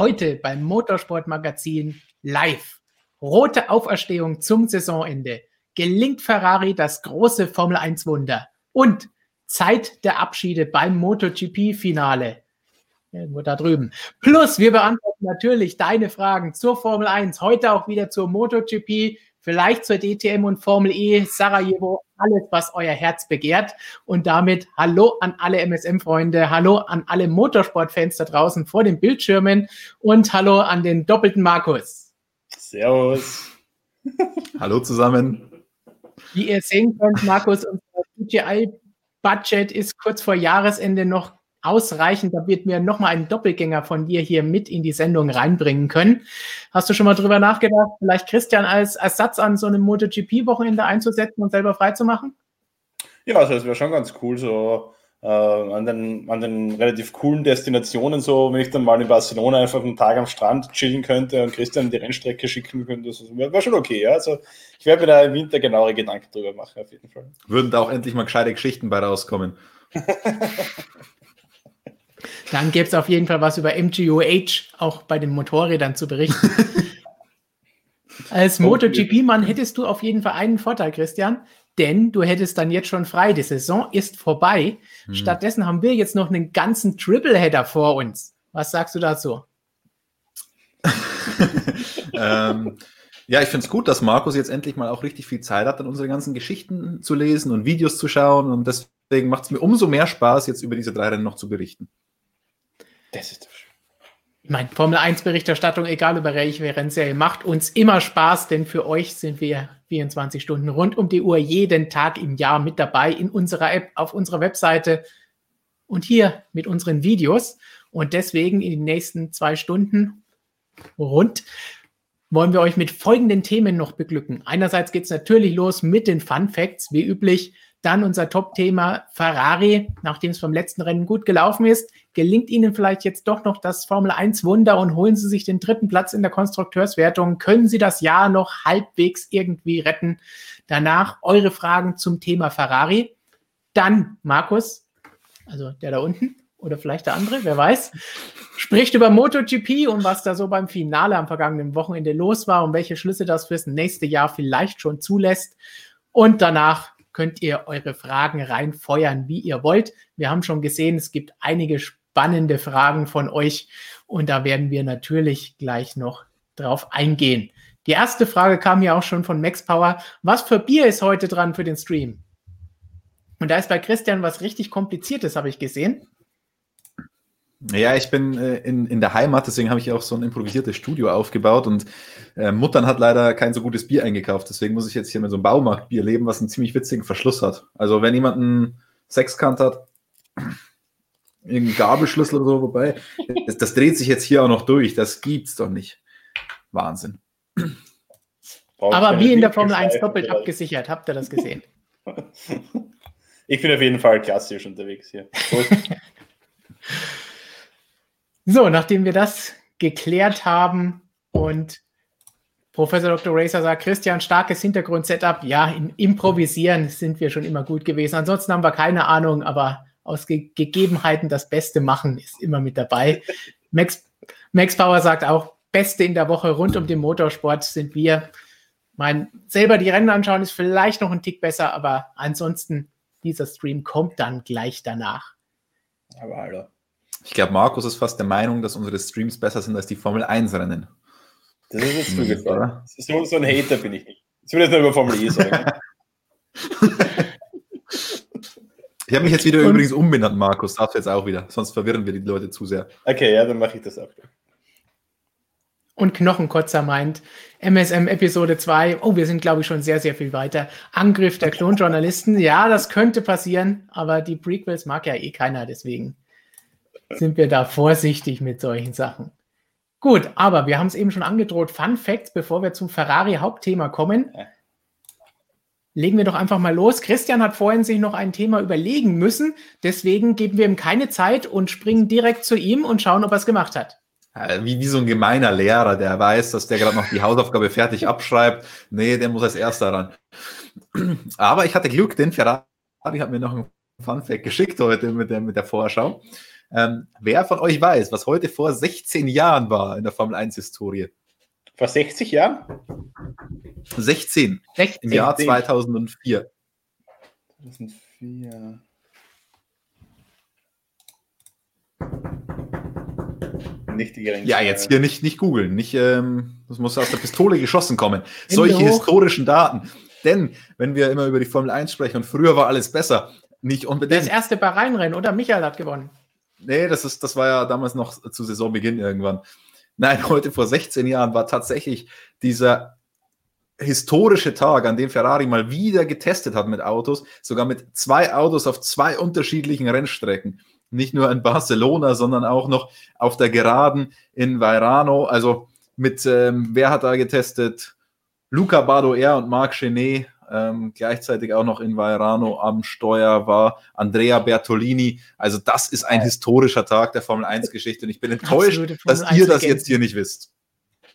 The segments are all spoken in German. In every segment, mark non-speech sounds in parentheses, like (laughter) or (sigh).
Heute beim Motorsportmagazin live. Rote Auferstehung zum Saisonende. Gelingt Ferrari das große Formel 1 Wunder. Und Zeit der Abschiede beim MotoGP-Finale. Irgendwo da drüben. Plus, wir beantworten natürlich deine Fragen zur Formel 1. Heute auch wieder zur MotoGP vielleicht zur DTM und Formel E, Sarajevo, alles, was euer Herz begehrt. Und damit hallo an alle MSM-Freunde, hallo an alle Motorsportfans da draußen vor den Bildschirmen und hallo an den doppelten Markus. Servus. (laughs) hallo zusammen. Wie ihr sehen könnt, Markus, unser DJI-Budget ist kurz vor Jahresende noch ausreichend, damit wir nochmal einen Doppelgänger von dir hier mit in die Sendung reinbringen können. Hast du schon mal drüber nachgedacht, vielleicht Christian als Ersatz an so einem MotoGP-Wochenende einzusetzen und selber freizumachen? Ja, also das wäre schon ganz cool, so äh, an, den, an den relativ coolen Destinationen, so wenn ich dann mal in Barcelona einfach einen Tag am Strand chillen könnte und Christian die Rennstrecke schicken könnte, das wäre schon okay. Ja? Also ich werde mir da im Winter genauere Gedanken drüber machen, auf jeden Fall. Würden da auch endlich mal gescheite Geschichten bei rauskommen. (laughs) Dann gäbe es auf jeden Fall was über MGOH auch bei den Motorrädern zu berichten. (laughs) Als MotoGP-Mann hättest du auf jeden Fall einen Vorteil, Christian, denn du hättest dann jetzt schon frei. Die Saison ist vorbei. Hm. Stattdessen haben wir jetzt noch einen ganzen Tripleheader vor uns. Was sagst du dazu? (laughs) ähm, ja, ich finde es gut, dass Markus jetzt endlich mal auch richtig viel Zeit hat, dann unsere ganzen Geschichten zu lesen und Videos zu schauen. Und deswegen macht es mir umso mehr Spaß, jetzt über diese drei Rennen noch zu berichten. Das ist doch schön. Ich meine, Formel 1 Berichterstattung, egal über welche Rennserie, macht uns immer Spaß, denn für euch sind wir 24 Stunden rund um die Uhr jeden Tag im Jahr mit dabei in unserer App, auf unserer Webseite und hier mit unseren Videos. Und deswegen in den nächsten zwei Stunden rund wollen wir euch mit folgenden Themen noch beglücken. Einerseits geht es natürlich los mit den Fun Facts, wie üblich. Dann unser Top-Thema Ferrari, nachdem es beim letzten Rennen gut gelaufen ist. Gelingt Ihnen vielleicht jetzt doch noch das Formel 1 Wunder und holen Sie sich den dritten Platz in der Konstrukteurswertung? Können Sie das Jahr noch halbwegs irgendwie retten? Danach eure Fragen zum Thema Ferrari. Dann Markus, also der da unten oder vielleicht der andere, wer weiß, spricht über MotoGP und was da so beim Finale am vergangenen Wochenende los war und welche Schlüsse das fürs nächste Jahr vielleicht schon zulässt. Und danach könnt ihr eure Fragen reinfeuern, wie ihr wollt. Wir haben schon gesehen, es gibt einige spannende Fragen von euch und da werden wir natürlich gleich noch drauf eingehen. Die erste Frage kam ja auch schon von Max Power. Was für Bier ist heute dran für den Stream? Und da ist bei Christian was richtig Kompliziertes, habe ich gesehen. Ja, ich bin äh, in, in der Heimat, deswegen habe ich auch so ein improvisiertes Studio aufgebaut und äh, Muttern hat leider kein so gutes Bier eingekauft, deswegen muss ich jetzt hier mit so einem Baumarktbier leben, was einen ziemlich witzigen Verschluss hat. Also wenn jemand einen Sechskant hat, irgendeinen Gabelschlüssel oder so, wobei, das, das, dreht sich jetzt hier auch noch durch, das gibt's doch nicht. Wahnsinn. Aber wie in der Formel 1 doppelt abgesichert, habt ihr das gesehen? (laughs) ich bin auf jeden Fall klassisch unterwegs hier. (laughs) So, nachdem wir das geklärt haben und Professor Dr. Racer sagt, Christian, starkes Hintergrund-Setup. Ja, im Improvisieren sind wir schon immer gut gewesen. Ansonsten haben wir keine Ahnung, aber aus Ge Gegebenheiten das Beste machen ist immer mit dabei. Max, Max Power sagt auch, Beste in der Woche rund um den Motorsport sind wir. Mein, selber die Rennen anschauen ist vielleicht noch ein Tick besser, aber ansonsten, dieser Stream kommt dann gleich danach. Aber hallo. Ich glaube, Markus ist fast der Meinung, dass unsere Streams besser sind als die Formel 1-Rennen. Das ist jetzt zugefallen. So, so ein Hater bin ich nicht. Ich will jetzt nur über Formel E sagen. (laughs) ich habe mich jetzt wieder Und, übrigens umbenannt, Markus. Darfst du jetzt auch wieder. Sonst verwirren wir die Leute zu sehr. Okay, ja, dann mache ich das auch. Und Knochenkotzer meint, MSM Episode 2, oh, wir sind, glaube ich, schon sehr, sehr viel weiter. Angriff der Klonjournalisten, ja, das könnte passieren, aber die Prequels mag ja eh keiner, deswegen sind wir da vorsichtig mit solchen Sachen. Gut, aber wir haben es eben schon angedroht. Fun Facts, bevor wir zum Ferrari-Hauptthema kommen. Legen wir doch einfach mal los. Christian hat vorhin sich noch ein Thema überlegen müssen. Deswegen geben wir ihm keine Zeit und springen direkt zu ihm und schauen, ob er es gemacht hat. Äh, Wie, wie so ein gemeiner Lehrer, der weiß, dass der gerade noch die Hausaufgabe fertig abschreibt. Nee, der muss als erster ran. Aber ich hatte Glück, denn Ferrari hat mir noch ein Funfact geschickt heute mit der, mit der Vorschau. Ähm, wer von euch weiß, was heute vor 16 Jahren war in der Formel 1-Historie? Vor 60 Jahren? 16 im Jahr 2004. 2004. Nicht die geringste. Ja, jetzt hier nicht, nicht googeln, nicht, ähm, das muss aus der Pistole geschossen kommen. Hände Solche hoch. historischen Daten. Denn, wenn wir immer über die Formel 1 sprechen und früher war alles besser, nicht Das unbedingt. erste Bahrain-Rennen, oder? Michael hat gewonnen. Nee, das, ist, das war ja damals noch zu Saisonbeginn irgendwann. Nein, heute vor 16 Jahren war tatsächlich dieser historische Tag, an dem Ferrari mal wieder getestet hat mit Autos, sogar mit zwei Autos auf zwei unterschiedlichen Rennstrecken. Nicht nur in Barcelona, sondern auch noch auf der Geraden in Vairano. Also mit, ähm, wer hat da getestet? Luca Badoer und Marc Chenet. Ähm, gleichzeitig auch noch in Vairano am Steuer war Andrea Bertolini. Also das ist ein historischer Tag der Formel 1-Geschichte und ich bin enttäuscht, dass ihr das 1-Legende. jetzt hier nicht wisst.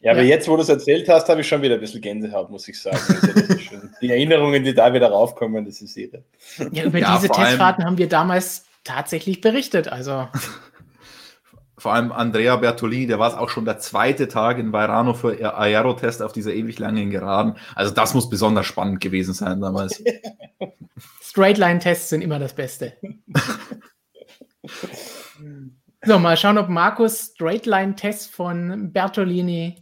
Ja, aber Ja. jetzt, wo du es erzählt hast, habe ich schon wieder ein bisschen Gänsehaut, muss ich sagen. Also die Erinnerungen, die da wieder raufkommen, das ist irre. Ja, über Ja, diese Testfahrten haben wir damals tatsächlich berichtet. Also, (laughs) Vor allem Andrea Bertolini, der war es auch schon der zweite Tag in Vairano für Aerotest auf dieser ewig langen Geraden. Also das muss besonders spannend gewesen sein damals. (laughs) Straightline-Tests sind immer das Beste. So, mal schauen, ob Markus Straightline-Tests von Bertolini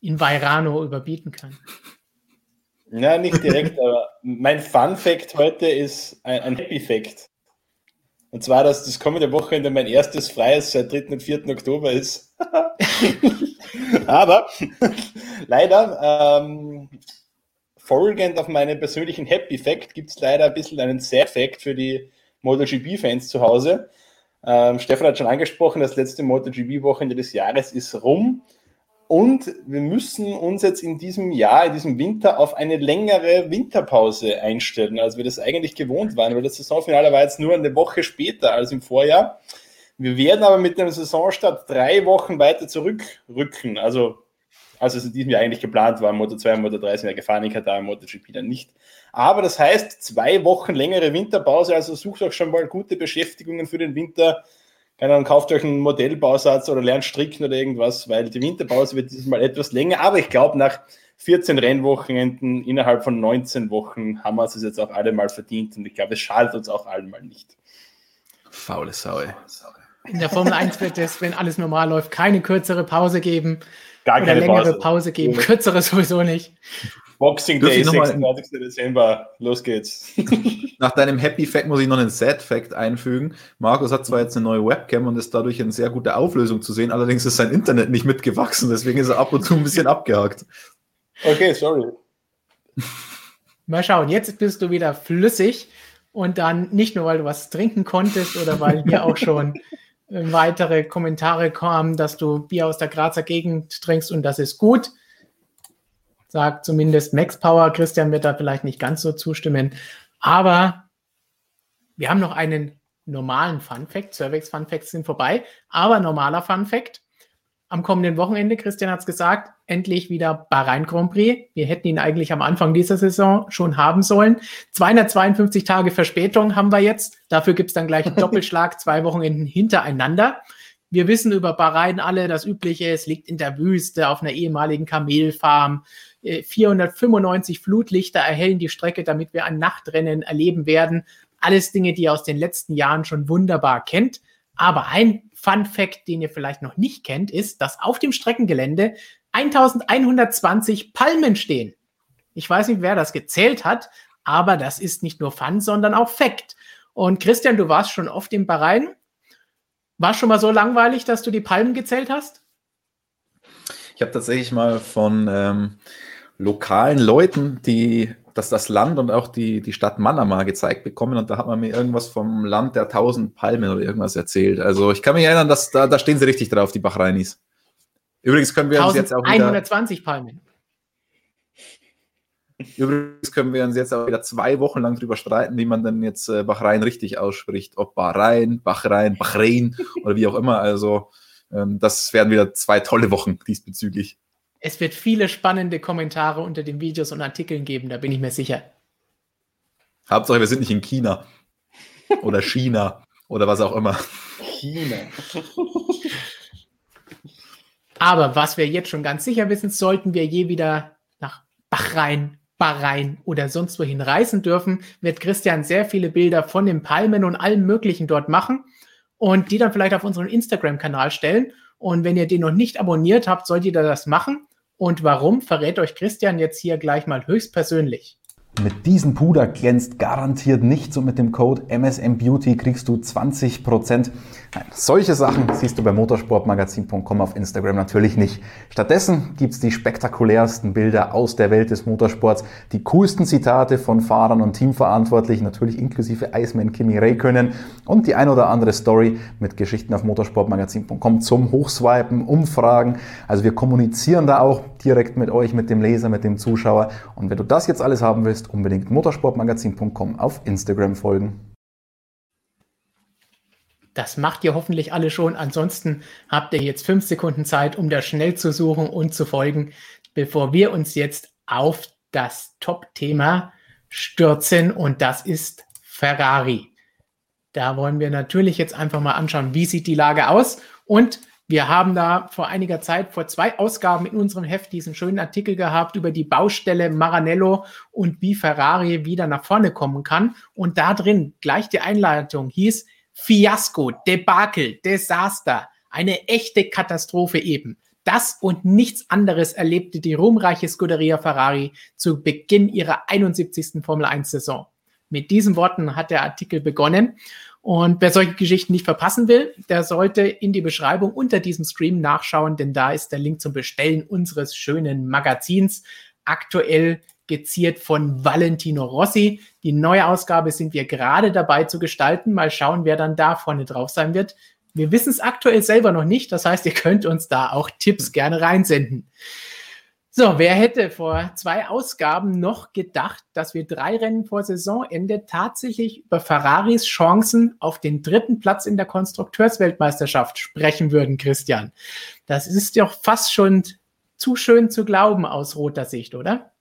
in Vairano überbieten kann. Ja, nicht direkt, aber mein Fun Fact heute ist ein, ein Happy Fact. Und zwar, dass das kommende Wochenende mein erstes freies seit 3. und 4. Oktober ist. (laughs) aber (laughs) leider, ähm, folgend auf meinen persönlichen Happy Fact, gibt es leider ein bisschen einen Sad Fact für die MotoGP-Fans zu Hause. Ähm, Stefan hat schon angesprochen, das letzte MotoGP-Wochenende des Jahres ist rum. Und wir müssen uns jetzt in diesem Jahr, in diesem Winter, auf eine längere Winterpause einstellen, als wir das eigentlich gewohnt waren, weil das Saisonfinale war jetzt nur eine Woche später als im Vorjahr. Wir werden aber mit dem Saisonstart drei Wochen weiter zurückrücken. Also, als es in diesem Jahr eigentlich geplant war, Moto 2 und Moto 3 sind ja gefahren in Katar, MotoGP dann nicht. Aber das heißt, zwei Wochen längere Winterpause, also sucht euch schon mal gute Beschäftigungen für den Winter. Keine Ahnung, kauft euch einen Modellbausatz oder lernt stricken oder irgendwas, weil die Winterpause wird dieses Mal etwas länger. Aber ich glaube, nach 14 Rennwochenenden innerhalb von 19 Wochen haben wir es jetzt auch alle mal verdient. Und ich glaube, es schadet uns auch allen mal nicht. Faule Sau. In der Formel 1 wird es, wenn alles normal läuft, keine kürzere Pause geben Gar oder keine längere Pause. Pause geben. Ja. Kürzere sowieso nicht. Boxing Day, Sie noch mal- 26. Dezember. Los geht's. (laughs) Nach deinem Happy Fact muss ich noch einen Sad Fact einfügen. Markus hat zwar jetzt eine neue Webcam und ist dadurch in sehr guter Auflösung zu sehen, allerdings ist sein Internet nicht mitgewachsen, deswegen ist er ab und zu ein bisschen (laughs) abgehakt. Okay, sorry. Mal schauen, jetzt bist du wieder flüssig und dann nicht nur, weil du was trinken konntest oder weil hier auch schon weitere Kommentare kamen, dass du Bier aus der Grazer Gegend trinkst und das ist gut. Sagt zumindest Max Power. Christian wird da vielleicht nicht ganz so zustimmen. Aber wir haben noch einen normalen Fun Fact. Survex Fun Facts sind vorbei, aber normaler Fun Fact. Am kommenden Wochenende, Christian hat es gesagt, endlich wieder Bahrain Grand Prix. Wir hätten ihn eigentlich am Anfang dieser Saison schon haben sollen. 252 Tage Verspätung haben wir jetzt. Dafür gibt es dann gleich einen (laughs) Doppelschlag, zwei Wochenenden hintereinander. Wir wissen über Bahrain alle das Übliche. Es liegt in der Wüste auf einer ehemaligen Kamelfarm. Äh, 495 Flutlichter erhellen die Strecke, damit wir ein Nachtrennen erleben werden. Alles Dinge, die ihr aus den letzten Jahren schon wunderbar kennt. Aber ein Fun Fact, den ihr vielleicht noch nicht kennt, ist, dass auf dem Streckengelände 1120 Palmen stehen. Ich weiß nicht, wer das gezählt hat, aber das ist nicht nur Fun, sondern auch Fact. Und Christian, du warst schon oft im Bahrain. War schon mal so langweilig, dass du die Palmen gezählt hast? Ich habe tatsächlich mal von ähm, lokalen Leuten, die dass das Land und auch die, die Stadt Manama gezeigt bekommen und da hat man mir irgendwas vom Land der tausend Palmen oder irgendwas erzählt. Also ich kann mich erinnern, dass da, da stehen sie richtig drauf, die Bahrainis. Übrigens können wir uns jetzt auch wieder, 120 Palmen. Übrigens können wir uns jetzt auch wieder zwei Wochen lang drüber streiten, wie man denn jetzt äh, Bahrain richtig ausspricht. Ob Bahrain, Bahrain, Bahrain oder wie auch immer. Also ähm, das werden wieder zwei tolle Wochen diesbezüglich. Es wird viele spannende Kommentare unter den Videos und Artikeln geben, da bin ich mir sicher. Hauptsache, wir sind nicht in China oder China oder was auch immer. China. Aber was wir jetzt schon ganz sicher wissen, sollten wir je wieder nach Bahrain, Bahrain oder sonst wohin reisen dürfen, wird Christian sehr viele Bilder von den Palmen und allem Möglichen dort machen und die dann vielleicht auf unseren Instagram-Kanal stellen. Und wenn ihr den noch nicht abonniert habt, solltet ihr das machen. Und warum, verrät euch Christian jetzt hier gleich mal höchstpersönlich. Mit diesem Puder glänzt garantiert nichts und mit dem Code MSMBeauty kriegst du 20%. Nein, solche Sachen siehst du bei motorsportmagazin.com auf Instagram natürlich nicht. Stattdessen gibt's die spektakulärsten Bilder aus der Welt des Motorsports, die coolsten Zitate von Fahrern und Teamverantwortlichen, natürlich inklusive Iceman Kimi Räikkönen und die ein oder andere Story mit Geschichten auf motorsportmagazin.com zum Hochswipen, Umfragen. Also wir kommunizieren da auch direkt mit euch, mit dem Leser, mit dem Zuschauer. Und wenn du das jetzt alles haben willst, unbedingt motorsportmagazin.com auf Instagram folgen. Das macht ihr hoffentlich alle schon. Ansonsten habt ihr jetzt fünf Sekunden Zeit, um da schnell zu suchen und zu folgen, bevor wir uns jetzt auf das Top-Thema stürzen. Und das ist Ferrari. Da wollen wir natürlich jetzt einfach mal anschauen, wie sieht die Lage aus. Und wir haben da vor einiger Zeit, vor zwei Ausgaben in unserem Heft, diesen schönen Artikel gehabt über die Baustelle Maranello und wie Ferrari wieder nach vorne kommen kann. Und da drin gleich die Einleitung hieß Fiasko, Debakel, Desaster, eine echte Katastrophe eben. Das und nichts anderes erlebte die ruhmreiche Scuderia Ferrari zu Beginn ihrer 71. Formel 1 Saison. Mit diesen Worten hat der Artikel begonnen. Und wer solche Geschichten nicht verpassen will, der sollte in die Beschreibung unter diesem Stream nachschauen, denn da ist der Link zum Bestellen unseres schönen Magazins. Aktuell geziert von Valentino Rossi. Die neue Ausgabe sind wir gerade dabei zu gestalten. Mal schauen, wer dann da vorne drauf sein wird. Wir wissen es aktuell selber noch nicht. Das heißt, ihr könnt uns da auch Tipps gerne reinsenden. So, wer hätte vor zwei Ausgaben noch gedacht, dass wir drei Rennen vor Saisonende tatsächlich über Ferraris Chancen auf den dritten Platz in der Konstrukteursweltmeisterschaft sprechen würden, Christian? Das ist doch fast schon zu schön zu glauben aus roter Sicht, oder?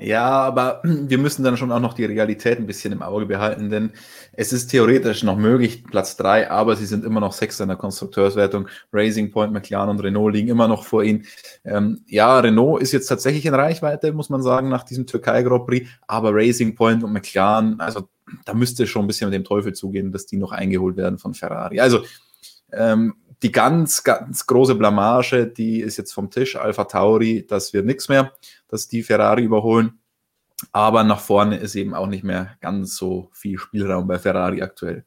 Ja, aber (clears throat) wir müssen dann schon auch noch die Realität ein bisschen im Auge behalten, denn es ist theoretisch noch möglich, Platz drei, aber sie sind immer noch Sechster in der Konstrukteurswertung. Racing Point, McLaren und Renault liegen immer noch vor ihnen. Ähm, ja, Renault ist jetzt tatsächlich in Reichweite, muss man sagen, nach diesem Türkei Grand Prix, aber Racing Point und McLaren, also da müsste schon ein bisschen mit dem Teufel zugehen, dass die noch eingeholt werden von Ferrari. Also ähm, die ganz, ganz große Blamage, die ist jetzt vom Tisch. Alpha Tauri, das wird nichts mehr, dass die Ferrari überholen. Aber nach vorne ist eben auch nicht mehr ganz so viel Spielraum bei Ferrari aktuell.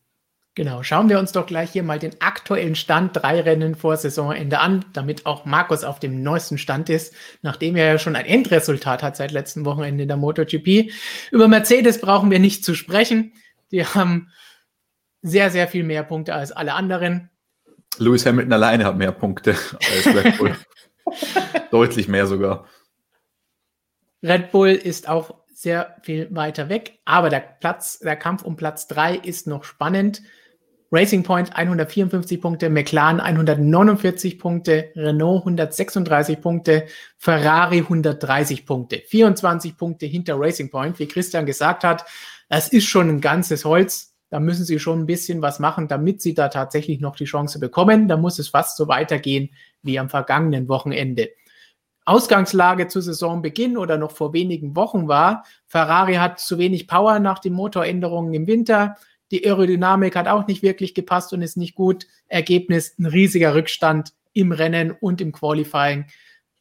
Genau, schauen wir uns doch gleich hier mal den aktuellen Stand drei Rennen vor Saisonende an, damit auch Markus auf dem neuesten Stand ist, nachdem er ja schon ein Endresultat hat seit letztem Wochenende in der MotoGP. Über Mercedes brauchen wir nicht zu sprechen. Die haben sehr, sehr viel mehr Punkte als alle anderen. Lewis Hamilton alleine hat mehr Punkte (laughs) als Red Bull. Deutlich mehr sogar. Red Bull ist auch sehr viel weiter weg, aber der Platz, der Kampf um Platz 3 ist noch spannend. Racing Point 154 Punkte, McLaren 149 Punkte, Renault 136 Punkte, Ferrari 130 Punkte. 24 Punkte hinter Racing Point, wie Christian gesagt hat. Das ist schon ein ganzes Holz da müssen sie schon ein bisschen was machen, damit sie da tatsächlich noch die Chance bekommen. Da muss es fast so weitergehen wie am vergangenen Wochenende. Ausgangslage zu Saisonbeginn oder noch vor wenigen Wochen war, Ferrari hat zu wenig Power nach den Motoränderungen im Winter. Die Aerodynamik hat auch nicht wirklich gepasst und ist nicht gut. Ergebnis ein riesiger Rückstand im Rennen und im Qualifying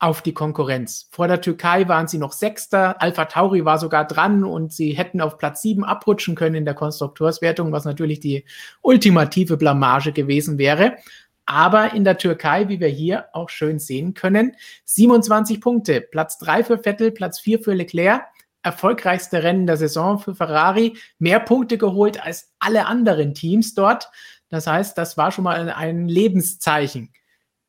auf die Konkurrenz. Vor der Türkei waren sie noch Sechster, Alpha Tauri war sogar dran und sie hätten auf Platz sieben abrutschen können in der Konstrukteurswertung, was natürlich die ultimative Blamage gewesen wäre. Aber in der Türkei, wie wir hier auch schön sehen können, 27 Punkte, Platz drei für Vettel, Platz vier für Leclerc, erfolgreichste Rennen der Saison für Ferrari, mehr Punkte geholt als alle anderen Teams dort. Das heißt, das war schon mal ein Lebenszeichen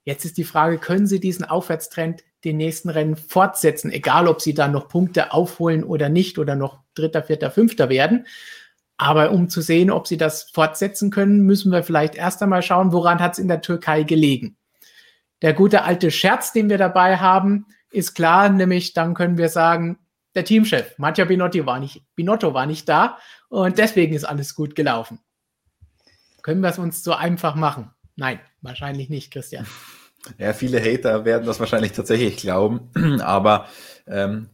Jetzt ist die Frage, können sie diesen Aufwärtstrend den nächsten Rennen fortsetzen, egal ob sie dann noch Punkte aufholen oder nicht oder noch Dritter, Vierter, Fünfter werden. Aber um zu sehen, ob sie das fortsetzen können, müssen wir vielleicht erst einmal schauen, woran hat es in der Türkei gelegen. Der gute alte Scherz, den wir dabei haben, ist klar, nämlich dann können wir sagen, der Teamchef, Mattia Binotto war nicht, Binotto war nicht da und deswegen ist alles gut gelaufen. Können wir es uns so einfach machen? Nein, wahrscheinlich nicht, Christian. Ja, viele Hater werden das wahrscheinlich tatsächlich glauben, (clears throat) aber ähm,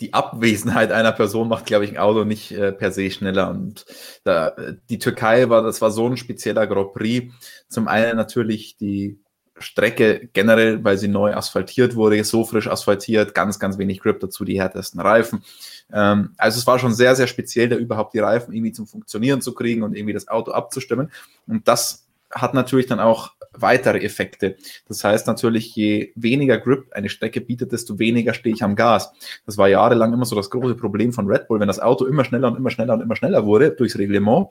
die Abwesenheit einer Person macht, glaube ich, ein Auto nicht äh, per se schneller. Und da, die Türkei war, das war so ein spezieller Grand Prix. Zum einen natürlich die Strecke generell, weil sie neu asphaltiert wurde, so frisch asphaltiert, ganz, ganz wenig Grip dazu, die härtesten Reifen. Ähm, also es war schon sehr, sehr speziell, da überhaupt die Reifen irgendwie zum Funktionieren zu kriegen und irgendwie das Auto abzustimmen. Und das hat natürlich dann auch weitere Effekte. Das heißt natürlich, je weniger Grip eine Strecke bietet, desto weniger stehe ich am Gas. Das war jahrelang immer so das große Problem von Red Bull, wenn das Auto immer schneller und immer schneller und immer schneller wurde durchs Reglement,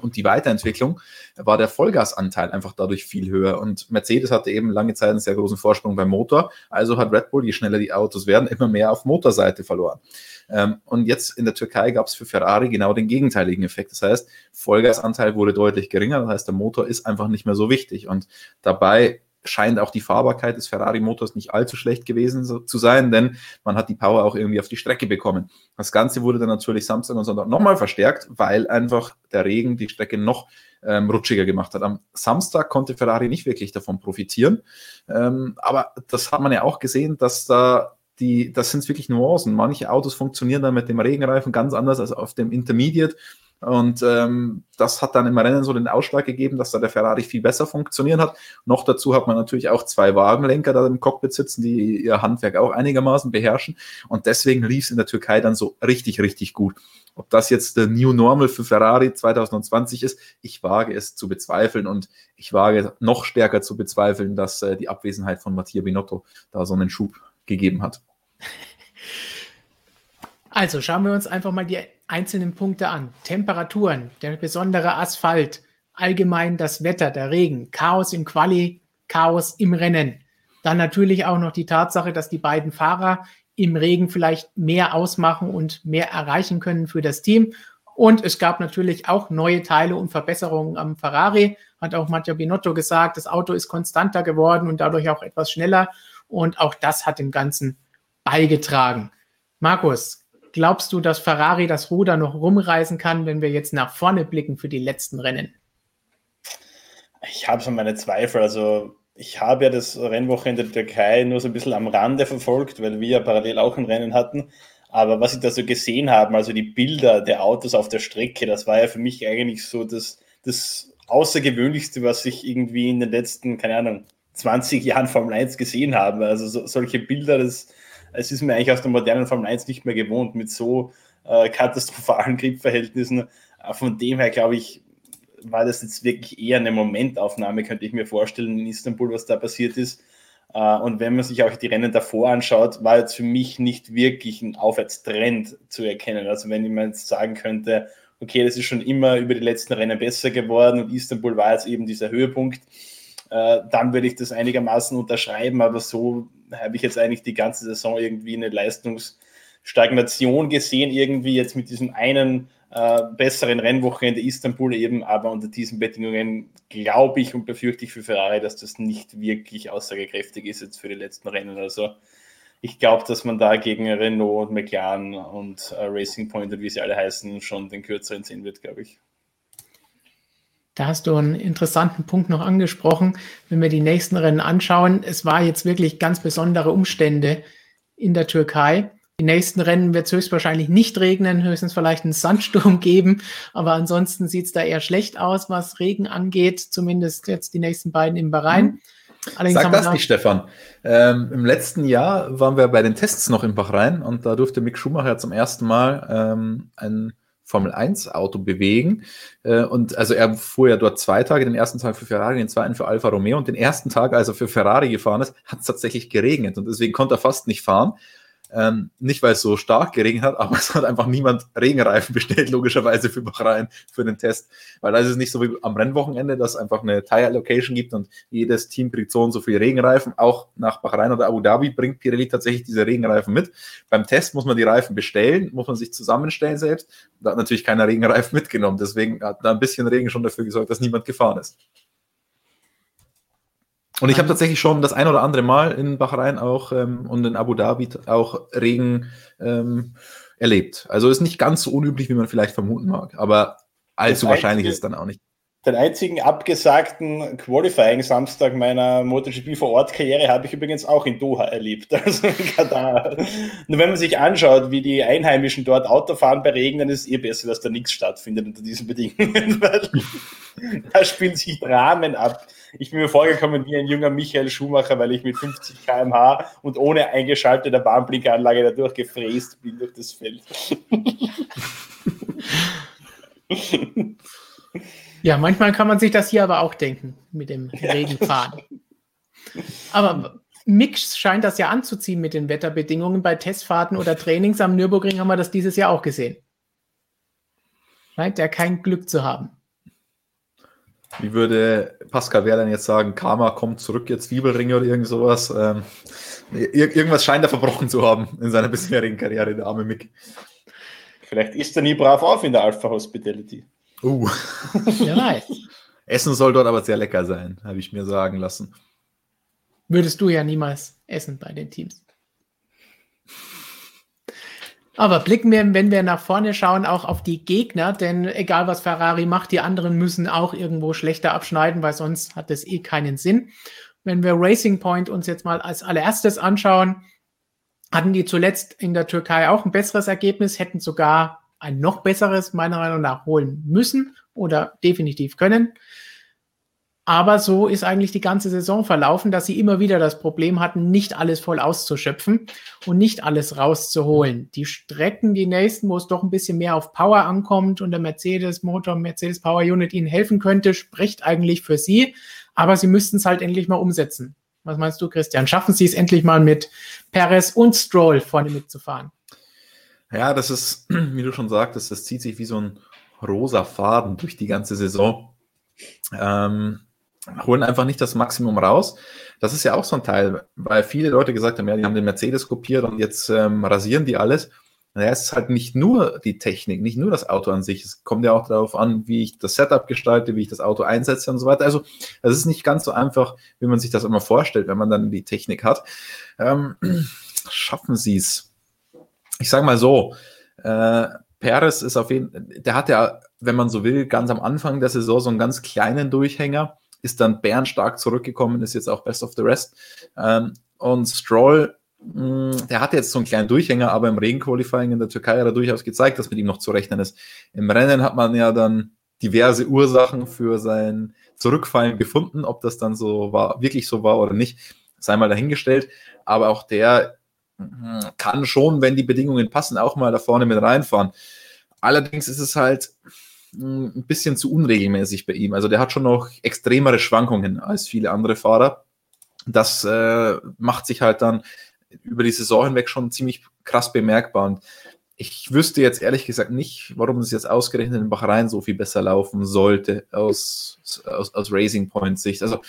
und die Weiterentwicklung war der Vollgasanteil einfach dadurch viel höher. Und Mercedes hatte eben lange Zeit einen sehr großen Vorsprung beim Motor. Also hat Red Bull, je schneller die Autos werden, immer mehr auf Motorseite verloren. Ähm, und jetzt in der Türkei gab es für Ferrari genau den gegenteiligen Effekt. Das heißt, Vollgasanteil wurde deutlich geringer. Das heißt, der Motor ist einfach nicht mehr so wichtig. Und dabei scheint auch die Fahrbarkeit des Ferrari-Motors nicht allzu schlecht gewesen zu sein, denn man hat die Power auch irgendwie auf die Strecke bekommen. Das Ganze wurde dann natürlich Samstag und Sonntag nochmal verstärkt, weil einfach der Regen die Strecke noch ähm, rutschiger gemacht hat. Am Samstag konnte Ferrari nicht wirklich davon profitieren, ähm, aber das hat man ja auch gesehen, dass da die, das sind wirklich Nuancen. Manche Autos funktionieren dann mit dem Regenreifen ganz anders als auf dem Intermediate. Und ähm, das hat dann im Rennen so den Ausschlag gegeben, dass da der Ferrari viel besser funktioniert hat. Noch dazu hat man natürlich auch zwei Wagenlenker da im Cockpit sitzen, die ihr Handwerk auch einigermaßen beherrschen. Und deswegen lief es in der Türkei dann so richtig, richtig gut. Ob das jetzt der New Normal für Ferrari 2020 ist, ich wage es zu bezweifeln und ich wage noch stärker zu bezweifeln, dass äh, die Abwesenheit von Mattia Binotto da so einen Schub gegeben hat. (laughs) Also schauen wir uns einfach mal die einzelnen Punkte an. Temperaturen, der besondere Asphalt, allgemein das Wetter, der Regen, Chaos im Quali, Chaos im Rennen. Dann natürlich auch noch die Tatsache, dass die beiden Fahrer im Regen vielleicht mehr ausmachen und mehr erreichen können für das Team. Und es gab natürlich auch neue Teile und Verbesserungen am Ferrari. Hat auch Matteo Binotto gesagt, das Auto ist konstanter geworden und dadurch auch etwas schneller. Und auch das hat dem Ganzen beigetragen. Markus, glaubst du, dass Ferrari das Ruder noch rumreißen kann, wenn wir jetzt nach vorne blicken für die letzten Rennen? Ich habe so meine Zweifel. Also ich habe ja das Rennwochenende der Türkei nur so ein bisschen am Rande verfolgt, weil wir ja parallel auch ein Rennen hatten. Aber was ich da so gesehen habe, also die Bilder der Autos auf der Strecke, das war ja für mich eigentlich so das, das Außergewöhnlichste, was ich irgendwie in den letzten, keine Ahnung, 20 Jahren Formel 1 gesehen habe. Also so, solche Bilder, das, es ist mir eigentlich aus der modernen Formel 1 nicht mehr gewohnt, mit so äh, katastrophalen (laughs) Gripverhältnissen. Äh, von dem her, glaube ich, war das jetzt wirklich eher eine Momentaufnahme, könnte ich mir vorstellen, in Istanbul, was da passiert ist. Äh, und wenn man sich auch die Rennen davor anschaut, war jetzt für mich nicht wirklich ein Aufwärtstrend zu erkennen. Also wenn mir jetzt sagen könnte, okay, das ist schon immer über die letzten Rennen besser geworden und Istanbul war jetzt eben dieser Höhepunkt, äh, dann würde ich das einigermaßen unterschreiben, aber so habe ich jetzt eigentlich die ganze Saison irgendwie eine Leistungsstagnation gesehen, irgendwie jetzt mit diesem einen äh, besseren Rennwochenende Istanbul eben, aber unter diesen Bedingungen glaube ich und befürchte ich für Ferrari, dass das nicht wirklich aussagekräftig ist jetzt für die letzten Rennen. Also ich glaube, dass man da gegen Renault und McLaren und äh, Racing Point und wie sie alle heißen, schon den kürzeren sehen wird, glaube ich. Da hast du einen interessanten Punkt noch angesprochen. Wenn wir die nächsten Rennen anschauen, es war jetzt wirklich ganz besondere Umstände in der Türkei. Die nächsten Rennen wird es höchstwahrscheinlich nicht regnen, höchstens vielleicht einen Sandsturm (laughs) geben. Aber ansonsten sieht es da eher schlecht aus, was Regen angeht. Zumindest jetzt die nächsten beiden im Bahrain. Mhm. Allerdings Sag das nicht, Stefan. Ähm, Im letzten Jahr waren wir bei den Tests noch in Bahrain und da durfte Mick Schumacher zum ersten Mal ähm, ein Formel 1 Auto bewegen. Äh, und also er fuhr ja dort zwei Tage, den ersten Tag für Ferrari, den zweiten für Alfa Romeo und den ersten Tag, als er für Ferrari gefahren ist, hat es tatsächlich geregnet und deswegen konnte er fast nicht fahren. Ähm, nicht, weil es so stark geregnet hat, aber (laughs) es hat einfach niemand Regenreifen bestellt, logischerweise für Bahrain, für den Test. Weil da ist es nicht so wie am Rennwochenende, dass es einfach eine Tire Allocation gibt und jedes Team kriegt so und so viele Regenreifen. Auch nach Bahrain oder Abu Dhabi bringt Pirelli tatsächlich diese Regenreifen mit. Beim Test muss man die Reifen bestellen, muss man sich zusammenstellen selbst. Da hat natürlich keiner Regenreifen (laughs) mitgenommen. Deswegen hat da ein bisschen Regen schon dafür gesorgt, dass niemand gefahren ist. Und ich habe tatsächlich schon das ein oder andere Mal in Bahrain auch ähm, und in Abu Dhabi auch Regen ähm, erlebt. Also ist nicht ganz so unüblich, wie man vielleicht vermuten mag, aber allzu wahrscheinlich ist es dann auch nicht. Den einzigen abgesagten Qualifying-Samstag meiner MotoGP vor Ort Karriere habe ich übrigens auch in Doha erlebt, (laughs) also in Katar. Nur wenn man sich anschaut, wie die Einheimischen dort Auto fahren bei Regen, dann ist es eh besser, dass da nichts stattfindet unter diesen Bedingungen, (laughs) da spielen sich Dramen ab. Ich bin mir vorgekommen wie ein junger Michael Schumacher, weil ich mit 50 km/h und ohne eingeschaltete Warnblinkeranlage dadurch gefräst bin durch das Feld. Ja, manchmal kann man sich das hier aber auch denken mit dem Regenfahren. Aber Mix scheint das ja anzuziehen mit den Wetterbedingungen. Bei Testfahrten oder Trainings am Nürburgring haben wir das dieses Jahr auch gesehen. Scheint er kein Glück zu haben. Wie würde Pascal Wehrlein jetzt sagen, Karma kommt zurück, jetzt Zwiebelringe oder irgend sowas? Ähm, irgendwas scheint er verbrochen zu haben in seiner bisherigen Karriere, der arme Mick. Vielleicht ist er nie brav auf in der Alpha Hospitality. Uh. Wer weiß. Essen soll dort aber sehr lecker sein, habe ich mir sagen lassen. Würdest du ja niemals essen bei den Teams. Aber blicken wir, wenn wir nach vorne schauen, auch auf die Gegner, denn egal was Ferrari macht, die anderen müssen auch irgendwo schlechter abschneiden, weil sonst hat es eh keinen Sinn. Wenn wir Racing Point uns jetzt mal als allererstes anschauen, hatten die zuletzt in der Türkei auch ein besseres Ergebnis, hätten sogar ein noch besseres meiner Meinung nach holen müssen oder definitiv können. Aber so ist eigentlich die ganze Saison verlaufen, dass sie immer wieder das Problem hatten, nicht alles voll auszuschöpfen und nicht alles rauszuholen. Die Strecken, die nächsten, wo es doch ein bisschen mehr auf Power ankommt und der Mercedes-Motor, Mercedes Power Unit ihnen helfen könnte, spricht eigentlich für sie. Aber sie müssten es halt endlich mal umsetzen. Was meinst du, Christian? Schaffen sie es endlich mal mit Perez und Stroll vorne mitzufahren? Ja, das ist, (clears throat) wie du schon sagtest, das zieht sich wie so ein rosa Faden durch die ganze Saison. Ähm, holen einfach nicht das Maximum raus. Das ist ja auch so ein Teil, weil viele Leute gesagt haben, ja, die haben den Mercedes kopiert und jetzt ähm, rasieren die alles. Naja, es ist halt nicht nur die Technik, nicht nur das Auto an sich. Es kommt ja auch darauf an, wie ich das Setup gestalte, wie ich das Auto einsetze und so weiter. Also, es ist nicht ganz so einfach, wie man sich das immer vorstellt, wenn man dann die Technik hat. Ähm, (clears throat) schaffen sie es? Ich sage mal so, äh, Perez ist auf jeden Fall, der hat ja, wenn man so will, ganz am Anfang der Saison so einen ganz kleinen Durchhänger ist dann bärenstark zurückgekommen, ist jetzt auch Best of the Rest. Ähm, und Stroll, mh, mm, der hatte jetzt so einen kleinen Durchhänger, aber im Regenqualifying in der Türkei hat er durchaus gezeigt, dass mit ihm noch zu rechnen ist. Im Rennen hat man ja dann diverse Ursachen für sein Zurückfallen gefunden, ob das dann so war, wirklich so war oder nicht, sei mal dahingestellt. Aber auch der mm, kann schon, wenn die Bedingungen passen, auch mal da vorne mit reinfahren. Allerdings ist es halt, ein bisschen zu unregelmäßig bei ihm. Also der hat schon noch extremere Schwankungen als viele andere Fahrer. Das äh, macht sich halt dann über die Saison hinweg schon ziemlich krass bemerkbar. Und ich wüsste jetzt ehrlich gesagt nicht, warum es jetzt ausgerechnet in Bahrain so viel besser laufen sollte aus, aus, aus Racing Point Sicht. Also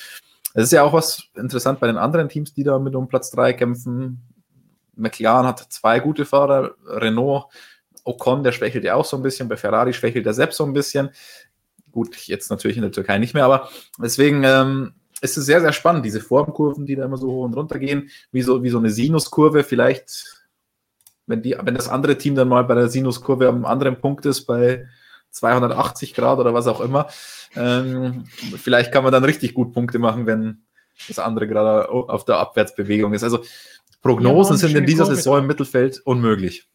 es ist ja auch was interessant bei den anderen Teams, die da mit um Platz 3 kämpfen. McLaren hat zwei gute Fahrer, Renault Ocon, der schwächelt ja auch so ein bisschen, bei Ferrari schwächelt er selbst so ein bisschen. Gut, jetzt natürlich in der Türkei nicht mehr, aber deswegen ähm, ist es sehr, sehr spannend, diese Formkurven, die da immer so hoch und runter gehen, wie so, wie so eine Sinuskurve. Vielleicht, wenn, die, wenn das andere Team dann mal bei der Sinuskurve am anderen Punkt ist, bei 280 Grad oder was auch immer, ähm, vielleicht kann man dann richtig gut Punkte machen, wenn das andere gerade auf der Abwärtsbewegung ist. Also Prognosen ja, sind in dieser Saison im Mittelfeld unmöglich.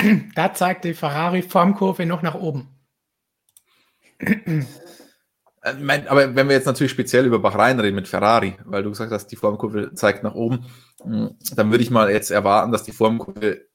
(clears throat) Da zeigt die Ferrari Formkurve noch nach oben. Äh, aber wenn wir jetzt natürlich speziell über Bahrain reden mit Ferrari, weil du gesagt hast, die Formkurve zeigt nach oben, mm, dann würde ich mal jetzt erwarten, dass die Formkurve,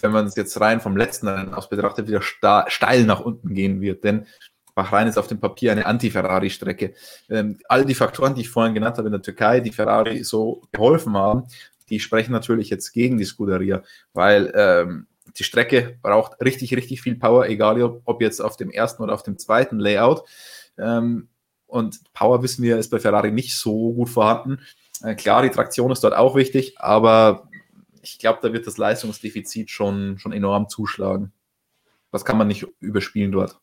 wenn man es jetzt rein vom letzten Rennen aus betrachtet, wieder steil nach unten gehen wird. Denn Bahrain ist auf dem Papier eine Anti-Ferrari-Strecke. Ähm, all die Faktoren, die ich vorhin genannt habe in der Türkei, die Ferrari so geholfen haben, die sprechen natürlich jetzt gegen die Scuderia, weil ähm, die Strecke braucht richtig, richtig viel Power, egal ob, jetzt auf dem ersten oder auf dem zweiten Layout. Ähm, und Power wissen wir, ist bei Ferrari nicht so gut vorhanden. Äh, klar, die Traktion ist dort auch wichtig, aber ich glaube, da wird das Leistungsdefizit schon, schon enorm zuschlagen. Das kann man nicht überspielen dort.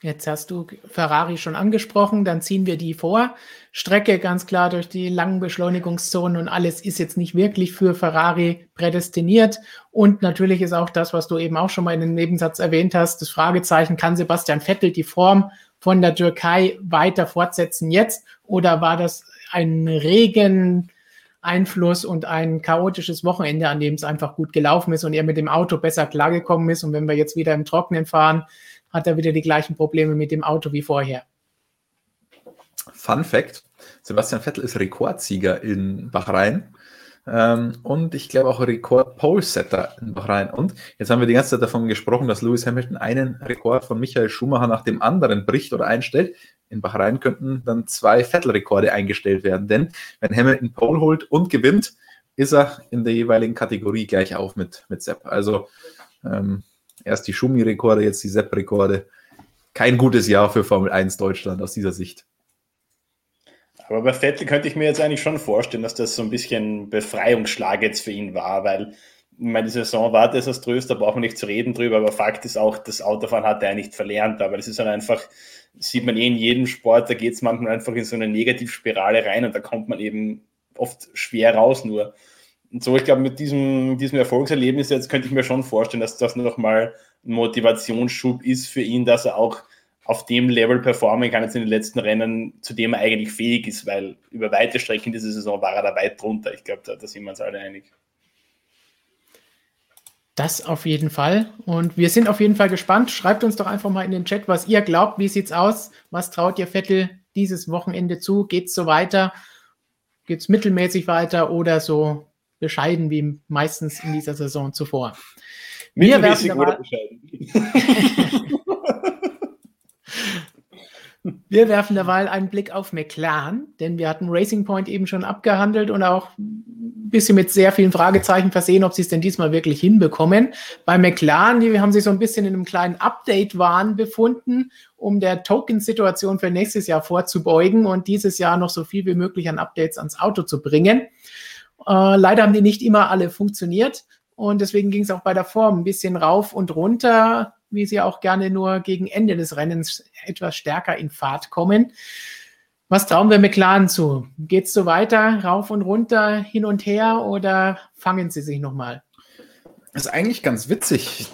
Jetzt hast du Ferrari schon angesprochen, dann ziehen wir die vor. Strecke ganz klar durch die langen Beschleunigungszonen und alles ist jetzt nicht wirklich für Ferrari prädestiniert. Und natürlich ist auch das, was du eben auch schon mal in dem Nebensatz erwähnt hast, das Fragezeichen, kann Sebastian Vettel die Form von der Türkei weiter fortsetzen jetzt? Oder war das ein Regen, Einfluss und ein chaotisches Wochenende, an dem es einfach gut gelaufen ist und er mit dem Auto besser klargekommen ist. Und wenn wir jetzt wieder im Trockenen fahren, hat er wieder die gleichen Probleme mit dem Auto wie vorher. Fun Fact: Sebastian Vettel ist Rekordsieger in Bahrain. Ähm, und ich glaube auch Rekord-Pole-Setter in Bahrain. Und jetzt haben wir die ganze Zeit davon gesprochen, dass Lewis Hamilton einen Rekord von Michael Schumacher nach dem anderen bricht oder einstellt. In Bahrain könnten dann zwei Vettel-Rekorde eingestellt werden, denn wenn Hamilton Pole holt und gewinnt, ist er in der jeweiligen Kategorie gleich auf mit, mit Sepp. Also ähm, erst die Schumi-Rekorde, jetzt die Sepp-Rekorde. Kein gutes Jahr für Formel 1 Deutschland aus dieser Sicht. Aber bei Vettel könnte ich mir jetzt eigentlich schon vorstellen, dass das so ein bisschen Befreiungsschlag jetzt für ihn war, weil meine Saison war desaströs, da braucht man nicht zu reden drüber, aber Fakt ist auch, das Autofahren hat er nicht verlernt, aber das ist dann einfach, sieht man eh in jedem Sport, da geht es manchmal einfach in so eine Negativspirale rein und da kommt man eben oft schwer raus nur. Und so, ich glaube, mit diesem, diesem Erfolgserlebnis jetzt könnte ich mir schon vorstellen, dass das nochmal ein Motivationsschub ist für ihn, dass er auch auf dem Level performen kann jetzt in den letzten Rennen, zu dem er eigentlich fähig ist, weil über weite Strecken dieser Saison war er da weit drunter. Ich glaube, da, da sind wir uns alle einig. Das auf jeden Fall. Und wir sind auf jeden Fall gespannt. Schreibt uns doch einfach mal in den Chat, was ihr glaubt. Wie sieht's aus? Was traut ihr Vettel dieses Wochenende zu? Geht's so weiter? Geht's mittelmäßig weiter oder so bescheiden wie meistens in dieser Saison zuvor? Mittelmäßig oder bescheiden? Wir werfen derweil einen Blick auf McLaren, denn wir hatten Racing Point eben schon abgehandelt und auch ein bisschen mit sehr vielen Fragezeichen versehen, ob sie es denn diesmal wirklich hinbekommen. Bei McLaren, die haben sich so ein bisschen in einem kleinen Update-Wahn befunden, um der Token-Situation für nächstes Jahr vorzubeugen und dieses Jahr noch so viel wie möglich an Updates ans Auto zu bringen. Äh, leider haben die nicht immer alle funktioniert. Und deswegen ging es auch bei der Form ein bisschen rauf und runter wie sie auch gerne nur gegen Ende des Rennens etwas stärker in Fahrt kommen. Was trauen wir McLaren zu? Geht es so weiter, rauf und runter, hin und her oder fangen sie sich nochmal? Das ist eigentlich ganz witzig.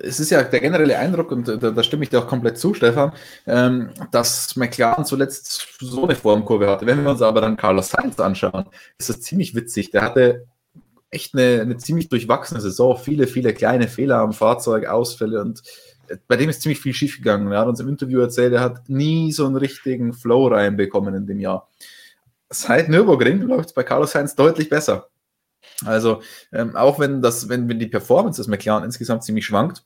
Es ist ja der generelle Eindruck, und da, stimme ich dir auch komplett zu, Stefan, ähm, dass McLaren zuletzt so eine Formkurve hatte. Wenn wir uns aber dann Carlos Sainz anschauen, ist das ziemlich witzig. Der hatte echt eine, eine ziemlich durchwachsene Saison, viele, viele kleine Fehler am Fahrzeug, Ausfälle und äh, bei dem ist ziemlich viel schiefgegangen. Er hat uns im Interview erzählt, er hat nie so einen richtigen Flow reinbekommen in dem Jahr. Seit Nürburgring läuft es bei Carlos Sainz deutlich besser. Also ähm, auch wenn das, wenn, wenn die Performance des McLaren insgesamt ziemlich schwankt,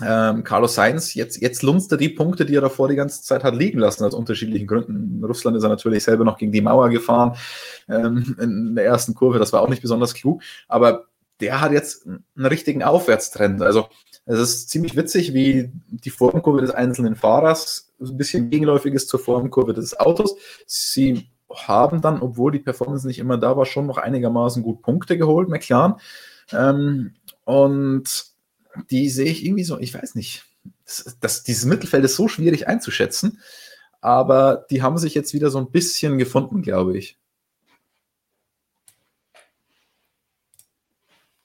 ähm, Carlos Sainz, jetzt, jetzt lunzt er die Punkte, die er davor die ganze Zeit hat liegen lassen, aus unterschiedlichen Gründen. In Russland ist er natürlich selber noch gegen die Mauer gefahren ähm, in der ersten Kurve, das war auch nicht besonders klug, aber der hat jetzt einen richtigen Aufwärtstrend. Also es ist ziemlich witzig, wie die Formkurve des einzelnen Fahrers ein bisschen gegenläufig ist zur Formkurve des Autos. Sie haben dann, obwohl die Performance nicht immer da war, schon noch einigermaßen gut Punkte geholt, McLaren. Ähm, und die sehe ich irgendwie so, ich weiß nicht. Das, das, dieses Mittelfeld ist so schwierig einzuschätzen, aber die haben sich jetzt wieder so ein bisschen gefunden, glaube ich.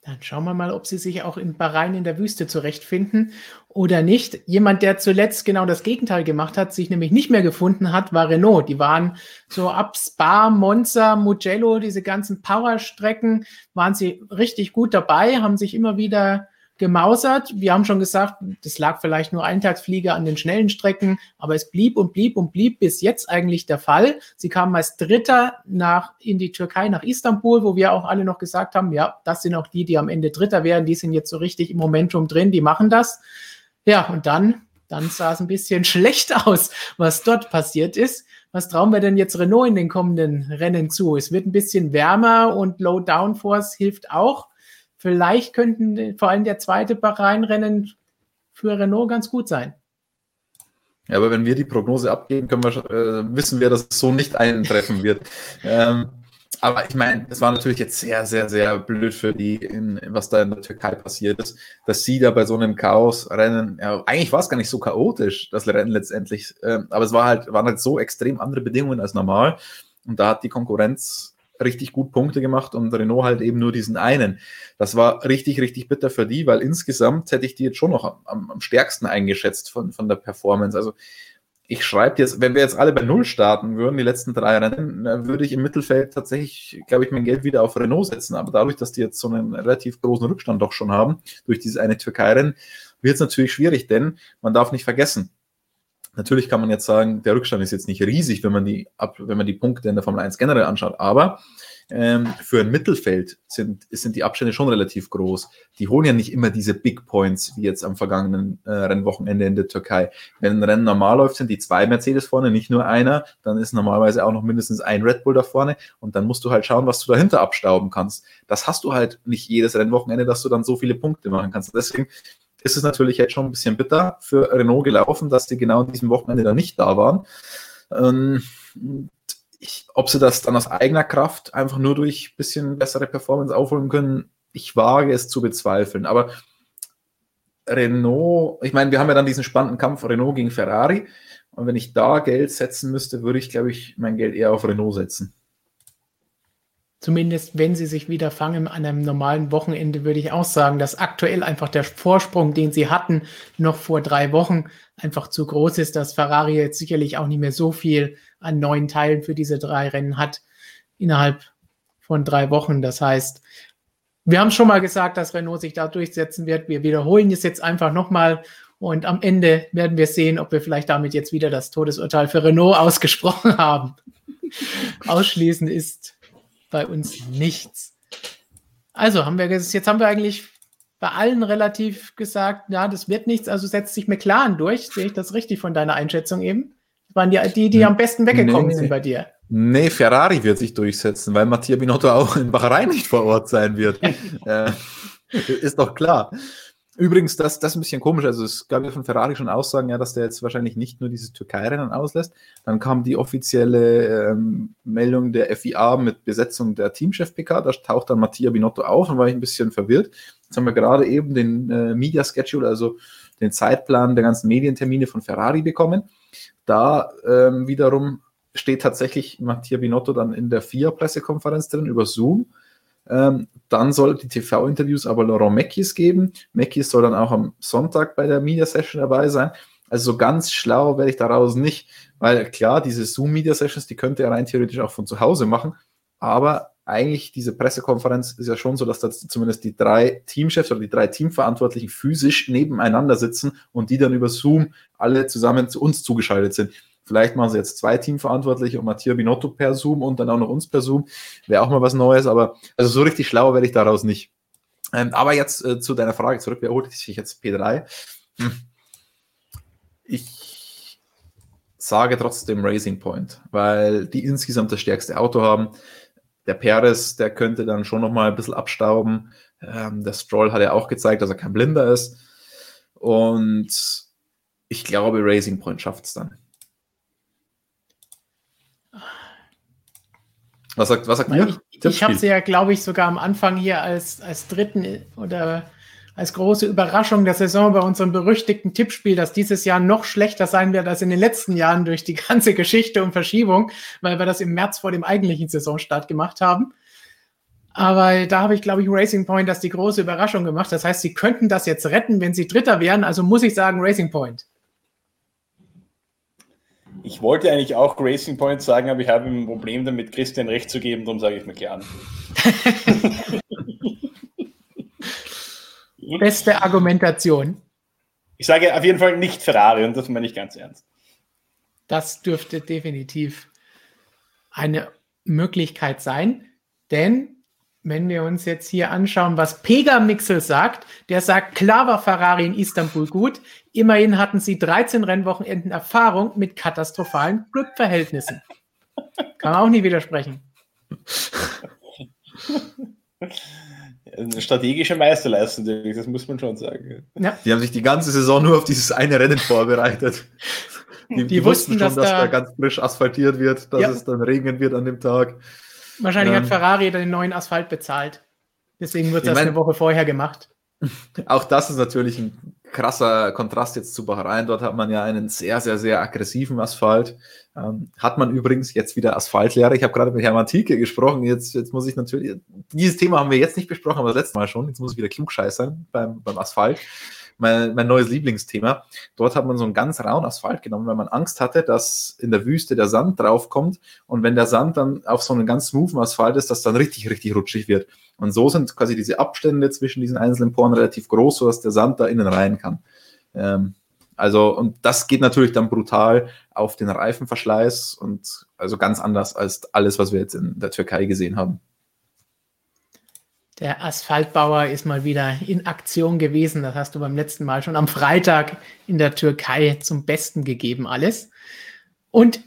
Dann schauen wir mal, ob sie sich auch in Bahrain in der Wüste zurechtfinden oder nicht. Jemand, der zuletzt genau das Gegenteil gemacht hat, sich nämlich nicht mehr gefunden hat, war Renault. Die waren so ab Spa, Monza, Mugello, diese ganzen Powerstrecken, waren sie richtig gut dabei, haben sich immer wieder gemausert. Wir haben schon gesagt, das lag vielleicht nur Eintagsflieger an den schnellen Strecken, aber es blieb und blieb und blieb bis jetzt eigentlich der Fall. Sie kamen als Dritter nach, in die Türkei, nach Istanbul, wo wir auch alle noch gesagt haben, ja, das sind auch die, die am Ende Dritter werden. Die sind jetzt so richtig im Momentum drin, die machen das. Ja, und dann, dann sah es ein bisschen (laughs) schlecht aus, was dort passiert ist. Was trauen wir denn jetzt Renault in den kommenden Rennen zu? Es wird ein bisschen wärmer und Low Downforce hilft auch. Vielleicht könnten vor allem der zweite Bahrain-Rennen für Renault ganz gut sein. Ja, aber wenn wir die Prognose abgeben, können wir, äh, wissen wir, dass es so nicht eintreffen wird. (laughs) ähm, aber ich meine, es war natürlich jetzt sehr, sehr, sehr blöd für die, in, was da in der Türkei passiert ist, dass sie da bei so einem Chaos-Rennen, ja, eigentlich war es gar nicht so chaotisch, das Rennen letztendlich, äh, aber es war halt, waren halt so extrem andere Bedingungen als normal. Und da hat die Konkurrenz richtig gut Punkte gemacht und Renault halt eben nur diesen einen. Das war richtig, richtig bitter für die, weil insgesamt hätte ich die jetzt schon noch am, am stärksten eingeschätzt von, von der Performance. Also ich schreibe jetzt, wenn wir jetzt alle bei Null starten würden, die letzten drei Rennen, würde ich im Mittelfeld tatsächlich, glaube ich, mein Geld wieder auf Renault setzen. Aber dadurch, dass die jetzt so einen relativ großen Rückstand doch schon haben, durch dieses eine Türkei-Rennen, wird es natürlich schwierig, denn man darf nicht vergessen, Natürlich kann man jetzt sagen, der Rückstand ist jetzt nicht riesig, wenn man die, wenn man die Punkte in der Formel 1 generell anschaut, aber ähm, für ein Mittelfeld sind, sind die Abstände schon relativ groß. Die holen ja nicht immer diese Big Points, wie jetzt am vergangenen äh, Rennwochenende in der Türkei. Wenn ein Rennen normal läuft, sind die zwei Mercedes vorne, nicht nur einer, dann ist normalerweise auch noch mindestens ein Red Bull da vorne und dann musst du halt schauen, was du dahinter abstauben kannst. Das hast du halt nicht jedes Rennwochenende, dass du dann so viele Punkte machen kannst. Deswegen ist es natürlich jetzt schon ein bisschen bitter für Renault gelaufen, dass die genau an diesem Wochenende da nicht da waren. Ähm, ich, ob sie das dann aus eigener Kraft einfach nur durch ein bisschen bessere Performance aufholen können, ich wage es zu bezweifeln. Aber Renault, ich meine, wir haben ja dann diesen spannenden Kampf Renault gegen Ferrari. Und wenn ich da Geld setzen müsste, würde ich, glaube ich, mein Geld eher auf Renault setzen. Zumindest wenn sie sich wieder fangen an einem normalen Wochenende, würde ich auch sagen, dass aktuell einfach der Vorsprung, den sie hatten, noch vor drei Wochen einfach zu groß ist, dass Ferrari jetzt sicherlich auch nicht mehr so viel an neuen Teilen für diese drei Rennen hat innerhalb von drei Wochen. Das heißt, wir haben schon mal gesagt, dass Renault sich da durchsetzen wird. Wir wiederholen es jetzt einfach nochmal und am Ende werden wir sehen, ob wir vielleicht damit jetzt wieder das Todesurteil für Renault (laughs) ausgesprochen haben. Ausschließend ist bei uns nichts. Also haben wir jetzt haben wir eigentlich bei allen relativ gesagt, ja, das wird nichts, also setzt sich McLaren durch. Sehe ich das richtig von deiner Einschätzung eben? Das waren die, die, die am besten weggekommen nee, sind bei dir. Nee, Ferrari wird sich durchsetzen, weil Mattia Binotto auch in Bahrain nicht vor Ort sein wird. (laughs) äh, ist doch klar. Übrigens, das, das ist ein bisschen komisch. Also es gab ja von Ferrari schon Aussagen, ja, dass der jetzt wahrscheinlich nicht nur dieses Türkei-Rennen auslässt. Dann kam die offizielle ähm, Meldung der FIA mit Besetzung der Teamchef-PK. Da taucht dann Mattia Binotto auf und war ich ein bisschen verwirrt. Jetzt haben wir gerade eben den äh, Media Schedule, also den Zeitplan der ganzen Medientermine von Ferrari bekommen. Da ähm, wiederum steht tatsächlich Mattia Binotto dann in der FIA-Pressekonferenz drin über Zoom. Ähm, dann soll die TV-Interviews aber Laurent Meckis geben. Meckis soll dann auch am Sonntag bei der Media-Session dabei sein. Also so ganz schlau werde ich daraus nicht, weil klar, diese Zoom-Media-Sessions, die könnte er rein theoretisch auch von zu Hause machen, aber eigentlich diese Pressekonferenz ist ja schon so, dass da zumindest die drei Teamchefs oder die drei Teamverantwortlichen physisch nebeneinander sitzen und die dann über Zoom alle zusammen zu uns zugeschaltet sind. Vielleicht machen sie jetzt zwei Teamverantwortliche und Mattia Binotto per Zoom und dann auch noch uns per Zoom. Wäre auch mal was Neues, aber also so richtig schlau werde ich daraus nicht. Ähm, aber jetzt äh, zu deiner Frage zurück. Wer holt sich jetzt P3? Hm. Ich sage trotzdem Racing Point, weil die insgesamt das stärkste Auto haben. Der Perez, der könnte dann schon noch mal ein bisschen abstauben. Ähm, der Stroll hat ja auch gezeigt, dass er kein Blinder ist. Und ich glaube, Racing Point schafft es dann. Was sagt, was sagt ihr? Ich, ich habe sie ja, glaube ich, sogar am Anfang hier als, als dritten oder als große Überraschung der Saison bei unserem berüchtigten Tippspiel, dass dieses Jahr noch schlechter sein wird als in den letzten Jahren durch die (laughs) ganze Geschichte und Verschiebung, weil wir das im März vor dem eigentlichen Saisonstart gemacht haben. Aber da habe ich, glaube ich, Racing Point das die große Überraschung gemacht. Das heißt, sie könnten das jetzt retten, wenn sie Dritter wären. Also muss ich sagen, Racing Point. Ich wollte eigentlich auch Racing Point sagen, aber ich habe ein Problem damit, Christian recht zu geben, darum sage ich McLaren. (laughs) Beste Argumentation. Ich sage auf jeden Fall nicht Ferrari und das meine ich ganz ernst. Das dürfte definitiv eine Möglichkeit sein, denn wenn wir uns jetzt hier anschauen, was Pegamixel sagt, der sagt, klar war Ferrari in Istanbul gut. Immerhin hatten sie 13 Rennwochenenden Erfahrung mit katastrophalen Glückverhältnissen. Kann man auch nie widersprechen. Eine strategische Meisterleistung, das muss man schon sagen. Ja. Die haben sich die ganze Saison nur auf dieses eine Rennen vorbereitet. Die, die, die wussten, schon, dass, dass da, da, ganz frisch asphaltiert wird, dass ja. es dann regnen wird an dem Tag. Wahrscheinlich ähm, hat Ferrari den neuen Asphalt bezahlt. Deswegen wird das mein, eine Woche vorher gemacht. (laughs) Auch das ist natürlich ein krasser Kontrast jetzt zu Bahrain. Dort hat man ja einen sehr, sehr, sehr aggressiven Asphalt. Ähm, hat man übrigens jetzt wieder Asphaltlehre. Ich habe gerade mit Hermann Thielke gesprochen. Jetzt, jetzt muss ich natürlich, dieses Thema haben wir jetzt nicht besprochen, aber das letzte Mal schon. Jetzt muss ich wieder klugscheißern beim, beim Asphalt mein, mein neues Lieblingsthema. Dort hat man so einen ganz rauen Asphalt genommen, weil man Angst hatte, dass in der Wüste der Sand draufkommt und wenn der Sand dann auf so einen ganz smoothen Asphalt ist, dass dann richtig, richtig rutschig wird. Und so sind quasi diese Abstände zwischen diesen einzelnen Poren relativ groß, sodass der Sand da innen rein kann. Ähm, also, und das geht natürlich dann brutal auf den Reifenverschleiß und also ganz anders als alles, was wir jetzt in der Türkei gesehen haben. Der Asphaltbauer ist mal wieder in Aktion gewesen. Das hast du beim letzten Mal schon am Freitag in der Türkei zum Besten gegeben, alles. Und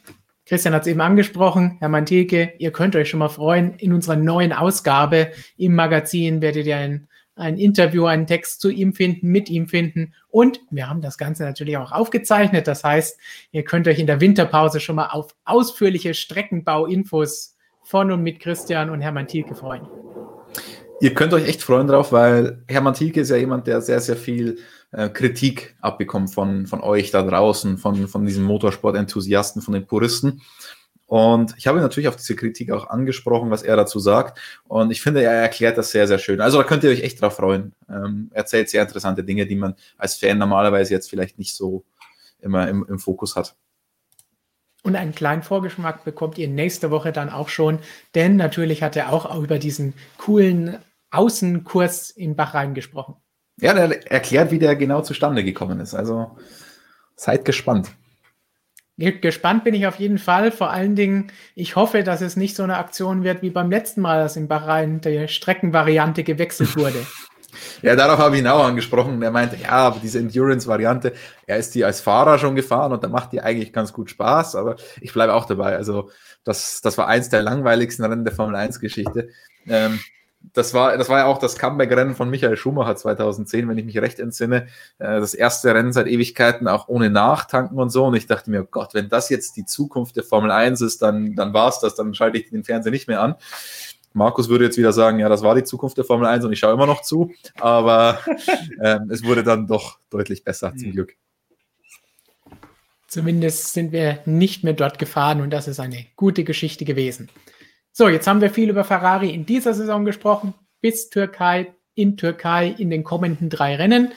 Christian hat es eben angesprochen, Herr Manteke, ihr könnt euch schon mal freuen. In unserer neuen Ausgabe im Magazin werdet ihr ein, ein Interview, einen Text zu ihm finden, mit ihm finden. Und wir haben das Ganze natürlich auch aufgezeichnet. Das heißt, ihr könnt euch in der Winterpause schon mal auf ausführliche Streckenbau-Infos von und mit Christian und Hermann Thielke freuen ihr könnt euch echt freuen drauf, weil Hermann Thielke ist ja jemand, der sehr, sehr viel äh, Kritik abbekommt von, von euch da draußen, von, von diesen Motorsport-Enthusiasten, von den Puristen. Und ich habe natürlich auf diese Kritik auch angesprochen, was er dazu sagt. Und ich finde, er erklärt das sehr, sehr schön. Also da könnt ihr euch echt drauf freuen. Ähm, er erzählt sehr interessante Dinge, die man als Fan normalerweise jetzt vielleicht nicht so immer im, im Fokus hat. Und einen kleinen Vorgeschmack bekommt ihr nächste Woche dann auch schon, denn natürlich hat er auch über diesen coolen Außenkurs in Bahrain gesprochen. Ja, der erklärt, wie der genau zustande gekommen ist. Also seid gespannt. Gespannt bin ich auf jeden Fall. Vor allen Dingen, ich hoffe, dass es nicht so eine Aktion wird wie beim letzten Mal, dass in Bahrain die Streckenvariante gewechselt wurde. (laughs) Ja, darauf habe ich ihn auch angesprochen. Er meinte, ja, aber diese Endurance-Variante, er ist die als Fahrer schon gefahren und da macht die eigentlich ganz gut Spaß, aber ich bleibe auch dabei. Also, das, das war eins der langweiligsten Rennen der Formel 1-Geschichte. Ähm, das war, das war ja auch das Comeback-Rennen von Michael Schumacher 2010, wenn ich mich recht entsinne. Äh, das erste Rennen seit Ewigkeiten, auch ohne Nachtanken und so. Und ich dachte mir, oh Gott, wenn das jetzt die Zukunft der Formel 1 ist, dann, dann war es das, dann schalte ich den Fernseher nicht mehr an. Markus würde jetzt wieder sagen, ja, das war die Zukunft der Formel 1 und ich schaue immer noch zu. Aber (laughs) ähm, es wurde dann doch deutlich besser, zum hm. Glück. Zumindest sind wir nicht mehr dort gefahren und das ist eine gute Geschichte gewesen. So, jetzt haben wir viel über Ferrari in dieser Saison gesprochen, bis Türkei, in Türkei, in den kommenden drei Rennen.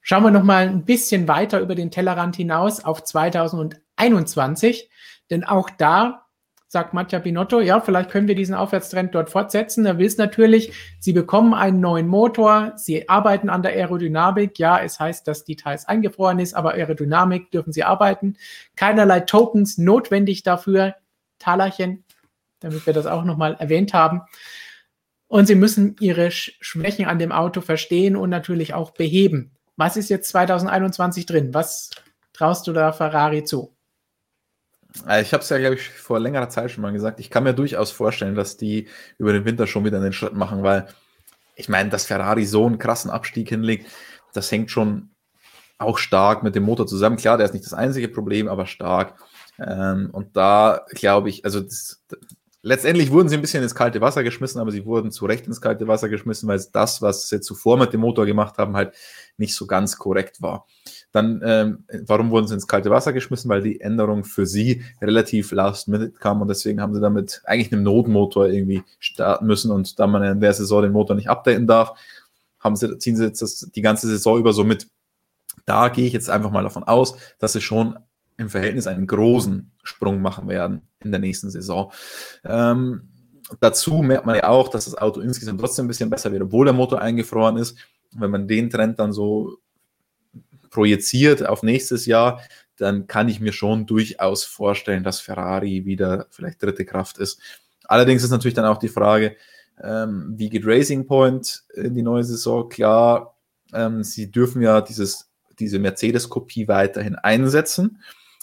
Schauen wir noch mal ein bisschen weiter über den Tellerrand hinaus auf 2021, denn auch da sagt Mattia Binotto, ja, vielleicht können wir diesen Aufwärtstrend dort fortsetzen. Er will es natürlich. Sie bekommen einen neuen Motor. Sie arbeiten an der Aerodynamik. Ja, es heißt, dass die Teils eingefroren ist, aber Aerodynamik dürfen sie arbeiten. Keinerlei Tokens notwendig dafür. Talerchen damit wir das auch nochmal erwähnt haben. Und sie müssen ihre Schwächen an dem Auto verstehen und natürlich auch beheben. Was ist jetzt 2021 drin? Was traust du da Ferrari zu? Äh, ich habe es ja, glaube ich, vor längerer Zeit schon mal gesagt. Ich kann mir durchaus vorstellen, dass die über den Winter schon wieder einen Schritt machen, weil ich meine, dass Ferrari so einen krassen Abstieg hinlegt, das hängt schon auch stark mit dem Motor zusammen. Klar, der ist nicht das einzige Problem, aber stark. Ähm, und da glaube ich, also das, Letztendlich wurden sie ein bisschen ins kalte Wasser geschmissen, aber sie wurden zu Recht ins kalte Wasser geschmissen, weil das, was sie zuvor mit dem Motor gemacht haben, halt nicht so ganz korrekt war. Dann, ähm, warum wurden sie ins kalte Wasser geschmissen? Weil die Änderung für sie relativ last minute kam und deswegen haben sie damit eigentlich einem Notmotor irgendwie starten müssen und da man in der Saison den Motor nicht updaten darf, haben sie, ziehen sie jetzt das, die ganze Saison über so mit. Da gehe ich jetzt einfach mal davon aus, dass sie schon im Verhältnis einen großen Sprung machen werden in der nächsten Saison. Ähm, dazu merkt man ja auch, dass das Auto insgesamt trotzdem ein bisschen besser wird, obwohl der Motor eingefroren ist. Wenn man den Trend dann so projiziert auf nächstes Jahr, dann kann ich mir schon durchaus vorstellen, dass Ferrari wieder vielleicht dritte Kraft ist. Allerdings ist natürlich dann auch die Frage, Ähm, wie geht Racing Point in die neue Saison? Klar, ähm, sie dürfen ja dieses, diese Mercedes-Kopie weiterhin einsetzen,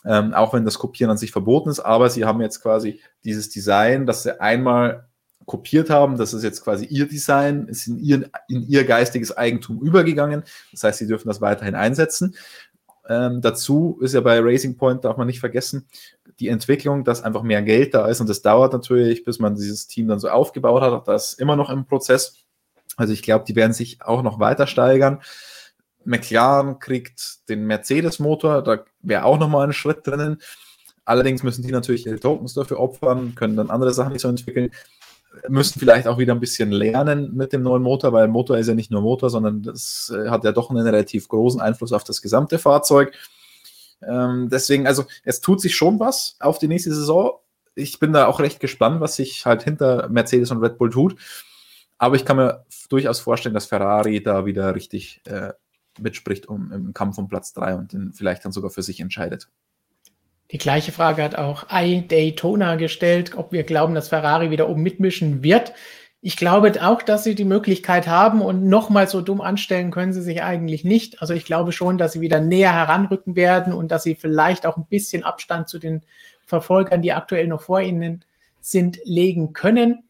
ähm, auch wenn das Kopieren an sich verboten ist, aber sie haben jetzt quasi dieses Design, das sie einmal kopiert haben. Das ist jetzt quasi ihr Design, ist in ihr, in ihr geistiges Eigentum übergegangen. Das heißt, sie dürfen das weiterhin einsetzen. Ähm, dazu ist ja bei Racing Point, darf man nicht vergessen, die Entwicklung, dass einfach mehr Geld da ist und das dauert natürlich, bis man dieses Team dann so aufgebaut hat. Das ist immer noch im Prozess. Also ich glaube, die werden sich auch noch weiter steigern. McLaren kriegt den Mercedes-Motor, da wäre auch nochmal ein Schritt drinnen. Allerdings müssen die natürlich ihre Tokens dafür opfern, können dann andere Sachen nicht so entwickeln müssen vielleicht auch wieder ein bisschen lernen mit dem neuen Motor, weil Motor ist ja nicht nur Motor, sondern das äh, hat ja doch einen relativ großen Einfluss auf das gesamte Fahrzeug. Ähm, deswegen, also es tut sich schon was auf die nächste Saison. Ich bin da auch recht gespannt, was sich halt hinter Mercedes und Red Bull tut. Aber ich kann mir durchaus vorstellen, dass Ferrari da wieder richtig äh, mitspricht um, im Kampf um Platz 3 und den vielleicht dann sogar für sich entscheidet. Die gleiche Frage hat auch I Daytona gestellt, ob wir glauben, dass Ferrari wieder oben mitmischen wird. Ich glaube auch, dass sie die Möglichkeit haben und nochmal so dumm anstellen können sie sich eigentlich nicht. Also ich glaube schon, dass sie wieder näher heranrücken werden und dass sie vielleicht auch ein bisschen Abstand zu den Verfolgern, die aktuell noch vor ihnen sind, legen können.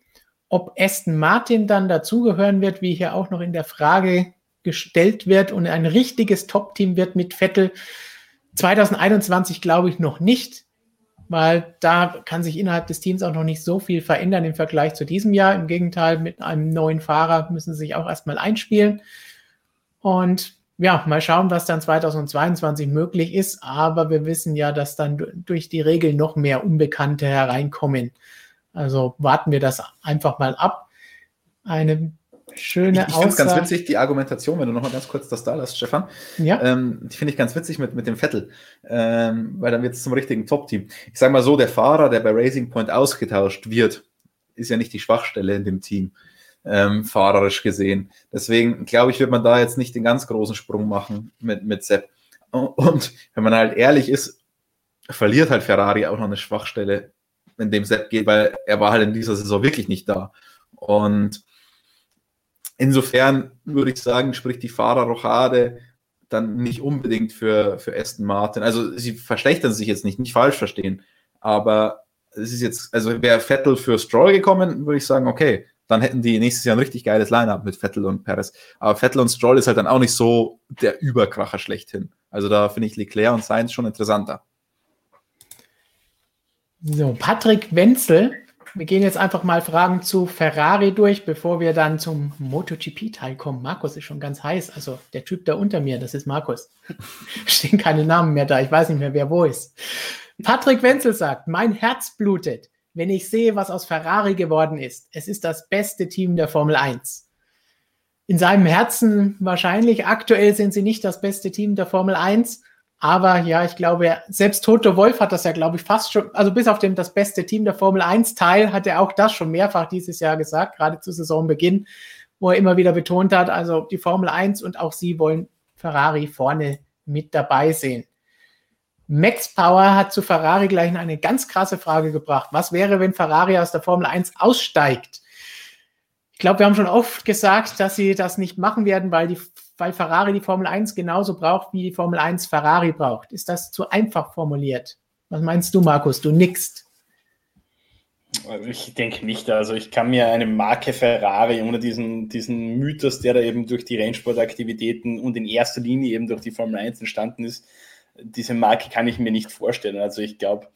Ob Aston Martin dann dazugehören wird, wie hier auch noch in der Frage gestellt wird und ein richtiges Top-Team wird mit Vettel, 2021 glaube ich noch nicht, weil da kann sich innerhalb des Teams auch noch nicht so viel verändern im Vergleich zu diesem Jahr. Im Gegenteil, mit einem neuen Fahrer müssen sie sich auch erstmal einspielen. Und ja, mal schauen, was dann 2022 möglich ist. Aber wir wissen ja, dass dann durch die Regeln noch mehr Unbekannte hereinkommen. Also warten wir das einfach mal ab. Eine Schöne ich, ich finde es ganz witzig, die Argumentation, wenn du noch mal ganz kurz das da lässt, Stefan. Ja. Ähm, die finde ich ganz witzig mit, mit dem Vettel, ähm, weil dann wird es zum richtigen Top-Team. Ich sage mal so, der Fahrer, der bei Racing Point ausgetauscht wird, ist ja nicht die Schwachstelle in dem Team, ähm, fahrerisch gesehen. Deswegen glaube ich, wird man da jetzt nicht den ganz großen Sprung machen mit, mit Sepp. Und wenn man halt ehrlich ist, verliert halt Ferrari auch noch eine Schwachstelle, in dem Sepp geht, weil er war halt in dieser Saison wirklich nicht da. Und Insofern würde ich sagen, spricht die Fahrerrochade dann nicht unbedingt für, für Aston Martin. Also sie verschlechtern sich jetzt nicht, nicht falsch verstehen. Aber es ist jetzt, also wäre Vettel für Stroll gekommen, würde ich sagen, okay, dann hätten die nächstes Jahr ein richtig geiles Line-Up mit Vettel und Perez. Aber Vettel und Stroll ist halt dann auch nicht so der Überkracher schlechthin. Also da finde ich Leclerc und Sainz schon interessanter. So, Patrick Wenzel wir gehen jetzt einfach mal Fragen zu Ferrari durch, bevor wir dann zum MotoGP-Teil kommen. Markus ist schon ganz heiß. Also der Typ da unter mir, das ist Markus. (laughs) Stehen keine Namen mehr da. Ich weiß nicht mehr, wer wo ist. Patrick Wenzel sagt, mein Herz blutet, wenn ich sehe, was aus Ferrari geworden ist. Es ist das beste Team der Formel 1. In seinem Herzen wahrscheinlich. Aktuell sind sie nicht das beste Team der Formel 1. Aber ja, ich glaube, selbst Toto Wolf hat das ja, glaube ich, fast schon, also bis auf dem das beste Team der Formel 1 Teil, hat er auch das schon mehrfach dieses Jahr gesagt, gerade zu Saisonbeginn, wo er immer wieder betont hat, also die Formel 1 und auch sie wollen Ferrari vorne mit dabei sehen. Max Power hat zu Ferrari gleich eine ganz krasse Frage gebracht. Was wäre, wenn Ferrari aus der Formel 1 aussteigt? Ich glaube, wir haben schon oft gesagt, dass sie das nicht machen werden, weil die weil Ferrari die Formel 1 genauso braucht, wie die Formel 1 Ferrari braucht. Ist das zu einfach formuliert? Was meinst du, Markus? Du nickst. Ich denke nicht. Also ich kann mir eine Marke Ferrari ohne diesen, diesen Mythos, der da eben durch die Rennsportaktivitäten und in erster Linie eben durch die Formel 1 entstanden ist, diese Marke kann ich mir nicht vorstellen. Also ich glaube,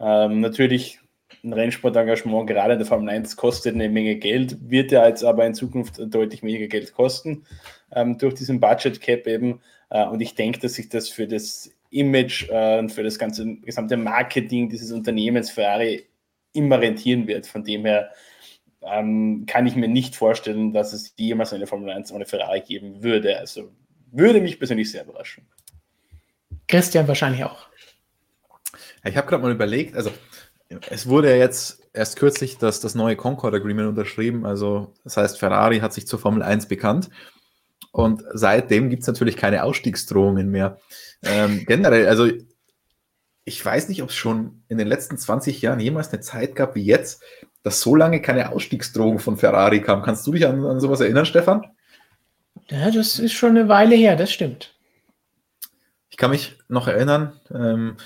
ähm, natürlich ein Rennsportengagement gerade in der Formel 1 kostet eine Menge Geld, wird ja jetzt aber in Zukunft deutlich weniger Geld kosten ähm, durch diesen Budget Cap eben. Äh, und ich denke, dass sich das für das Image äh, und für das ganze gesamte Marketing dieses Unternehmens Ferrari immer rentieren wird. Von dem her ähm, kann ich mir nicht vorstellen, dass es jemals eine Formel 1 ohne Ferrari geben würde. Also würde mich persönlich sehr überraschen. Christian wahrscheinlich auch. Ich habe gerade mal überlegt, also es wurde ja jetzt erst kürzlich das, das neue Concord Agreement unterschrieben. Also das heißt, Ferrari hat sich zur Formel 1 bekannt. Und seitdem gibt es natürlich keine Ausstiegsdrohungen mehr. Ähm, generell, also ich weiß nicht, ob es schon in den letzten 20 Jahren jemals eine Zeit gab wie jetzt, dass so lange keine Ausstiegsdrohung von Ferrari kam. Kannst du dich an, an sowas erinnern, Stefan? Ja, das ist schon eine Weile her, das stimmt. Ich kann mich noch erinnern, ähm,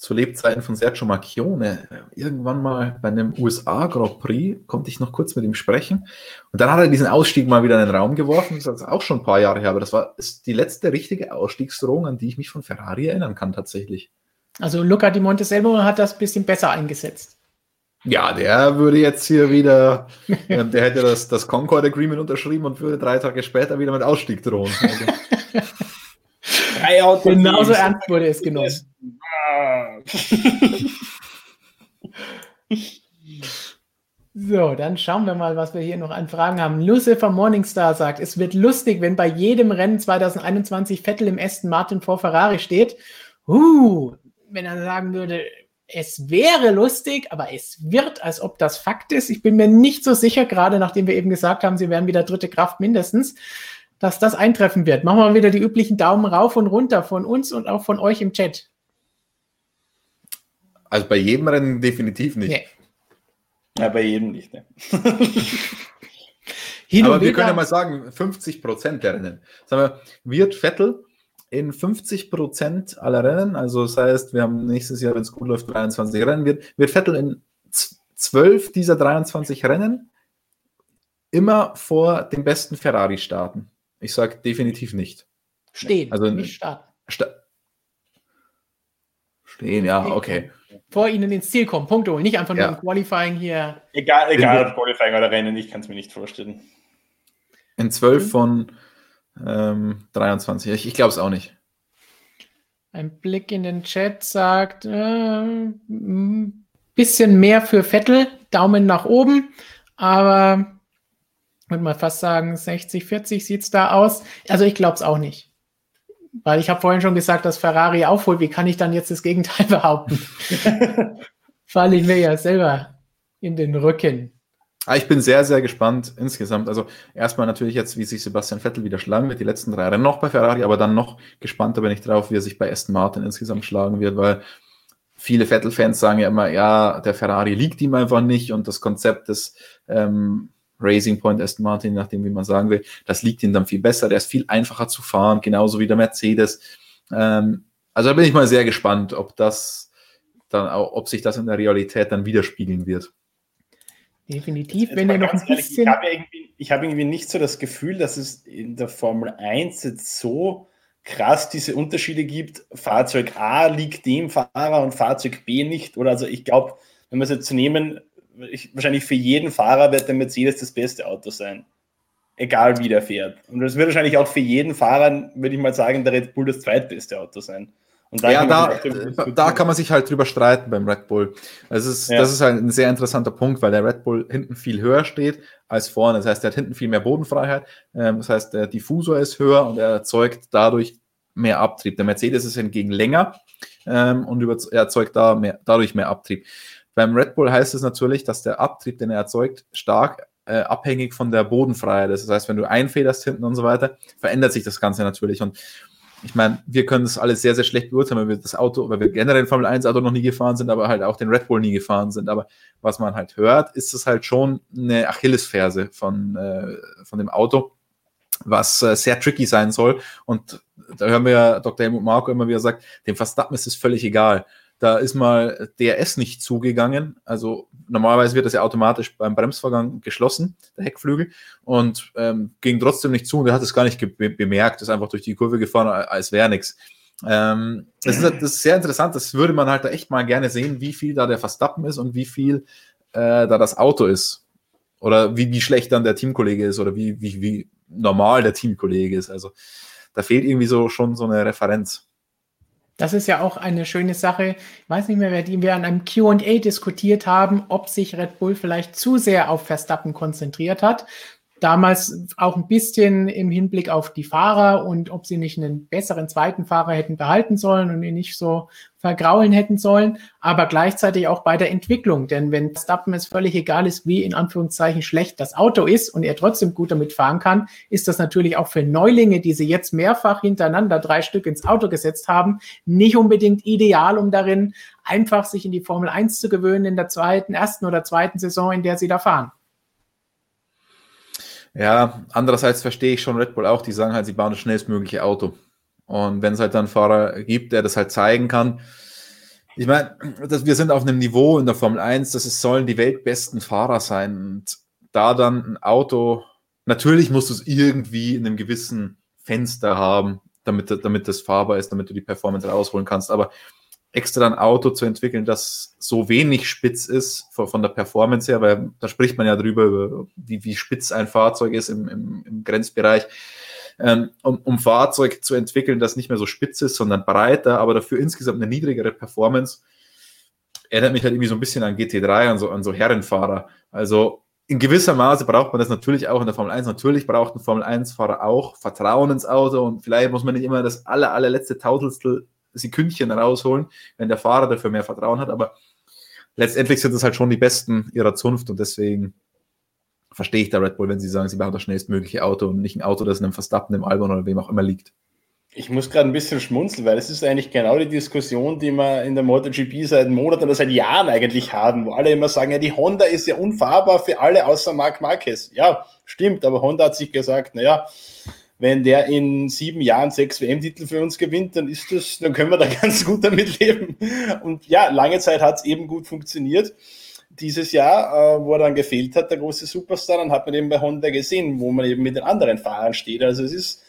zu Lebzeiten von Sergio Macchione, irgendwann mal bei einem USA Grand Prix, konnte ich noch kurz mit ihm sprechen. Und dann hat er diesen Ausstieg mal wieder in den Raum geworfen. Das ist auch schon ein paar Jahre her, aber das war ist die letzte richtige Ausstiegsdrohung, an die ich mich von Ferrari erinnern kann, tatsächlich. Also Luca Di Monteselvo hat das ein bisschen besser eingesetzt. Ja, der würde jetzt hier wieder, äh, der hätte das, das Concord Agreement unterschrieben und würde drei Tage später wieder mit Ausstieg drohen. Also. (laughs) Genauso ernst wurde es genommen. So, dann schauen wir mal, was wir hier noch an Fragen haben. Lucifer Morningstar sagt, es wird lustig, wenn bei jedem Rennen 2021 Vettel im Aston Martin vor Ferrari steht. Uh, wenn er sagen würde, es wäre lustig, aber es wird, als ob das Fakt ist. Ich bin mir nicht so sicher, gerade nachdem wir eben gesagt haben, sie werden wieder dritte Kraft mindestens, dass das eintreffen wird. Machen wir wieder die üblichen Daumen rauf und runter von uns und auch von euch im Chat. Also bei jedem Rennen definitiv nicht. Nee. Ja, bei jedem nicht. Ne? (laughs) Aber wir können ja mal sagen, 50 Prozent der Rennen. Sagen wir, wird Vettel in 50 Prozent aller Rennen, also das heißt, wir haben nächstes Jahr, wenn es gut läuft, 23 Rennen, wird, wird Vettel in 12 dieser 23 Rennen immer vor dem besten Ferrari starten. Ich sage definitiv nicht. Stehen, also, nicht starten. Sta Stehen, ja, okay vor ihnen ins Ziel kommen, Punkte holen, nicht einfach nur ja. im Qualifying hier. Egal, egal ob Qualifying oder Rennen, ich kann es mir nicht vorstellen. In 12 mhm. von ähm, 23, ich, ich glaube es auch nicht. Ein Blick in den Chat sagt, äh, bisschen mehr für Vettel, Daumen nach oben, aber würde mal fast sagen, 60, 40 sieht es da aus. Also ich glaube es auch nicht. Weil ich habe vorhin schon gesagt, dass Ferrari aufholt. Wie kann ich dann jetzt das Gegenteil (laughs) behaupten? Falle ich mir ja selber in den Rücken. Ah, ich bin sehr, sehr gespannt insgesamt. Also erstmal natürlich jetzt, wie sich Sebastian Vettel wieder schlagen wird, die letzten drei Rennen noch bei Ferrari, aber dann noch gespannter bin ich drauf, wie er sich bei Aston Martin insgesamt schlagen wird, weil viele Vettel-Fans sagen ja immer, ja, der Ferrari liegt ihm einfach nicht und das Konzept des ähm, Racing Point Aston Martin, nachdem wie man sagen will, das liegt ihm dann viel besser, der ist viel einfacher zu fahren, genauso wie der Mercedes. Ähm, also da bin ich mal sehr gespannt, ob das dann auch, ob sich das in der Realität dann widerspiegeln wird. Definitiv, wenn er noch ein ehrlich, bisschen. Ich habe irgendwie, hab irgendwie nicht so das Gefühl, dass es in der Formel 1 jetzt so krass diese Unterschiede gibt. Fahrzeug A liegt dem Fahrer und Fahrzeug B nicht. Oder also ich glaube, wenn wir es jetzt zu nehmen, ich, wahrscheinlich für jeden Fahrer wird der Mercedes das beste Auto sein. Egal wie der fährt. Und das wird wahrscheinlich auch für jeden Fahrer, würde ich mal sagen, der Red Bull das zweitbeste Auto sein. ja, da, da kann man sich halt drüber streiten beim Red Bull. Das ist, ja. das ist halt ein sehr interessanter Punkt, weil der Red Bull hinten viel höher steht als vorne. Das heißt, er hat hinten viel mehr Bodenfreiheit. Ähm, das heißt, der Diffusor ist höher und er erzeugt dadurch mehr Abtrieb. Der Mercedes ist hingegen länger ähm, und erzeugt da mehr, dadurch mehr Abtrieb. Beim Red Bull heißt es natürlich, dass der Abtrieb, den er erzeugt, stark äh, abhängig von der Bodenfreiheit ist. Das heißt, wenn du einfederst hinten und so weiter, verändert sich das Ganze natürlich. Und ich meine, wir können das alles sehr, sehr schlecht beurteilen, weil wir das Auto, weil wir generell Formel 1 Auto noch nie gefahren sind, aber halt auch den Red Bull nie gefahren sind. Aber was man halt hört, ist es halt schon eine Achillesferse von, äh, von dem Auto, was äh, sehr tricky sein soll. Und da hören wir ja Dr. Helmut Marco immer wieder sagt, dem Verstappen ist es völlig egal. Da ist mal DRS nicht zugegangen. Also normalerweise wird das ja automatisch beim Bremsvorgang geschlossen, der Heckflügel, und ähm, ging trotzdem nicht zu und er hat es gar nicht be bemerkt, ist einfach durch die Kurve gefahren, als wäre nichts. Ähm, das, ist, das ist sehr interessant, das würde man halt da echt mal gerne sehen, wie viel da der Verstappen ist und wie viel äh, da das Auto ist. Oder wie, wie schlecht dann der Teamkollege ist oder wie, wie, wie normal der Teamkollege ist. Also da fehlt irgendwie so schon so eine Referenz. Das ist ja auch eine schöne Sache. Ich weiß nicht mehr, wer die wir an einem QA diskutiert haben, ob sich Red Bull vielleicht zu sehr auf Verstappen konzentriert hat. Damals auch ein bisschen im Hinblick auf die Fahrer und ob sie nicht einen besseren zweiten Fahrer hätten behalten sollen und ihn nicht so vergraulen hätten sollen, aber gleichzeitig auch bei der Entwicklung. Denn wenn Stappen es völlig egal ist, wie in Anführungszeichen schlecht das Auto ist und er trotzdem gut damit fahren kann, ist das natürlich auch für Neulinge, die sie jetzt mehrfach hintereinander drei Stück ins Auto gesetzt haben, nicht unbedingt ideal, um darin einfach sich in die Formel 1 zu gewöhnen in der zweiten, ersten oder zweiten Saison, in der sie da fahren. Ja, andererseits verstehe ich schon Red Bull auch, die sagen halt, sie bauen das schnellstmögliche Auto. Und wenn es halt dann Fahrer gibt, der das halt zeigen kann, ich meine, wir sind auf einem Niveau in der Formel 1, dass es sollen die weltbesten Fahrer sein. Und da dann ein Auto, natürlich musst du es irgendwie in einem gewissen Fenster haben, damit, damit das fahrbar ist, damit du die Performance rausholen kannst. Aber extra ein Auto zu entwickeln, das so wenig spitz ist von, von der Performance her, weil da spricht man ja drüber, wie, wie spitz ein Fahrzeug ist im, im, im Grenzbereich. Ähm, um, um Fahrzeug zu entwickeln, das nicht mehr so spitz ist, sondern breiter, aber dafür insgesamt eine niedrigere Performance, erinnert mich halt irgendwie so ein bisschen an GT3, an so, an so Herrenfahrer. Also in gewisser Maße braucht man das natürlich auch in der Formel 1. Natürlich braucht ein Formel 1-Fahrer auch Vertrauen ins Auto und vielleicht muss man nicht immer das aller, allerletzte Tausendste Sekündchen rausholen, wenn der Fahrer dafür mehr Vertrauen hat. Aber letztendlich sind es halt schon die Besten ihrer Zunft und deswegen verstehe ich da Red Bull, wenn sie sagen, sie machen das schnellstmögliche Auto und nicht ein Auto, das in einem Verstappen, im Albon oder wem auch immer liegt. Ich muss gerade ein bisschen schmunzeln, weil es ist eigentlich genau die Diskussion, die wir in der MotoGP seit Monaten oder seit Jahren eigentlich haben, wo alle immer sagen, ja, die Honda ist ja unfahrbar für alle außer Marc Marquez. Ja, stimmt, aber Honda hat sich gesagt, naja, wenn der in sieben Jahren sechs WM-Titel für uns gewinnt, dann ist das, dann können wir da (laughs) ganz gut damit leben. Und ja, lange Zeit hat es eben gut funktioniert. Dieses Jahr, äh, wo er dann gefehlt hat, der große Superstar, dann hat man eben bei Honda gesehen, wo man eben mit den anderen Fahrern steht. Also es ist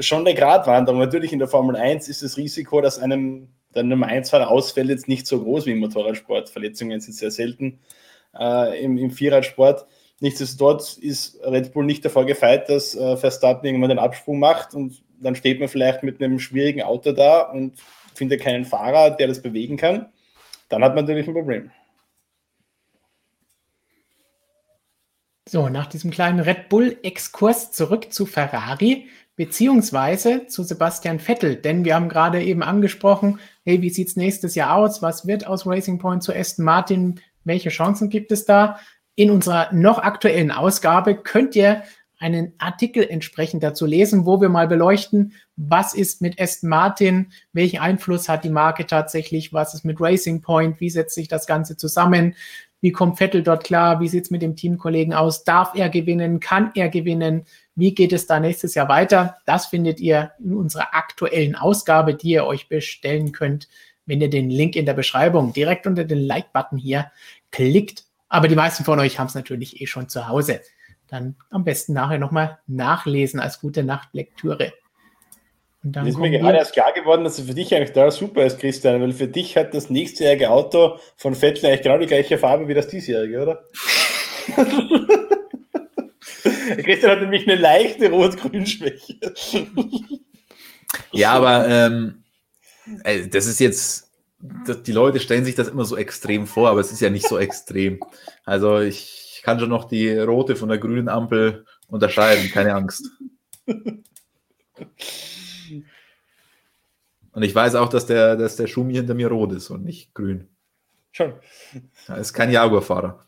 schon eine Gratwanderung. Natürlich in der Formel 1 ist das Risiko, dass einem der Nummer 1-Fahrer ausfällt, jetzt nicht so groß wie im Motorradsport. Verletzungen sind sehr selten äh, im, im Vierradsport. Nichtsdestotrotz ist Red Bull nicht davor gefeit, dass äh, Verstappen irgendwann den Absprung macht und dann steht man vielleicht mit einem schwierigen Auto da und findet keinen Fahrer, der das bewegen kann. Dann hat man natürlich ein Problem. So, nach diesem kleinen Red Bull-Exkurs zurück zu Ferrari beziehungsweise zu Sebastian Vettel, denn wir haben gerade eben angesprochen, hey, wie sieht es nächstes Jahr aus? Was wird aus Racing Point zu Aston Martin? Welche Chancen gibt es da? In unserer noch aktuellen Ausgabe könnt ihr einen Artikel entsprechend dazu lesen, wo wir mal beleuchten, was ist mit Aston Martin, welchen Einfluss hat die Marke tatsächlich, was ist mit Racing Point, wie setzt sich das Ganze zusammen, wie kommt Vettel dort klar, wie sieht es mit dem Teamkollegen aus, darf er gewinnen, kann er gewinnen, wie geht es da nächstes Jahr weiter. Das findet ihr in unserer aktuellen Ausgabe, die ihr euch bestellen könnt, wenn ihr den Link in der Beschreibung direkt unter den Like-Button hier klickt. Aber die meisten von euch haben es natürlich eh schon zu Hause. Dann am besten nachher nochmal nachlesen als gute Nachtlektüre. Und dann ist mir gerade erst klar geworden, dass es für dich eigentlich da super ist, Christian, weil für dich hat das nächstjährige Auto von Vettel eigentlich genau die gleiche Farbe wie das diesjährige, oder? (laughs) Christian hat nämlich eine leichte Rot-Grün-Schwäche. ja, aber ähm, das ist jetzt die Leute stellen sich das immer so extrem vor, aber es ist ja nicht so extrem. Also ich kann schon noch die rote von der grünen Ampel unterscheiden, keine Angst. (laughs) Und ich weiß auch, dass der, dass der Schumi hinter mir rot ist und nicht grün. Schon. Er ist kein Jaguar-Fahrer.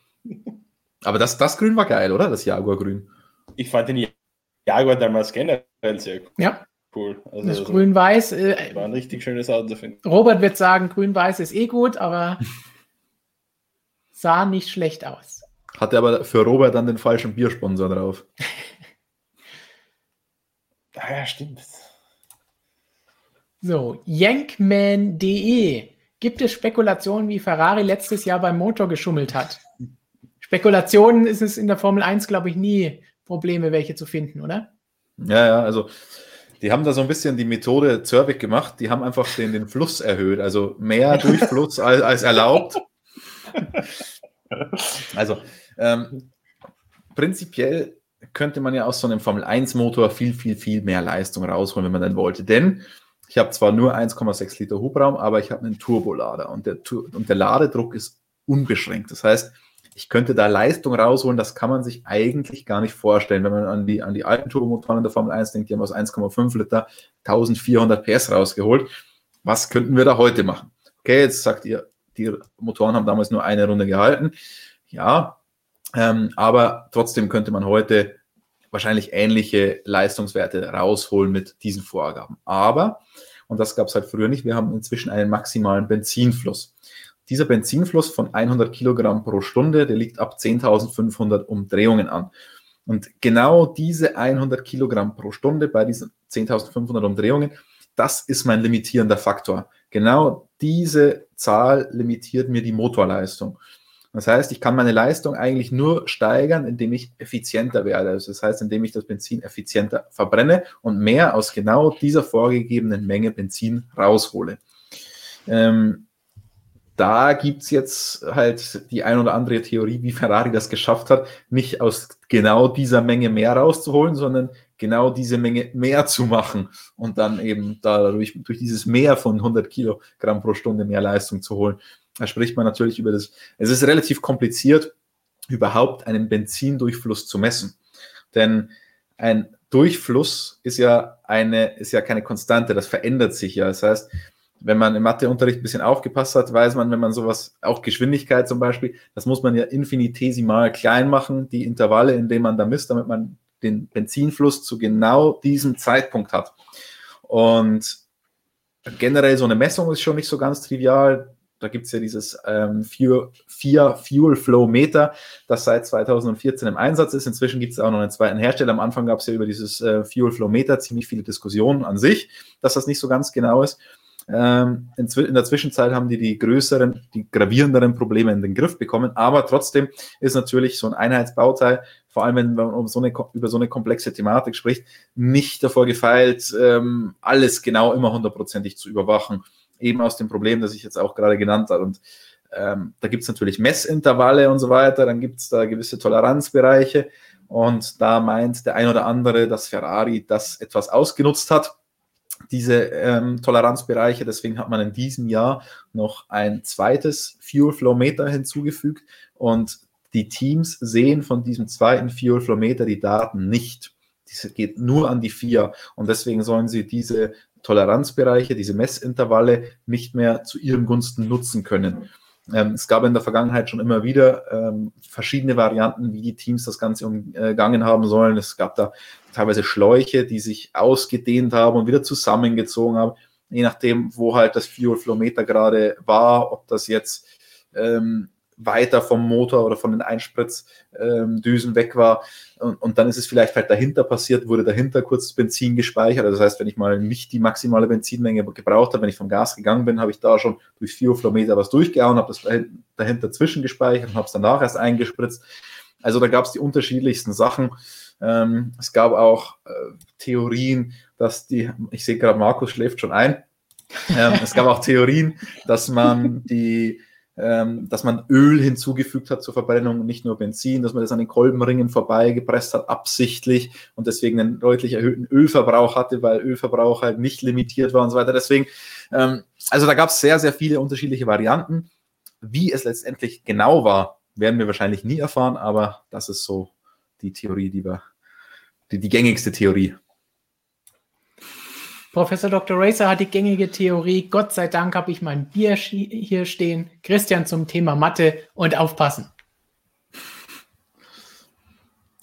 Aber das, das Grün war geil, oder? Das Jaguar-Grün. Ich fand den Jaguar damals generell sehr cool. Ja cool. Also, das also, Grün-Weiß. Äh, war ein richtig schönes Auto, finde ich. Robert wird sagen, Grün-Weiß ist eh gut, aber (laughs) sah nicht schlecht aus. Hatte aber für Robert dann den falschen Biersponsor drauf. (laughs) ah ja, stimmt. So, Yankman.de. Gibt es Spekulationen, wie Ferrari letztes Jahr beim Motor geschummelt hat? Spekulationen ist es in der Formel 1, glaube ich, nie Probleme, welche zu finden, oder? Ja, ja, also die haben da so ein bisschen die Methode Zervik gemacht. Die haben einfach den, den Fluss erhöht, also mehr (laughs) Durchfluss als, als erlaubt. Also ähm, prinzipiell könnte man ja aus so einem Formel 1 Motor viel, viel, viel mehr Leistung rausholen, wenn man dann wollte. Denn ich habe zwar nur 1,6 Liter Hubraum, aber ich habe einen Turbolader und der, und der Ladedruck ist unbeschränkt. Das heißt, ich könnte da Leistung rausholen, das kann man sich eigentlich gar nicht vorstellen. Wenn man an die, an die alten Turbomotoren in der Formel 1 denkt, die haben aus 1,5 Liter 1400 PS rausgeholt. Was könnten wir da heute machen? Okay, jetzt sagt ihr, die Motoren haben damals nur eine Runde gehalten. Ja, ähm, aber trotzdem könnte man heute wahrscheinlich ähnliche Leistungswerte rausholen mit diesen Vorgaben. Aber, und das gab es halt früher nicht, wir haben inzwischen einen maximalen Benzinfluss. Dieser Benzinfluss von 100 Kilogramm pro Stunde, der liegt ab 10.500 Umdrehungen an. Und genau diese 100 Kilogramm pro Stunde bei diesen 10.500 Umdrehungen, das ist mein limitierender Faktor. Genau diese Zahl limitiert mir die Motorleistung. Das heißt, ich kann meine Leistung eigentlich nur steigern, indem ich effizienter werde. Also das heißt, indem ich das Benzin effizienter verbrenne und mehr aus genau dieser vorgegebenen Menge Benzin raushole. Ähm, da gibt es jetzt halt die ein oder andere Theorie, wie Ferrari das geschafft hat, nicht aus genau dieser Menge mehr rauszuholen, sondern genau diese Menge mehr zu machen und dann eben dadurch durch dieses Mehr von 100 Kilogramm pro Stunde mehr Leistung zu holen. Da spricht man natürlich über das. Es ist relativ kompliziert, überhaupt einen Benzindurchfluss zu messen. Denn ein Durchfluss ist ja eine, ist ja keine Konstante, das verändert sich ja. Das heißt, wenn man im Matheunterricht ein bisschen aufgepasst hat, weiß man, wenn man sowas, auch Geschwindigkeit zum Beispiel, das muss man ja infinitesimal klein machen, die Intervalle, in denen man da misst, damit man den Benzinfluss zu genau diesem Zeitpunkt hat. Und generell so eine Messung ist schon nicht so ganz trivial. Da gibt es ja dieses ähm, Fuel, Fuel Flow Meter, das seit 2014 im Einsatz ist. Inzwischen gibt es auch noch einen zweiten Hersteller. Am Anfang gab es ja über dieses äh, Fuel Flow Meter ziemlich viele Diskussionen an sich, dass das nicht so ganz genau ist. Ähm, in, in, der Zwischenzeit haben die die größeren, die gravierenderen Probleme in den Griff bekommen. Aber trotzdem ist natürlich so ein Einheitsbauteil, vor allem wenn man um so eine, über so eine komplexe Thematik spricht, nicht davor gefeilt, ähm, alles genau immer hundertprozentig zu überwachen eben aus dem Problem, das ich jetzt auch gerade genannt habe. Und ähm, da gibt es natürlich Messintervalle und so weiter, dann gibt es da gewisse Toleranzbereiche. Und da meint der ein oder andere, dass Ferrari das etwas ausgenutzt hat, diese ähm, Toleranzbereiche. Deswegen hat man in diesem Jahr noch ein zweites Fuel Flow Meter hinzugefügt. Und die Teams sehen von diesem zweiten Fuel Flow Meter die Daten nicht. Diese geht nur an die vier. Und deswegen sollen sie diese Toleranzbereiche, diese Messintervalle nicht mehr zu ihren Gunsten nutzen können. Ähm, es gab in der Vergangenheit schon immer wieder ähm, verschiedene Varianten, wie die Teams das Ganze umgangen haben sollen. Es gab da teilweise Schläuche, die sich ausgedehnt haben und wieder zusammengezogen haben, je nachdem, wo halt das Fuel Flow Meter gerade war, ob das jetzt ähm, weiter vom Motor oder von den Einspritzdüsen weg war. Und, und, dann ist es vielleicht halt dahinter passiert, wurde dahinter kurz Benzin gespeichert. Also das heißt, wenn ich mal nicht die maximale Benzinmenge gebraucht habe, wenn ich vom Gas gegangen bin, habe ich da schon durch 4 Kilometer was durchgehauen, habe das dahinter zwischengespeichert und habe es danach erst eingespritzt. Also da gab es die unterschiedlichsten Sachen. Ähm, es gab auch äh, Theorien, dass die, ich sehe gerade, Markus schläft schon ein. Ähm, es gab auch Theorien, dass man die ähm, dass man Öl hinzugefügt hat zur Verbrennung und nicht nur Benzin, dass man das an den Kolbenringen vorbeigepresst hat, absichtlich und deswegen einen deutlich erhöhten Ölverbrauch hatte, weil Ölverbrauch halt nicht limitiert war und so weiter. Deswegen, ähm, also da gab es sehr, sehr viele unterschiedliche Varianten. Wie es letztendlich genau war, werden wir wahrscheinlich nie erfahren, aber das ist so die Theorie, die wir, die, die gängigste Theorie. Professor Dr. Racer hat die gängige Theorie, Gott sei Dank habe ich mein Bier hier stehen. Christian zum Thema Mathe und aufpassen.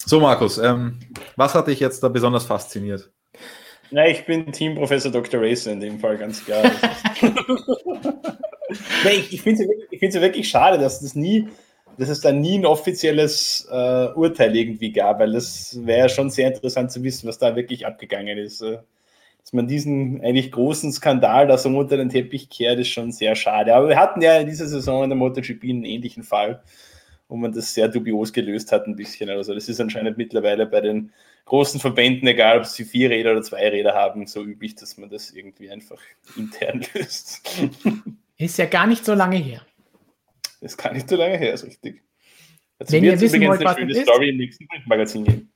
So, Markus, ähm, was hat dich jetzt da besonders fasziniert? Na, ich bin Team Professor Dr. Racer in dem Fall, ganz klar. (laughs) nee, ich ich finde es ja wirklich schade, dass das nie, dass es da nie ein offizielles äh, Urteil irgendwie gab, weil das wäre schon sehr interessant zu wissen, was da wirklich abgegangen ist. Äh dass man diesen eigentlich großen Skandal da so unter den Teppich kehrt, ist schon sehr schade. Aber wir hatten ja in dieser Saison in der MotoGP einen ähnlichen Fall, wo man das sehr dubios gelöst hat ein bisschen. Also das ist anscheinend mittlerweile bei den großen Verbänden, egal ob sie vier Räder oder zwei Räder haben, so üblich, dass man das irgendwie einfach intern (laughs) löst. Ist ja gar nicht so lange her. Ist gar nicht so lange her, ist richtig. Also Wenn ihr wissen wollt, was eine schöne Story im nächsten Magazin geben.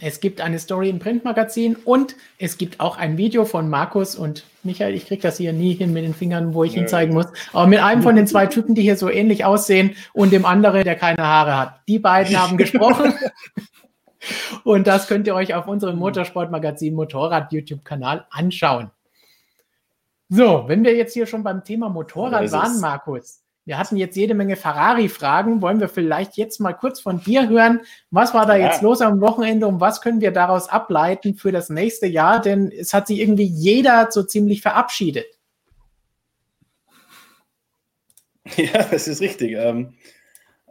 Es gibt eine Story im Printmagazin und es gibt auch ein Video von Markus und Michael. Ich kriege das hier nie hin mit den Fingern, wo ich ihn zeigen muss. Aber mit einem von den zwei Typen, die hier so ähnlich aussehen und dem anderen, der keine Haare hat. Die beiden haben (laughs) gesprochen. und das könnt ihr euch auf unserem Motorsportmagazin Motorrad YouTube-Kanal anschauen. So, wenn wir jetzt hier schon beim Thema Motorrad waren, Markus, wir hatten jetzt jede Menge Ferrari-Fragen. Wollen wir vielleicht jetzt mal kurz von dir hören? Was war da ja. jetzt los am Wochenende und was können wir daraus ableiten für das nächste Jahr? Denn es hat sich irgendwie jeder so ziemlich verabschiedet. (laughs) Ja, das ist richtig. Ähm,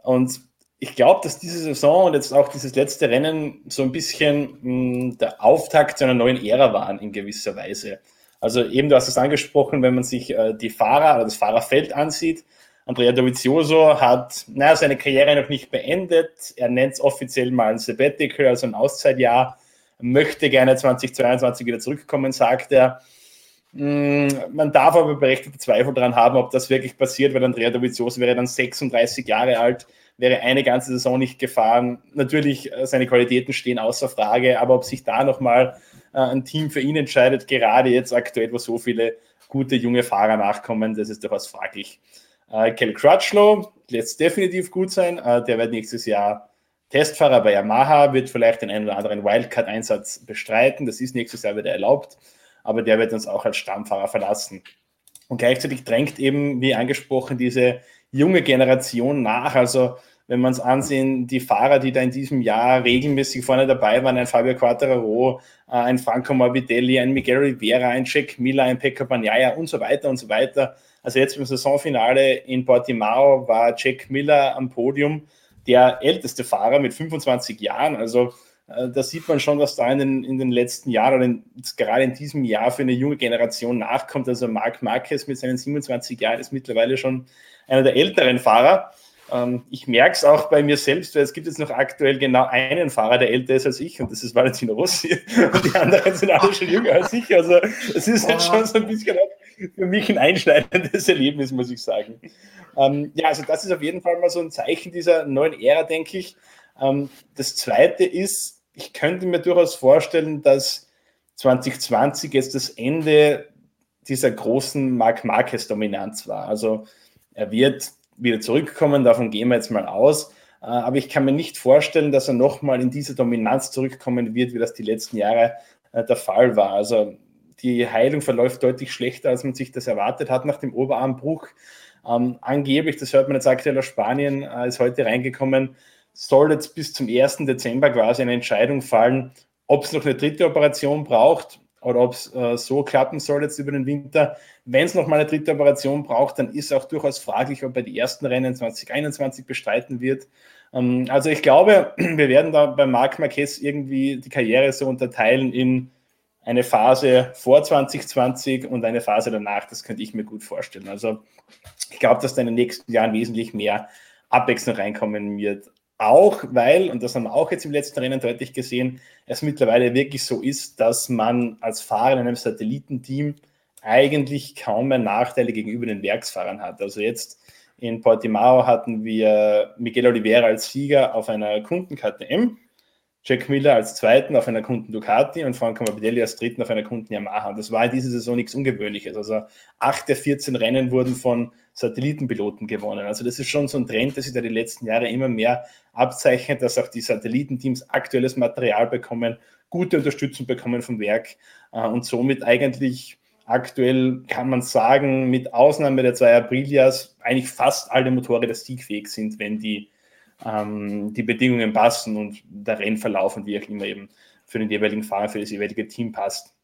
und ich glaube, dass diese Saison und jetzt auch dieses letzte Rennen so ein bisschen hm, der Auftakt zu einer neuen Ära waren in gewisser Weise. Also eben, du hast es angesprochen, wenn man sich äh, die Fahrer oder das Fahrerfeld ansieht, Andrea Dovizioso hat naja, seine Karriere noch nicht beendet. Er nennt es offiziell mal ein Sabbatical, also ein Auszeitjahr. Möchte gerne 2022 wieder zurückkommen, sagt er. Mm, man darf aber berechtigte Zweifel daran haben, ob das wirklich passiert, weil Andrea Dovizioso wäre dann 36 Jahre alt, wäre eine ganze Saison nicht gefahren. Natürlich, äh, seine Qualitäten stehen außer Frage, aber ob sich da nochmal äh, ein Team für ihn entscheidet, gerade jetzt aktuell, wo so viele gute junge Fahrer nachkommen, das ist durchaus fraglich. Äh, Kel Crutchlow lässt definitiv gut sein. Äh, der wird nächstes Jahr Testfahrer bei Yamaha, wird vielleicht den einen oder anderen Wildcard-Einsatz bestreiten. Das ist nächstes Jahr wieder erlaubt, aber der wird uns auch als Stammfahrer verlassen. Und gleichzeitig drängt eben, wie angesprochen, diese junge Generation nach. Also wenn man es ansehen, die Fahrer, die da in diesem Jahr regelmäßig vorne dabei waren, ein Fabio Quattararo, äh, ein Franco Morbidelli, ein Miguel Rivera, ein Jack Miller, ein Pekka Bagnaia und so weiter und so weiter. Also jetzt im Saisonfinale in Portimao war Jack Miller am Podium, der älteste Fahrer mit 25 Jahren. Also äh, da sieht man schon, was da in den, in den letzten Jahren oder in, gerade in diesem Jahr für eine junge Generation nachkommt. Also Marc Marquez mit seinen 27 Jahren ist mittlerweile schon einer der älteren Fahrer. Ähm, ich merke es auch bei mir selbst, weil es gibt jetzt noch aktuell genau einen Fahrer, der älter ist als ich, und das ist Valentino Rossi. (laughs) Und die anderen sind alle schon jünger als ich. Also es ist jetzt schon so ein bisschen für mich ein einschneidendes Erlebnis, muss ich sagen. Ähm, ja, also das ist auf jeden Fall mal so ein Zeichen dieser neuen Ära, denke ich. Ähm, das Zweite ist, ich könnte mir durchaus vorstellen, dass 2020 jetzt das Ende dieser großen Marc Marquez-Dominanz war. Also er wird wieder zurückkommen, davon gehen wir jetzt mal aus. Äh, aber ich kann mir nicht vorstellen, dass er nochmal in diese Dominanz zurückkommen wird, wie das die letzten Jahre äh, der Fall war. Also die Heilung verläuft deutlich schlechter, als man sich das erwartet hat nach dem Oberarmbruch. Ähm, angeblich, das hört man jetzt aktuell aus Spanien, äh, ist heute reingekommen, soll jetzt bis zum 1. Dezember quasi eine Entscheidung fallen, ob es noch eine dritte Operation braucht oder ob es äh, so klappen soll jetzt über den Winter. Wenn es noch mal eine dritte Operation braucht, dann ist auch durchaus fraglich, ob er die ersten Rennen 2021 bestreiten wird. Ähm, also ich glaube, (clears throat) wir werden da bei Marc Marquez irgendwie die Karriere so unterteilen in eine Phase vor 2020 und eine Phase danach. Das könnte ich mir gut vorstellen. Also ich glaube, dass da in den nächsten Jahren wesentlich mehr Abwechslung reinkommen wird. Auch weil, und das haben wir auch jetzt im letzten Rennen deutlich gesehen, es mittlerweile wirklich so ist, dass man als Fahrer in einem Satellitenteam eigentlich kaum mehr Nachteile gegenüber den Werksfahrern hat. Also jetzt in Portimao hatten wir Miguel Oliveira als Sieger auf einer Kunden KTM Jack Miller als Zweiten auf einer Kunden Ducati und Franco Morbidelli als Dritten auf einer Kunden Yamaha. Das war in dieser Saison nichts Ungewöhnliches. Also acht der 14 Rennen wurden von Satellitenpiloten gewonnen. Also das ist schon so ein Trend, dass sich da die letzten Jahre immer mehr abzeichnet, dass auch die Satellitenteams aktuelles Material bekommen, gute Unterstützung bekommen vom Werk äh, und somit eigentlich aktuell kann man sagen, mit Ausnahme der zwei Aprilias eigentlich fast alle Motorräder siegfähig sind, wenn die ähm, die Bedingungen passen und der Rennverlauf und wie auch immer eben für den jeweiligen Fahrer, für das jeweilige Team passt.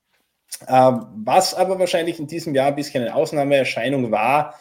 Ähm, was aber wahrscheinlich in diesem Jahr ein bisschen eine Ausnahmeerscheinung war,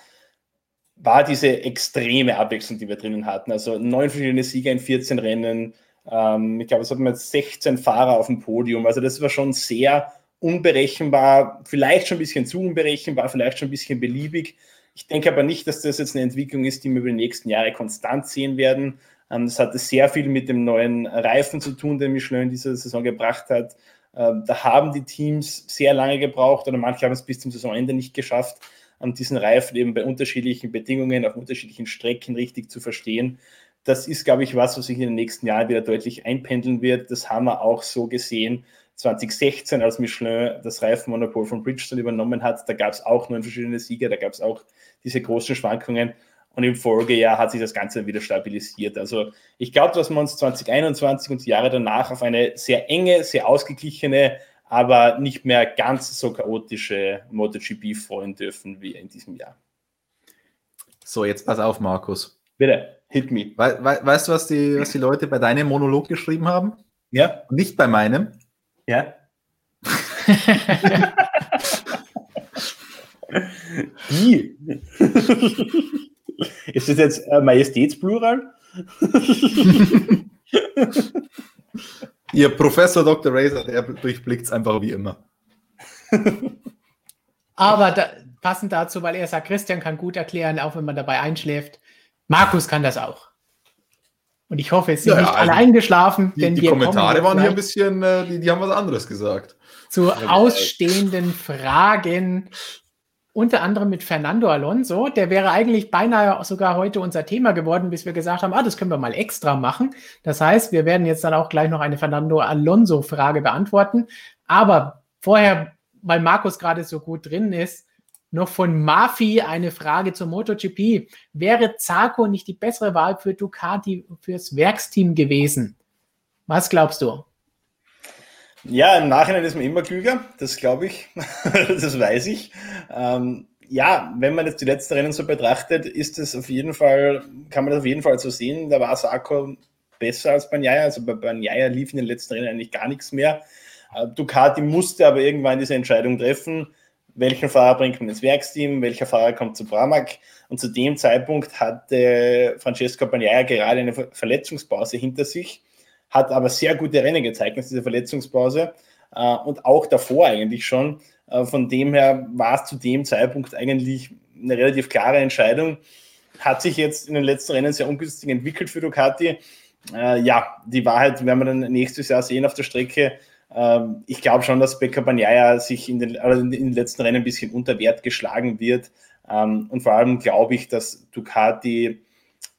war diese extreme Abwechslung, die wir drinnen hatten. Also neun verschiedene Sieger in 14 Rennen. Ähm, ich glaube, es hatten wir jetzt 16 Fahrer auf dem Podium. Also das war schon sehr unberechenbar, vielleicht schon ein bisschen zu unberechenbar, vielleicht schon ein bisschen beliebig. Ich denke aber nicht, dass das jetzt eine Entwicklung ist, die wir über die nächsten Jahre konstant sehen werden. Ähm, das hatte sehr viel mit dem neuen Reifen zu tun, den Michelin diese Saison gebracht hat. Ähm, da haben die Teams sehr lange gebraucht oder manche haben es bis zum Saisonende nicht geschafft, diesen Reifen eben bei unterschiedlichen Bedingungen, auf unterschiedlichen Strecken richtig zu verstehen. das ist, glaube ich, was, was sich in den nächsten Jahren wieder deutlich einpendeln wird. Das haben wir auch so gesehen 2016, als Michelin das Reifenmonopol von Bridgestone übernommen hat. Da gab es auch neun verschiedene Sieger, da gab es auch diese großen Schwankungen. Und im Folgejahr hat sich das Ganze wieder stabilisiert. Also ich glaube, dass wir uns 2021 und die Jahre danach auf eine sehr enge, sehr ausgeglichene, aber nicht mehr ganz so chaotische MotoGP freuen dürfen wie in diesem Jahr. So, jetzt pass auf, Markus. Bitte, hit me. We we weißt du, was die, was die Leute bei deinem Monolog geschrieben haben? Ja. Nicht bei meinem. Ja. (laughs) Wie? Ist das jetzt äh, Majestätsplural? (laughs) Ihr Professor Dr. Razor, der durchblickt es einfach wie immer. (laughs) Aber da, passend dazu, weil er sagt, Christian kann gut erklären, auch wenn man dabei einschläft. Markus kann das auch. Und ich hoffe, es sind ja, nicht alle also eingeschlafen. Die, die Kommentare waren hier ein bisschen, äh, die, die haben was anderes gesagt. Zu ausstehenden Fragen unter anderem mit Fernando Alonso. Der wäre eigentlich beinahe sogar heute unser Thema geworden, bis wir gesagt haben, ah, das können wir mal extra machen. Das heißt, wir werden jetzt dann auch gleich noch eine Fernando Alonso-Frage beantworten. Aber vorher, weil Markus gerade so gut drin ist, noch von Mafi eine Frage zur MotoGP. Wäre Zarco nicht die bessere Wahl für Ducati fürs Werksteam gewesen? Was glaubst du? Ja, im Nachhinein ist man immer klüger, das glaube ich, (laughs) das weiß ich. Ähm, ja, wenn man jetzt die letzten Rennen so betrachtet, ist es auf jeden Fall, kann man das auf jeden Fall so sehen, da war Sarko besser als Banyaya, also bei Banyaya lief in den letzten Rennen eigentlich gar nichts mehr. Äh, Ducati musste aber irgendwann diese Entscheidung treffen, welchen Fahrer bringt man ins Werksteam, welcher Fahrer kommt zu Pramac. Und zu dem Zeitpunkt hatte Francesco Bagnaia gerade eine Verletzungspause hinter sich hat aber sehr gute Rennen gezeigt nach dieser Verletzungspause äh, und auch davor eigentlich schon. Äh, von dem her war es zu dem Zeitpunkt eigentlich eine relativ klare Entscheidung. Hat sich jetzt in den letzten Rennen sehr ungünstig entwickelt für Ducati. Äh, ja, die Wahrheit werden wir dann nächstes Jahr sehen auf der Strecke. Ähm, ich glaube schon, dass Becker Bagnaia sich in den, also in den letzten Rennen ein bisschen unter Wert geschlagen wird. Ähm, und vor allem glaube ich, dass Ducati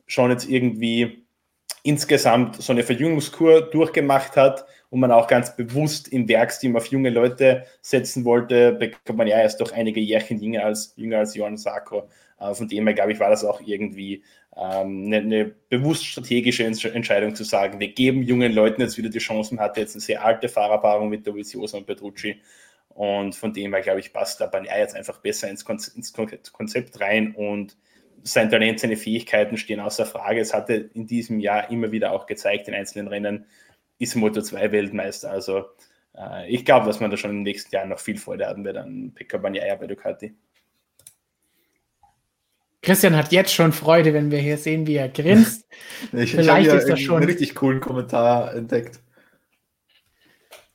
schon jetzt irgendwie insgesamt so eine Verjüngungskur durchgemacht hat und man auch ganz bewusst im Werksteam auf junge Leute setzen wollte, bekommt man ja erst doch einige Jährchen jünger als, jünger als Johann Sarko. Äh, von dem her, glaube ich, war das auch irgendwie ähm, eine, eine, bewusst strategische Entscheidung zu sagen, wir geben jungen Leuten jetzt wieder die Chance. Man hatte jetzt eine sehr alte Fahrerpaarung mit Dovizioso und Petrucci. Und von dem her, glaube ich, passt da Banja jetzt einfach besser ins Konzept rein und sein Talent, seine Fähigkeiten stehen außer Frage. Es hatte in diesem Jahr immer wieder auch gezeigt, in einzelnen Rennen ist Moto 2 Weltmeister. Also äh, ich glaube, dass man da schon im nächsten Jahr noch viel Freude haben wird an Pekka Bagnaia bei Ducati. Christian hat jetzt schon Freude, wenn wir hier sehen, wie er grinst. (laughs) ich Vielleicht ich ist das schon einen richtig coolen Kommentar entdeckt.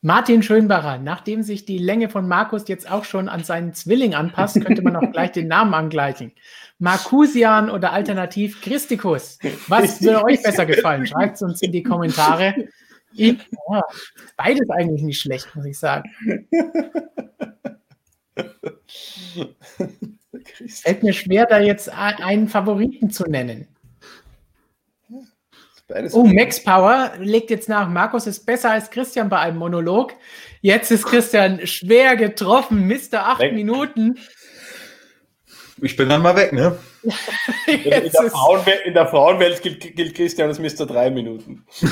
Martin Schönbacher, nachdem sich die Länge von Markus jetzt auch schon an seinen Zwilling anpasst, könnte man auch gleich den Namen angleichen. Marcusian oder alternativ Christikus. Was (laughs) würde euch besser gefallen? Schreibt es uns in die Kommentare. Ich, ja, beides eigentlich nicht schlecht, muss ich sagen. (laughs) Fällt mir schwer, da jetzt einen Favoriten zu nennen. Oh, Max Power legt jetzt nach, Markus ist besser als Christian bei einem Monolog. Jetzt ist Christian schwer getroffen, Mr. 8 Minuten. Ich bin dann mal weg, ne? (laughs) in, der Frauenwelt, in, der Frauenwelt, gilt, gilt Christian als Mr. 3 Minuten. (laughs)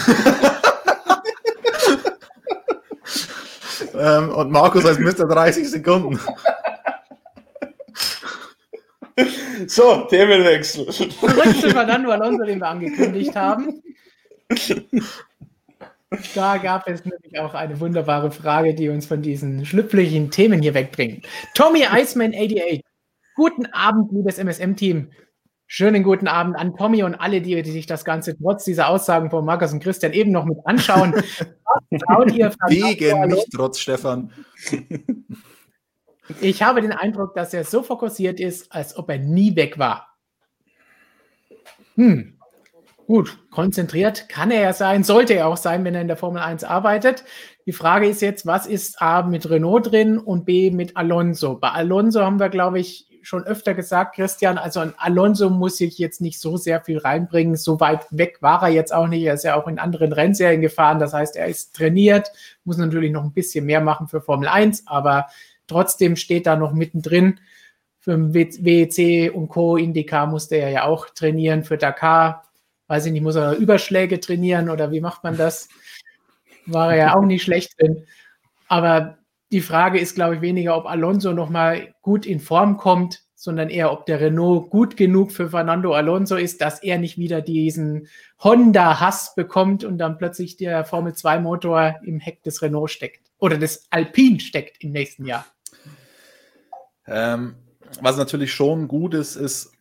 ähm, und Markus als Mr. 30 Sekunden. so, Themenwechsel. Zurück zu Fernando Alonso, den wir angekündigt haben. Da gab es nämlich auch eine wunderbare Frage, die uns von diesen schlüpflichen Themen hier wegbringt. Tommy Iceman 88 Guten Abend, liebes MSM-Team. Schönen guten Abend an Tommy und alle, die, die, sich das Ganze trotz dieser Aussagen von Markus und Christian eben noch mit anschauen. Wegen, nicht trotz Stefan. Ich habe den Eindruck, dass er so fokussiert ist, als ob er nie weg war. Hm. Gut, konzentriert kann er ja sein, sollte er auch sein, wenn er in der Formel 1 arbeitet. Die Frage ist jetzt, was ist A mit Renault drin und B mit Alonso? Bei Alonso haben wir, glaube ich, schon öfter gesagt, Christian, also ein Alonso muss sich jetzt nicht so sehr viel reinbringen. So weit weg war er jetzt auch nicht. Er ist ja auch in anderen Rennserien gefahren. Das heißt, er ist trainiert, muss natürlich noch ein bisschen mehr machen für Formel 1, aber trotzdem steht da noch mittendrin. Für WEC und Co. Indica musste er ja auch trainieren. Für Dakar, weiß ich nicht, muss er Überschläge trainieren oder wie macht man das? War er ja auch nicht schlecht drin. Aber die Frage ist, glaube ich, weniger, ob Alonso nochmal gut in Form kommt, sondern eher, ob der Renault gut genug für Fernando Alonso ist, dass er nicht wieder diesen Honda-Hass bekommt und dann plötzlich der Formel-2-Motor im Heck des Renault steckt oder des Alpine steckt im nächsten Jahr. Ähm, was natürlich schon gut ist, ist,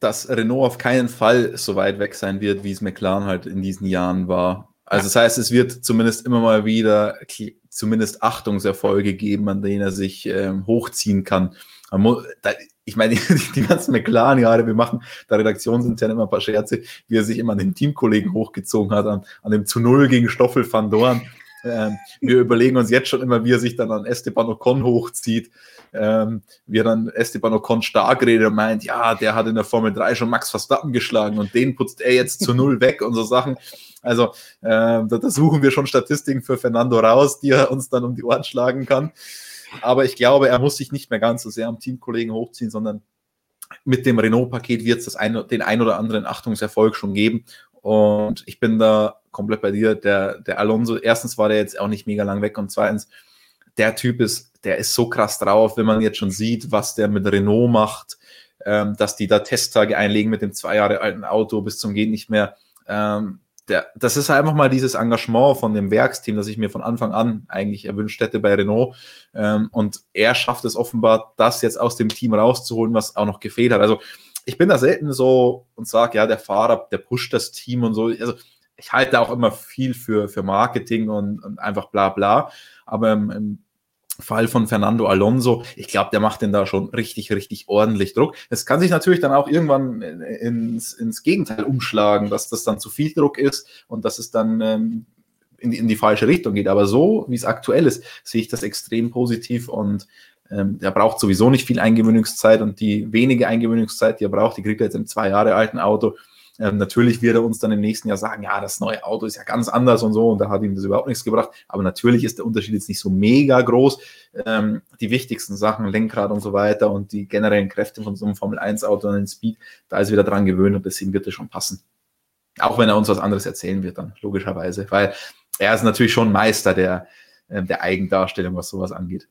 dass Renault auf keinen Fall so weit weg sein wird, wie es McLaren halt in diesen Jahren war. Also das heißt, es wird zumindest immer mal wieder zumindest Achtungserfolge geben, an denen er sich ähm, hochziehen kann. ich meine, (laughs) die ganzen McLaren-Jahre, wir machen da redaktionsintern immer ein paar Scherze, wie er sich immer an den Teamkollegen hochgezogen hat, an, an dem zu Null gegen Stoffel van Dorn. Ähm, wir überlegen uns jetzt schon immer, wie er sich dann an Esteban Ocon hochzieht. Ähm, wie er dann Esteban Ocon stark redet und meint, ja, der hat in der Formel 3 schon Max Verstappen geschlagen und den putzt er jetzt zu Null weg und so Sachen. Also äh, da, da suchen wir schon Statistiken für Fernando raus, die er uns dann um die Ohren schlagen kann. Aber ich glaube, er muss sich nicht mehr ganz so sehr am Teamkollegen hochziehen, sondern mit dem Renault-Paket wird es ein, den ein oder anderen Achtungserfolg schon geben. Und ich bin da komplett bei dir. Der, der Alonso, erstens war der jetzt auch nicht mega lang weg und zweitens, der Typ ist, der ist so krass drauf, wenn man jetzt schon sieht, was der mit Renault macht, ähm, dass die da Testtage einlegen mit dem zwei Jahre alten Auto bis zum Gehen nicht mehr. Ähm, der, das ist einfach mal dieses Engagement von dem Werksteam, das ich mir von Anfang an eigentlich erwünscht hätte bei Renault. Ähm, und er schafft es offenbar, das jetzt aus dem Team rauszuholen, was auch noch gefehlt hat. Also ich bin da selten so und sage, ja, der Fahrer, der pusht das Team und so. Also ich halte auch immer viel für, für Marketing und, und einfach bla bla. Aber im, im Fall von Fernando Alonso, ich glaube, der macht den da schon richtig, richtig ordentlich Druck. Es kann sich natürlich dann auch irgendwann ins, ins Gegenteil umschlagen, dass das dann zu viel Druck ist und dass es dann ähm, in, die, in die falsche Richtung geht. Aber so, wie es aktuell ist, sehe ich das extrem positiv und ähm, der braucht sowieso nicht viel Eingewöhnungszeit und die wenige Eingewöhnungszeit, die er braucht, die kriegt er jetzt im zwei Jahre alten Auto. Ähm, natürlich wird er uns dann im nächsten Jahr sagen, ja, das neue Auto ist ja ganz anders und so und da hat ihm das überhaupt nichts gebracht. Aber natürlich ist der Unterschied jetzt nicht so mega groß. Ähm, die wichtigsten Sachen, Lenkrad und so weiter und die generellen Kräfte von so einem Formel 1 Auto und den Speed, da ist er wieder dran gewöhnt und deswegen wird es schon passen. Auch wenn er uns was anderes erzählen wird dann, logischerweise, weil er ist natürlich schon Meister der, äh, der Eigendarstellung, was sowas angeht.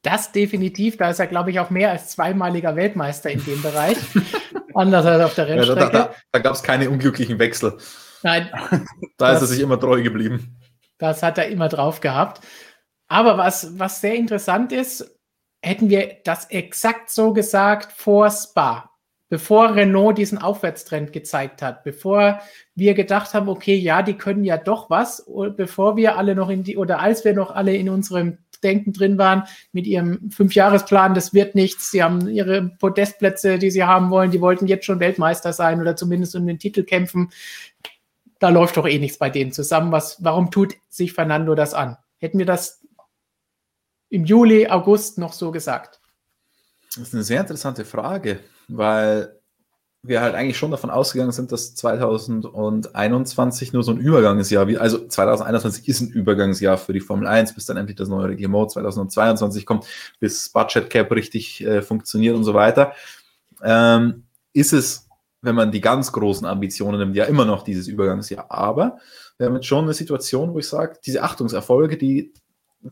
Das definitiv, da ist er, glaube ich, auch mehr als zweimaliger Weltmeister in dem Bereich. (laughs) Anders als auf der Rennstrecke. Ja, da, da, da gab es keine unglücklichen Wechsel. Nein. (laughs) da das, ist er sich immer treu geblieben. Das hat er immer drauf gehabt. Aber was, was sehr interessant ist, hätten wir das exakt so gesagt vor Spa, bevor Renault diesen Aufwärtstrend gezeigt hat, bevor wir gedacht haben, okay, ja, die können ja doch was, bevor wir alle noch in die, oder als wir noch alle in unserem Denken drin waren mit ihrem Fünfjahresplan, das wird nichts. Sie haben ihre Podestplätze, die sie haben wollen. Die wollten jetzt schon Weltmeister sein oder zumindest um den Titel kämpfen. Da läuft doch eh nichts bei denen zusammen. Was, warum tut sich Fernando das an? Hätten wir das im Juli, August noch so gesagt? Das ist eine sehr interessante Frage, weil wir halt eigentlich schon davon ausgegangen sind, dass 2021 nur so ein Übergangsjahr, wie, also 2021 ist ein Übergangsjahr für die Formel 1, bis dann endlich das neue Reglement 2022 kommt, bis Budget Cap richtig äh, funktioniert und so weiter. Ähm, ist es, wenn man die ganz großen Ambitionen nimmt, ja immer noch dieses Übergangsjahr. Aber wir haben jetzt schon eine Situation, wo ich sage, diese Achtungserfolge, die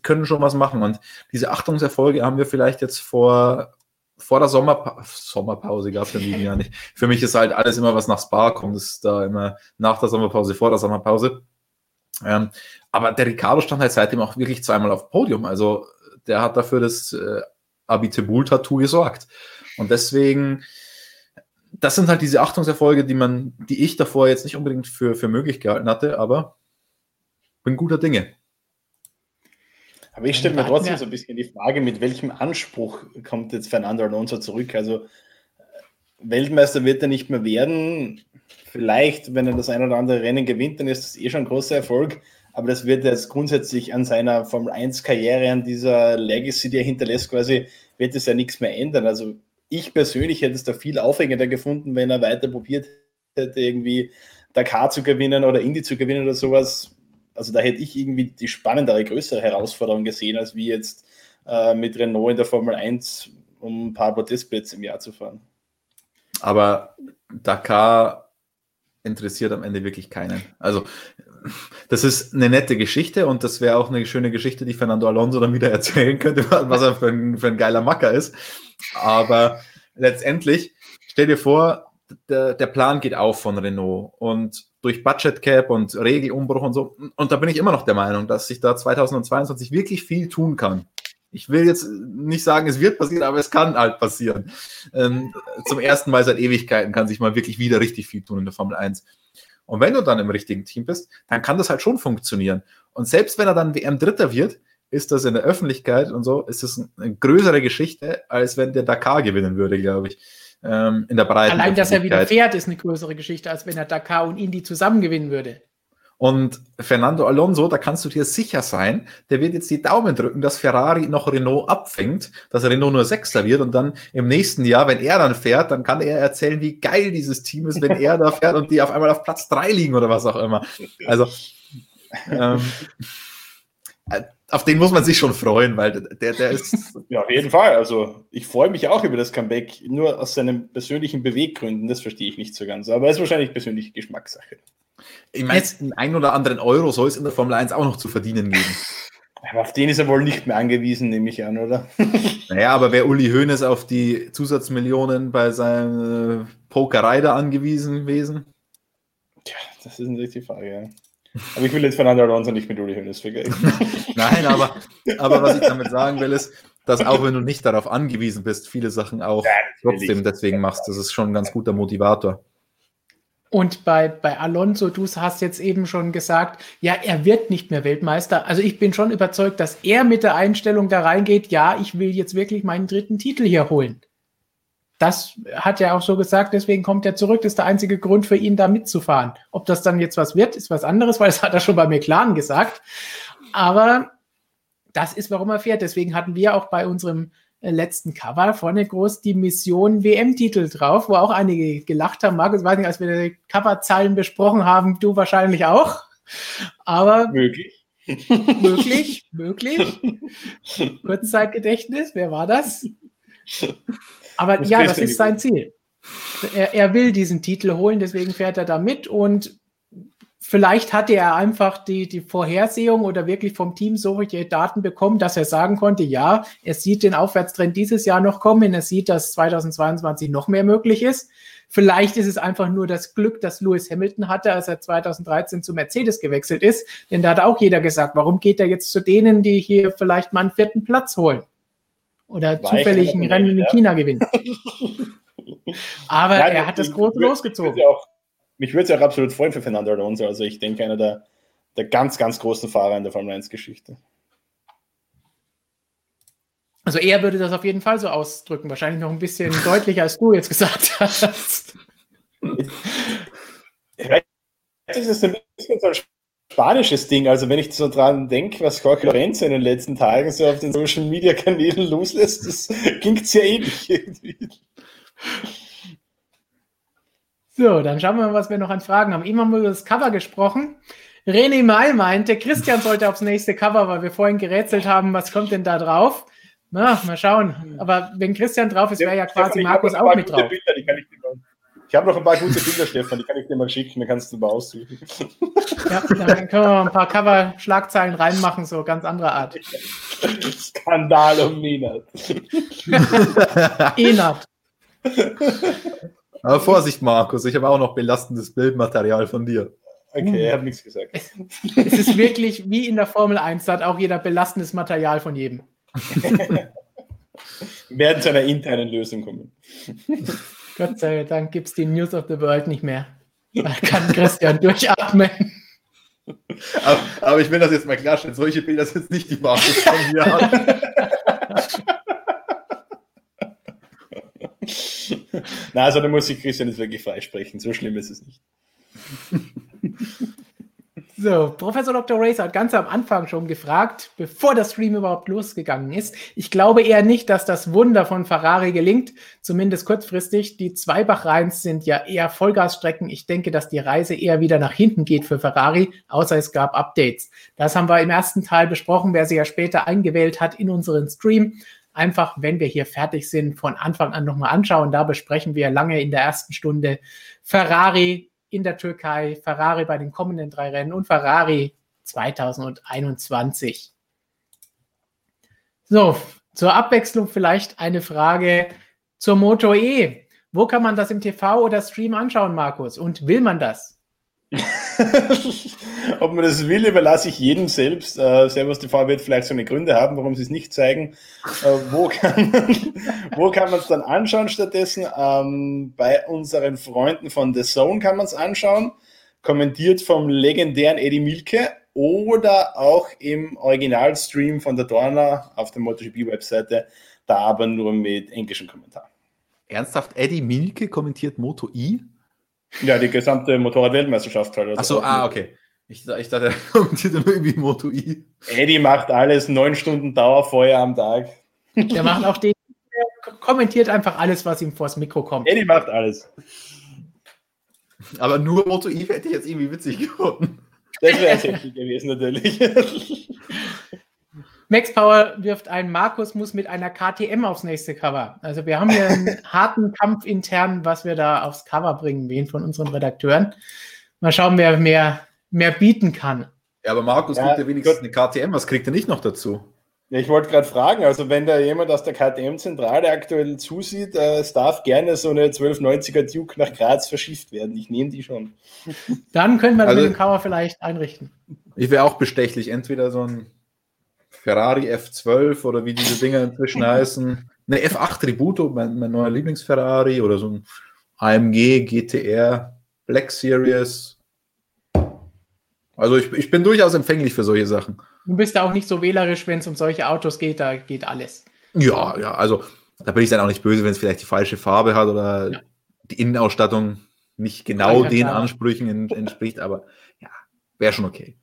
können schon was machen. Und diese Achtungserfolge haben wir vielleicht jetzt vor vor der Sommerpa Sommerpause gab es ja ja nicht. Für mich ist halt alles immer, was nach Spa kommt, ist da immer nach der Sommerpause, vor der Sommerpause. Ähm, aber der Ricardo stand halt seitdem auch wirklich zweimal auf Podium. Also der hat dafür das äh, Abitebul-Tattoo gesorgt. Und deswegen, das sind halt diese Achtungserfolge, die man, die ich davor jetzt nicht unbedingt für, für möglich gehalten hatte, aber bin guter Dinge. Aber ich stelle mir trotzdem so ein bisschen die Frage, mit welchem Anspruch kommt jetzt Fernando Alonso zurück? Also Weltmeister wird er nicht mehr werden. Vielleicht, wenn er das ein oder andere Rennen gewinnt, dann ist das eh schon ein großer Erfolg. Aber das wird jetzt grundsätzlich an seiner Formel 1-Karriere, an dieser Legacy, die er hinterlässt, quasi, wird es ja nichts mehr ändern. Also ich persönlich hätte es da viel aufregender gefunden, wenn er weiter probiert hätte, irgendwie Dakar zu gewinnen oder Indy zu gewinnen oder sowas. Also da hätte ich irgendwie die spannendere, größere Herausforderung gesehen, als wie jetzt äh, mit Renault in der Formel 1 um ein paar Podestplätze im Jahr zu fahren. Aber Dakar interessiert am Ende wirklich keinen. Also das ist eine nette Geschichte und das wäre auch eine schöne Geschichte, die Fernando Alonso dann wieder erzählen könnte, (laughs) was er für ein, für ein geiler Macker ist. Aber letztendlich, stell dir vor, der, der Plan geht auf von Renault und durch Budget Cap und Regelumbruch und so. Und da bin ich immer noch der Meinung, dass sich da 2022 wirklich viel tun kann. Ich will jetzt nicht sagen, es wird passieren, aber es kann halt passieren. Ähm, zum ersten Mal seit Ewigkeiten kann sich mal wirklich wieder richtig viel tun in der Formel 1. Und wenn du dann im richtigen Team bist, dann kann das halt schon funktionieren. Und selbst wenn er dann WM Dritter wird, ist das in der Öffentlichkeit und so, ist das eine größere Geschichte, als wenn der Dakar gewinnen würde, glaube ich. Ähm, in der Breite. Allein, dass er wieder fährt, ist eine größere Geschichte, als wenn er Dakar und Indy zusammen gewinnen würde. Und Fernando Alonso, da kannst du dir sicher sein, der wird jetzt die Daumen drücken, dass Ferrari noch Renault abfängt, dass Renault nur Sechster wird und dann im nächsten Jahr, wenn er dann fährt, dann kann er erzählen, wie geil dieses Team ist, wenn er da (laughs) fährt und die auf einmal auf Platz drei liegen oder was auch immer. Also (laughs) ähm, auf den muss man sich schon freuen, weil der, der ist. Ja, auf jeden Fall. Also ich freue mich auch über das Comeback, nur aus seinen persönlichen Beweggründen, das verstehe ich nicht so ganz. Aber es ist wahrscheinlich persönliche Geschmackssache. Ich meine, einen ein oder anderen Euro soll es in der Formel 1 auch noch zu verdienen geben. Aber auf den ist er wohl nicht mehr angewiesen, nehme ich an, oder? (laughs) Naja, aber wäre Uli Hoeneß auf die Zusatzmillionen bei seiner Pokerei da angewiesen gewesen? Tja, das ist eine richtige Frage, ja. Aber ich will jetzt Fernando Alonso nicht mit Uli Hoeneß vergleichen. (laughs) Nein, aber, aber was ich damit sagen will, ist, dass auch wenn du nicht darauf angewiesen bist, viele Sachen auch ja, trotzdem deswegen machst. Das ist schon ein ganz guter Motivator. Und bei, bei Alonso, du hast jetzt eben schon gesagt, ja, er wird nicht mehr Weltmeister. Also ich bin schon überzeugt, dass er mit der Einstellung da reingeht, ja, ich will jetzt wirklich meinen dritten Titel hier holen. Das hat er auch so gesagt, deswegen kommt er zurück. Das ist der einzige Grund für ihn, da mitzufahren. Ob das dann jetzt was wird, ist was anderes, weil (laughs) das hat er schon bei McLaren gesagt. Aber das ist, warum er fährt. Deswegen hatten wir auch bei unserem äh, letzten Cover vorne groß die Mission WM-Titel drauf, wo auch einige gelacht haben. Markus, weiß nicht, als wir die Coverzahlen besprochen haben, du wahrscheinlich auch. Aber möglich. (laughs) möglich, möglich. Kurzzeitgedächtnis, wer war das? (laughs) Aber ja, das ist sein Ziel. Er, er will diesen Titel holen, deswegen fährt er da mit und Vielleicht hatte er einfach die, die Vorhersehung oder wirklich vom Team solche Daten bekommen, dass er sagen konnte, ja, er sieht den Aufwärtstrend dieses Jahr noch kommen, er sieht, dass 2022 noch mehr möglich ist. Vielleicht ist es einfach nur das Glück, dass Lewis Hamilton hatte, als er 2013 zu Mercedes gewechselt ist. Denn da hat auch jeder gesagt, warum geht er jetzt zu denen, die hier vielleicht mal einen vierten Platz holen? Oder War zufällig ein Rennen in China gewinnen. (laughs) Aber Nein, er hat das große losgezogen. Ja auch mich würde es auch absolut freuen für Fernando Alonso. Also ich denke, einer der, der ganz, ganz großen Fahrer in der Formel 1-Geschichte. Also er würde das auf jeden Fall so ausdrücken. Wahrscheinlich noch ein bisschen (laughs) deutlicher, als du jetzt gesagt hast. (laughs) Das ist ein bisschen so ein spanisches Ding. Also wenn ich so dran denke, was Jorge Lorenzo in den letzten Tagen so auf den Social Media Kanälen loslässt, das klingt sehr ähnlich irgendwie. So, dann schauen wir mal, was wir noch an Fragen haben. Immer mal über das Cover gesprochen. René Mal meinte, Christian sollte aufs nächste Cover, weil wir vorhin gerätselt haben, was kommt denn da drauf? Na, mal schauen. Aber wenn Christian drauf ist, wäre ja quasi Markus auch mit drauf. Bilder, ich, ich habe noch ein paar gute Bilder, Stefan, die kann ich dir mal schicken, dann kannst du mal aussuchen. Ja, dann können wir mal ein paar Cover-Schlagzeilen reinmachen, so ganz anderer Art. Skandal um Nenat. Enat. Aber Vorsicht, Markus, ich habe auch noch belastendes Bildmaterial von dir. Okay, er hat nichts gesagt. Es, es ist wirklich wie in der Formel 1, da hat auch jeder belastendes Material von jedem. (laughs) werden zu einer internen Lösung kommen. Gott sei Dank gibt es die News of the World nicht mehr. Da kann Christian durchatmen. Aber, aber, ich will das jetzt mal klarstellen, solche Bilder sind jetzt nicht die Markus von mir an. Na, also da muss ich Christian jetzt wirklich freisprechen. So schlimm ist es nicht. So, Professor Dr. Racer hat ganz am Anfang schon gefragt, bevor der Stream überhaupt losgegangen ist. Ich glaube eher nicht, dass das Wunder von Ferrari gelingt, zumindest kurzfristig. Die Zweibach-Rheins sind ja eher Vollgasstrecken. Ich denke, dass die Reise eher wieder nach hinten geht für Ferrari, außer es gab Updates. Das haben wir im ersten Teil besprochen, wer sich ja später eingewählt hat in unseren Stream. Einfach, wenn wir hier fertig sind, von Anfang an nochmal anschauen. Da besprechen wir lange in der ersten Stunde Ferrari, in der Türkei, Ferrari bei den kommenden drei Rennen und Ferrari 2021. So, zur Abwechslung vielleicht eine Frage zur Moto E. Wo kann man das im TV oder Stream anschauen, Markus? Und will man das? (laughs) Ob man das will, überlasse ich jedem selbst. Äh, Servus TV wird vielleicht so eine Gründe haben, warum sie es nicht zeigen. Äh, wo kann man (laughs) es dann anschauen stattdessen? Ähm, bei unseren Freunden von The Zone kann man es anschauen. Kommentiert vom legendären Eddie Milke oder auch im Originalstream von der Dorna auf der MotoGP-Webseite, da aber nur mit englischem Kommentar. Ernsthaft, Eddie Milke kommentiert Moto I? Ja, die gesamte Motorrad-Weltmeisterschaft halt. Also Achso, ah, okay. Ich, ich dachte, er kommentiert nur irgendwie Moto I. Eddie macht alles, neun Stunden Dauerfeuer am Tag. (laughs) Der macht auch den, der kommentiert einfach alles, was ihm vors Mikro kommt. Eddie macht alles. Aber nur Moto I hätte ich jetzt irgendwie witzig gefunden. Das wäre sexy gewesen, natürlich. (laughs) Max Power wirft ein, Markus muss mit einer KTM aufs nächste Cover. Also wir haben hier einen (laughs) harten Kampf intern, was wir da aufs Cover bringen, wen von unseren Redakteuren. Mal schauen, wer mehr, mehr bieten kann. Ja, aber Markus ja, kriegt ja wenigstens eine KTM. Was kriegt er nicht noch dazu? Ja, ich wollte gerade fragen, also wenn da jemand aus der KTM-Zentrale aktuell zusieht, äh, es darf gerne so eine 1290er Duke nach Graz verschifft werden. Ich nehme die schon. Dann können wir das also, mit dem Cover vielleicht einrichten. Ich wäre auch bestechlich. Entweder so ein Ferrari F12 oder wie diese Dinger inzwischen (laughs) heißen. Eine F8 Tributo, mein, mein neuer Lieblingsferrari oder so ein AMG GTR Black Series. Also ich, ich bin durchaus empfänglich für solche Sachen. Du bist ja auch nicht so wählerisch, wenn es um solche Autos geht, da geht alles. Ja, ja, also da bin ich dann auch nicht böse, wenn es vielleicht die falsche Farbe hat oder ja. die Innenausstattung nicht genau den Ansprüchen entspricht, aber ja, wäre schon okay.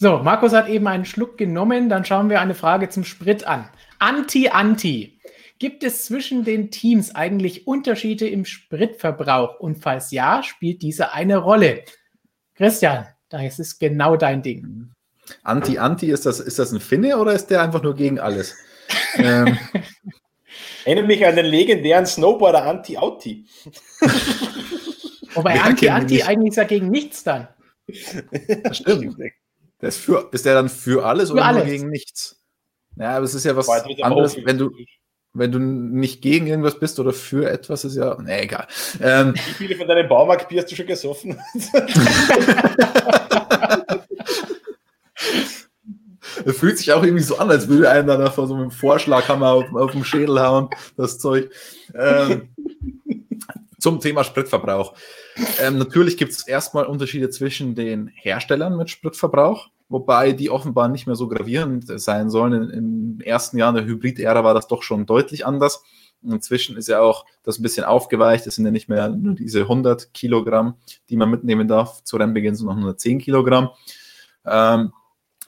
So, Markus hat eben einen Schluck genommen. Dann schauen wir eine Frage zum Sprit an. Anti-Anti. Gibt es zwischen den Teams eigentlich Unterschiede im Spritverbrauch? Und falls ja, spielt diese eine Rolle? Christian, das ist genau dein Ding. Anti-Anti, ist das, ist das ein Finne oder ist der einfach nur gegen alles? ähm. (laughs) Erinnert mich an den legendären Snowboarder Anti-Auti. Wobei Anti-Anti eigentlich ist ja gegen nichts dann. Das stimmt. Der ist, für, ist der dann für alles für oder alles. nur gegen nichts? Ja, aber es ist ja was anderes, wenn du, wenn du nicht gegen irgendwas bist oder für etwas, ist ja. Nee, egal. Ähm, Wie viele von deinem Baumarktbier hast du schon gesoffen? (laughs) Es fühlt sich auch irgendwie so an, als würde einer da vor so einem Vorschlaghammer auf, auf dem Schädel hauen, das Zeug. Ähm, zum Thema Spritverbrauch. Ähm, natürlich gibt es erstmal Unterschiede zwischen den Herstellern mit Spritverbrauch, wobei die offenbar nicht mehr so gravierend sein sollen. Den ersten Jahren der Hybrid-Ära war das doch schon deutlich anders. Inzwischen ist ja auch das ein bisschen aufgeweicht. Es sind ja nicht mehr nur diese 100 Kilogramm, die man mitnehmen darf zu Rennbeginn, sondern 110 Kilogramm. Ähm,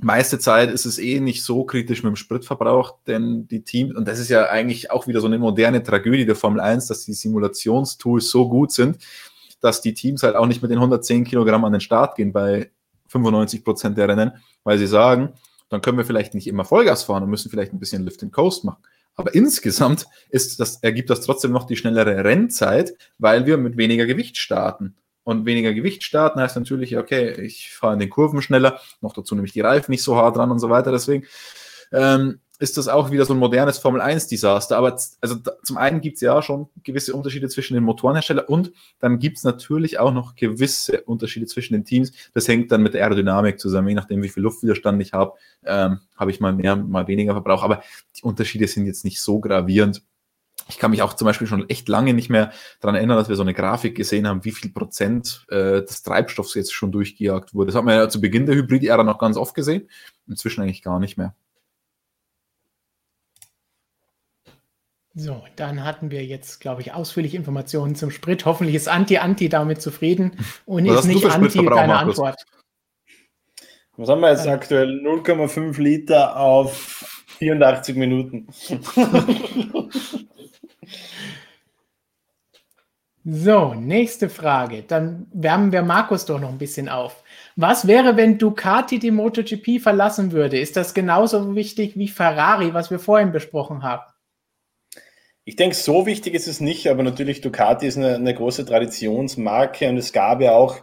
meiste Zeit ist es eh nicht so kritisch mit dem Spritverbrauch, denn die Teams, und das ist ja eigentlich auch wieder so eine moderne Tragödie der Formel 1, dass die Simulationstools so gut sind, dass die Teams halt auch nicht mit den 110 Kilogramm an den Start gehen bei 95 Prozent der Rennen, weil sie sagen, dann können wir vielleicht nicht immer Vollgas fahren und müssen vielleicht ein bisschen Lift and Coast machen. Aber insgesamt ist das, ergibt das trotzdem noch die schnellere Rennzeit, weil wir mit weniger Gewicht starten und weniger Gewicht starten, heißt natürlich, okay, ich fahre in den Kurven schneller, noch dazu nehme ich die Reifen nicht so hart dran und so weiter. Deswegen ähm, ist das auch wieder so ein modernes Formel-1-Desaster. Aber also zum einen gibt es ja schon gewisse Unterschiede zwischen den Motorenherstellern und dann gibt es natürlich auch noch gewisse Unterschiede zwischen den Teams. Das hängt dann mit der Aerodynamik zusammen, je nachdem, wie viel Luftwiderstand ich habe, ähm, habe ich mal mehr, mal weniger Verbrauch. Aber die Unterschiede sind jetzt nicht so gravierend ich kann mich auch zum Beispiel schon echt lange nicht mehr daran erinnern, dass wir so eine Grafik gesehen haben, wie viel Prozent äh, des Treibstoffs jetzt schon durchgejagt wurde. Das hat man ja zu Beginn der Hybrid-Ära noch ganz oft gesehen, inzwischen eigentlich gar nicht mehr. So, dann hatten wir jetzt, glaube ich, ausführliche Informationen zum Sprit. Hoffentlich ist Anti-Anti damit zufrieden und Was ist nicht Anti deine Antwort. Was haben wir jetzt aktuell? 0,5 Liter auf 84 Minuten. (laughs) so, nächste Frage. Dann wärmen wir Markus doch noch ein bisschen auf. Was wäre, wenn Ducati die MotoGP verlassen würde? Ist das genauso wichtig wie Ferrari, was wir vorhin besprochen haben? Ich denke, so wichtig ist es nicht, aber natürlich Ducati ist eine, eine große Traditionsmarke und es gab ja auch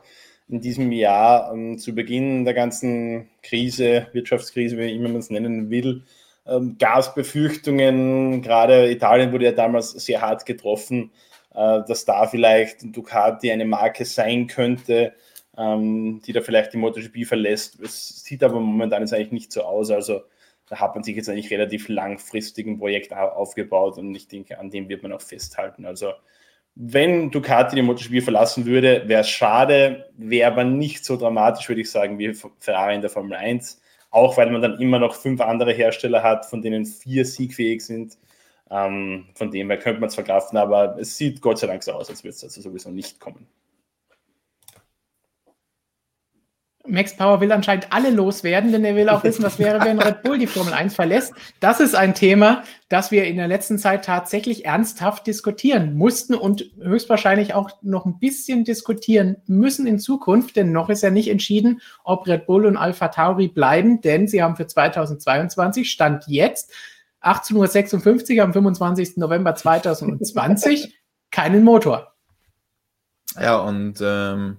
in diesem Jahr ähm, zu Beginn der ganzen Krise, Wirtschaftskrise, wie immer man es nennen will, ähm, Gasbefürchtungen. Gerade Italien wurde ja damals sehr hart getroffen, dass da vielleicht Ducati eine Marke sein könnte, ähm, die da vielleicht die MotoGP verlässt. Es sieht aber momentan jetzt eigentlich nicht so aus. Also da hat man sich jetzt eigentlich relativ langfristig ein Projekt aufgebaut und ich denke, an dem wird man auch festhalten. Also wenn Ducati die MotoGP verlassen würde, wäre es schade, wäre aber nicht so dramatisch, würde ich sagen, wie Ferrari in der Formel 1. Auch weil man dann immer noch fünf andere Hersteller hat, von denen vier siegfähig sind. Ähm, von dem her könnte man es verkraften, aber es sieht Gott sei Dank so aus, als würde es also sowieso nicht kommen. Max Power will anscheinend alle loswerden, denn er will auch wissen, was (laughs) wäre, wenn Red Bull die Formel 1 verlässt. Das ist ein Thema, das wir in der letzten Zeit tatsächlich ernsthaft diskutieren mussten und höchstwahrscheinlich auch noch ein bisschen diskutieren müssen in Zukunft, denn noch ist ja nicht entschieden, ob Red Bull und Alpha Tauri bleiben, denn sie haben für 2022 Stand jetzt 18.56 Uhr am 25. November 2020 (laughs) keinen Motor. Ja, und ähm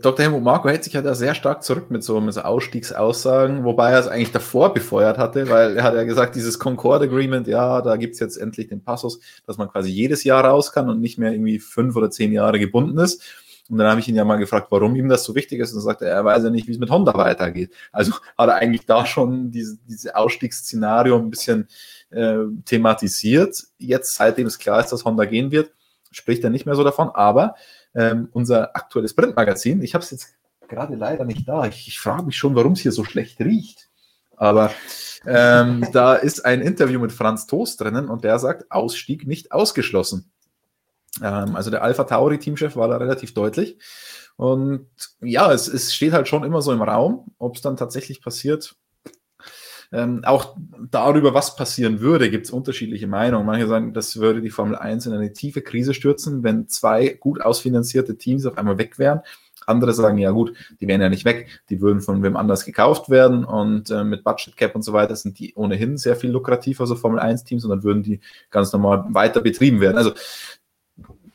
Dr. Helmut Marco hält sich ja da sehr stark zurück mit so, mit so Ausstiegsaussagen, wobei er es eigentlich davor befeuert hatte, weil er hat ja gesagt, dieses Concord Agreement, ja, da gibt's jetzt endlich den Passus, dass man quasi jedes Jahr raus kann und nicht mehr irgendwie fünf oder zehn Jahre gebunden ist. Und dann habe ich ihn ja mal gefragt, warum ihm das so wichtig ist. Und dann sagte er, er weiß ja nicht, wie es mit Honda weitergeht. Also hat er eigentlich da schon diese, diese Ausstiegsszenario ein bisschen äh, thematisiert. Jetzt, seitdem es klar ist, dass Honda gehen wird, spricht er nicht mehr so davon. Aber ähm, unser aktuelles Printmagazin. Ich habe es jetzt gerade leider nicht da. Ich, ich frage mich schon, warum es hier so schlecht riecht. Aber ähm, da ist ein Interview mit Franz Toast drinnen und der sagt, Ausstieg nicht ausgeschlossen. Ähm, also der Alpha Tauri Teamchef war da relativ deutlich. Und ja, es, es steht halt schon immer so im Raum, ob es dann tatsächlich passiert, ähm, auch darüber, was passieren würde, gibt es unterschiedliche Meinungen. Manche sagen, das würde die Formel 1 in eine tiefe Krise stürzen, wenn zwei gut ausfinanzierte Teams auf einmal weg wären. Andere sagen, ja gut, die wären ja nicht weg, die würden von wem anders gekauft werden und äh, mit Budget Cap und so weiter sind die ohnehin sehr viel lukrativer, so Formel 1 Teams, und dann würden die ganz normal weiter betrieben werden. Also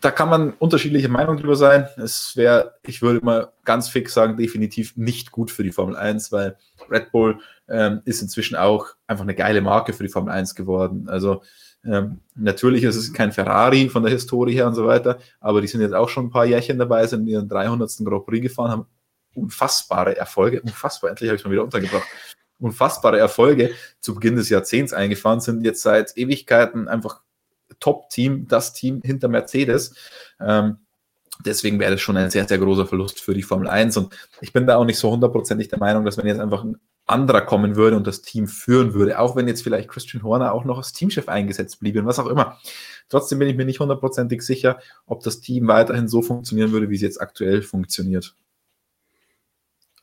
da kann man unterschiedliche Meinungen drüber sein. Es wäre, ich würde mal ganz fix sagen, definitiv nicht gut für die Formel 1, weil Red Bull ähm, ist inzwischen auch einfach eine geile Marke für die Formel 1 geworden. Also ähm, natürlich ist es kein Ferrari von der Historie her und so weiter, aber die sind jetzt auch schon ein paar Jährchen dabei, sind in ihren 300. Grand Prix gefahren, haben unfassbare Erfolge, unfassbar, endlich habe ich es mal wieder untergebracht, unfassbare Erfolge zu Beginn des Jahrzehnts eingefahren, sind jetzt seit Ewigkeiten einfach Top-Team, das Team hinter Mercedes. Ähm, deswegen wäre das schon ein sehr, sehr großer Verlust für die Formel 1. Und ich bin da auch nicht so hundertprozentig der Meinung, dass wenn jetzt einfach ein anderer kommen würde und das Team führen würde, auch wenn jetzt vielleicht Christian Horner auch noch als Teamchef eingesetzt bliebe und was auch immer. Trotzdem bin ich mir nicht hundertprozentig sicher, ob das Team weiterhin so funktionieren würde, wie es jetzt aktuell funktioniert.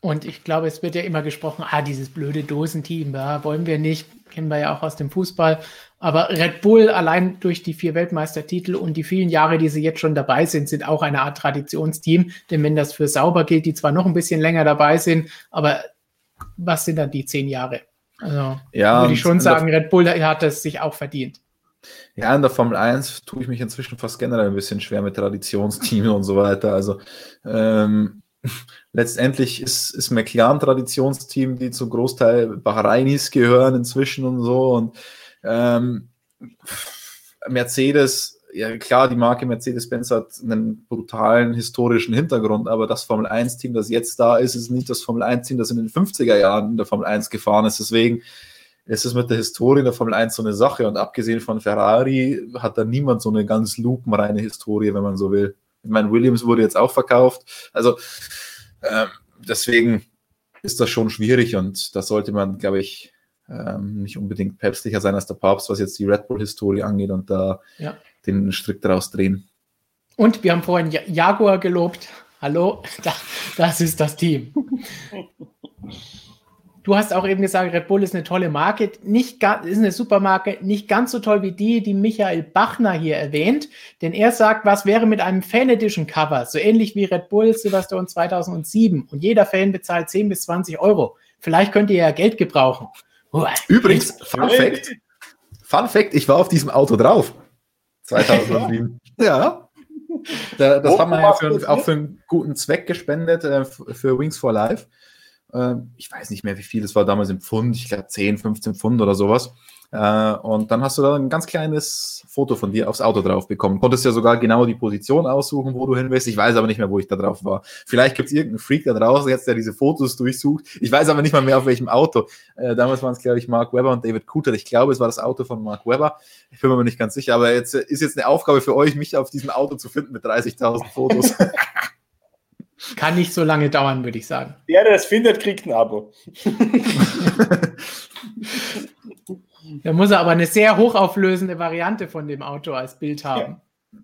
Und ich glaube, es wird ja immer gesprochen, ah, dieses blöde Dosenteam, ja, wollen wir nicht, kennen wir ja auch aus dem Fußball. Aber Red Bull allein durch die vier Weltmeistertitel und die vielen Jahre, die sie jetzt schon dabei sind, sind auch eine Art Traditionsteam. Denn wenn das für Sauber gilt, die zwar noch ein bisschen länger dabei sind, aber was sind dann die zehn Jahre? Also ja, würde ich schon sagen, Red Bull hat es sich auch verdient. Ja, in der Formel 1 tue ich mich inzwischen fast generell ein bisschen schwer mit Traditionsteams und so weiter. Also ähm, letztendlich ist, ist McLaren Traditionsteam, die zum Großteil Bahrainis gehören inzwischen und so. Und ähm, Mercedes ja klar, die Marke Mercedes-Benz hat einen brutalen historischen Hintergrund, aber das Formel 1-Team, das jetzt da ist, ist nicht das Formel 1-Team, das in den 50er Jahren in der Formel 1 gefahren ist. Deswegen ist es mit der Historie in der Formel 1 so eine Sache. Und abgesehen von Ferrari hat da niemand so eine ganz lupenreine Historie, wenn man so will. Ich meine, Williams wurde jetzt auch verkauft. Also äh, deswegen ist das schon schwierig und da sollte man, glaube ich, ähm, nicht unbedingt päpstlicher sein als der Papst, was jetzt die Red Bull-Historie angeht und da ja den Strick daraus drehen. Und wir haben vorhin Jaguar gelobt. Hallo, (laughs) das ist das Team. (laughs) Du hast auch eben gesagt, Red Bull ist eine tolle Marke, nicht ist eine Supermarke, nicht ganz so toll wie die, die Michael Bachner hier erwähnt, denn er sagt, was wäre mit einem Fan Edition Cover, so ähnlich wie Red Bull Silverstone 2007 und jeder Fan bezahlt 10 bis 20 Euro. Vielleicht könnt ihr ja Geld gebrauchen. Übrigens, Fun Fact, Fun Fact, ich war auf diesem Auto drauf. 2007. ja. Da, das haben wir ja für, auch für einen guten Zweck gespendet, äh, für Wings for Life. Ähm, ich weiß nicht mehr, wie viel es war damals im Pfund, ich glaube 10, 15 Pfund oder sowas. Äh, und dann hast du da ein ganz kleines Foto von dir aufs Auto drauf bekommen. Konntest ja sogar genau die Position aussuchen, wo du hin willst. Ich weiß aber nicht mehr, wo ich da drauf war. Vielleicht gibt es irgendeinen Freak da draußen jetzt, der diese Fotos durchsucht. Ich weiß aber nicht mal mehr, auf welchem Auto. Äh, damals waren es, glaube ich, Mark Webber und David Cooter. Ich glaube, es war das Auto von Mark Webber. Ich bin mir nicht ganz sicher. Aber jetzt ist jetzt eine Aufgabe für euch, mich auf diesem Auto zu finden mit 30.000 Fotos. (laughs) Kann nicht so lange dauern, würde ich sagen. Der, der das findet, kriegt ein Abo. (laughs) da muss er aber eine sehr hochauflösende Variante von dem Auto als Bild haben. Ja.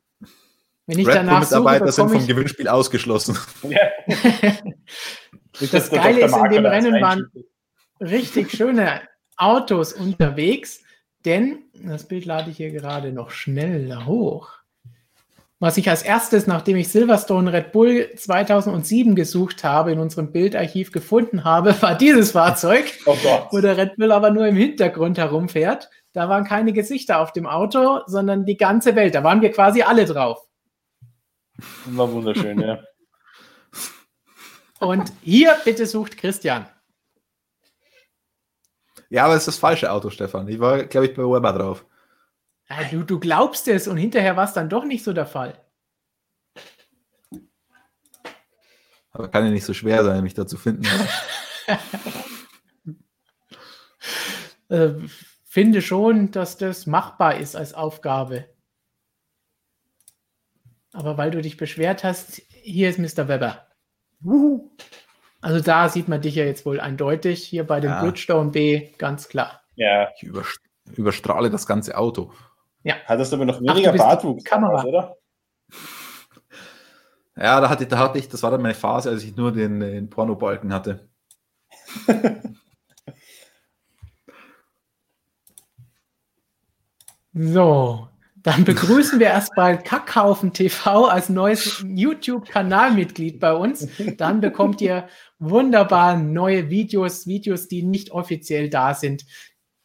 Wenn ich Red danach Mitarbeiter sind vom Gewinnspiel ausgeschlossen. Ja. (laughs) das Geile ist, in dem Rennen waren richtig schöne Autos unterwegs, denn das Bild lade ich hier gerade noch schneller hoch. Was ich als erstes, nachdem ich Silverstone Red Bull 2007 gesucht habe, in unserem Bildarchiv gefunden habe, war dieses Fahrzeug, (laughs) oh wo der Red Bull aber nur im Hintergrund herumfährt. Da waren keine Gesichter auf dem Auto, sondern die ganze Welt. Da waren wir quasi alle drauf. War wunderschön, ja. (laughs) Und hier bitte sucht Christian. Ja, aber es ist das falsche Auto, Stefan. Ich war, glaube ich, bei Weber drauf. Ja, du, du glaubst es und hinterher war es dann doch nicht so der Fall. Aber kann ja nicht so schwer sein, mich da zu finden. (laughs) äh, finde schon, dass das machbar ist als Aufgabe. Aber weil du dich beschwert hast, hier ist Mr. Weber. Also da sieht man dich ja jetzt wohl eindeutig. Hier bei dem ja. Bridgestone B, ganz klar. Ja. Ich überstrahle das ganze Auto. Ja. Hattest du aber noch weniger Ach, Bartwuchs, Kamera. oder? Ja, da hatte, da hatte ich, das war dann meine Phase, als ich nur den, den Pornobalken hatte. (laughs) so, dann begrüßen wir erstmal Kackhaufen TV als neues YouTube-Kanalmitglied bei uns. Dann bekommt ihr wunderbar neue Videos, Videos, die nicht offiziell da sind,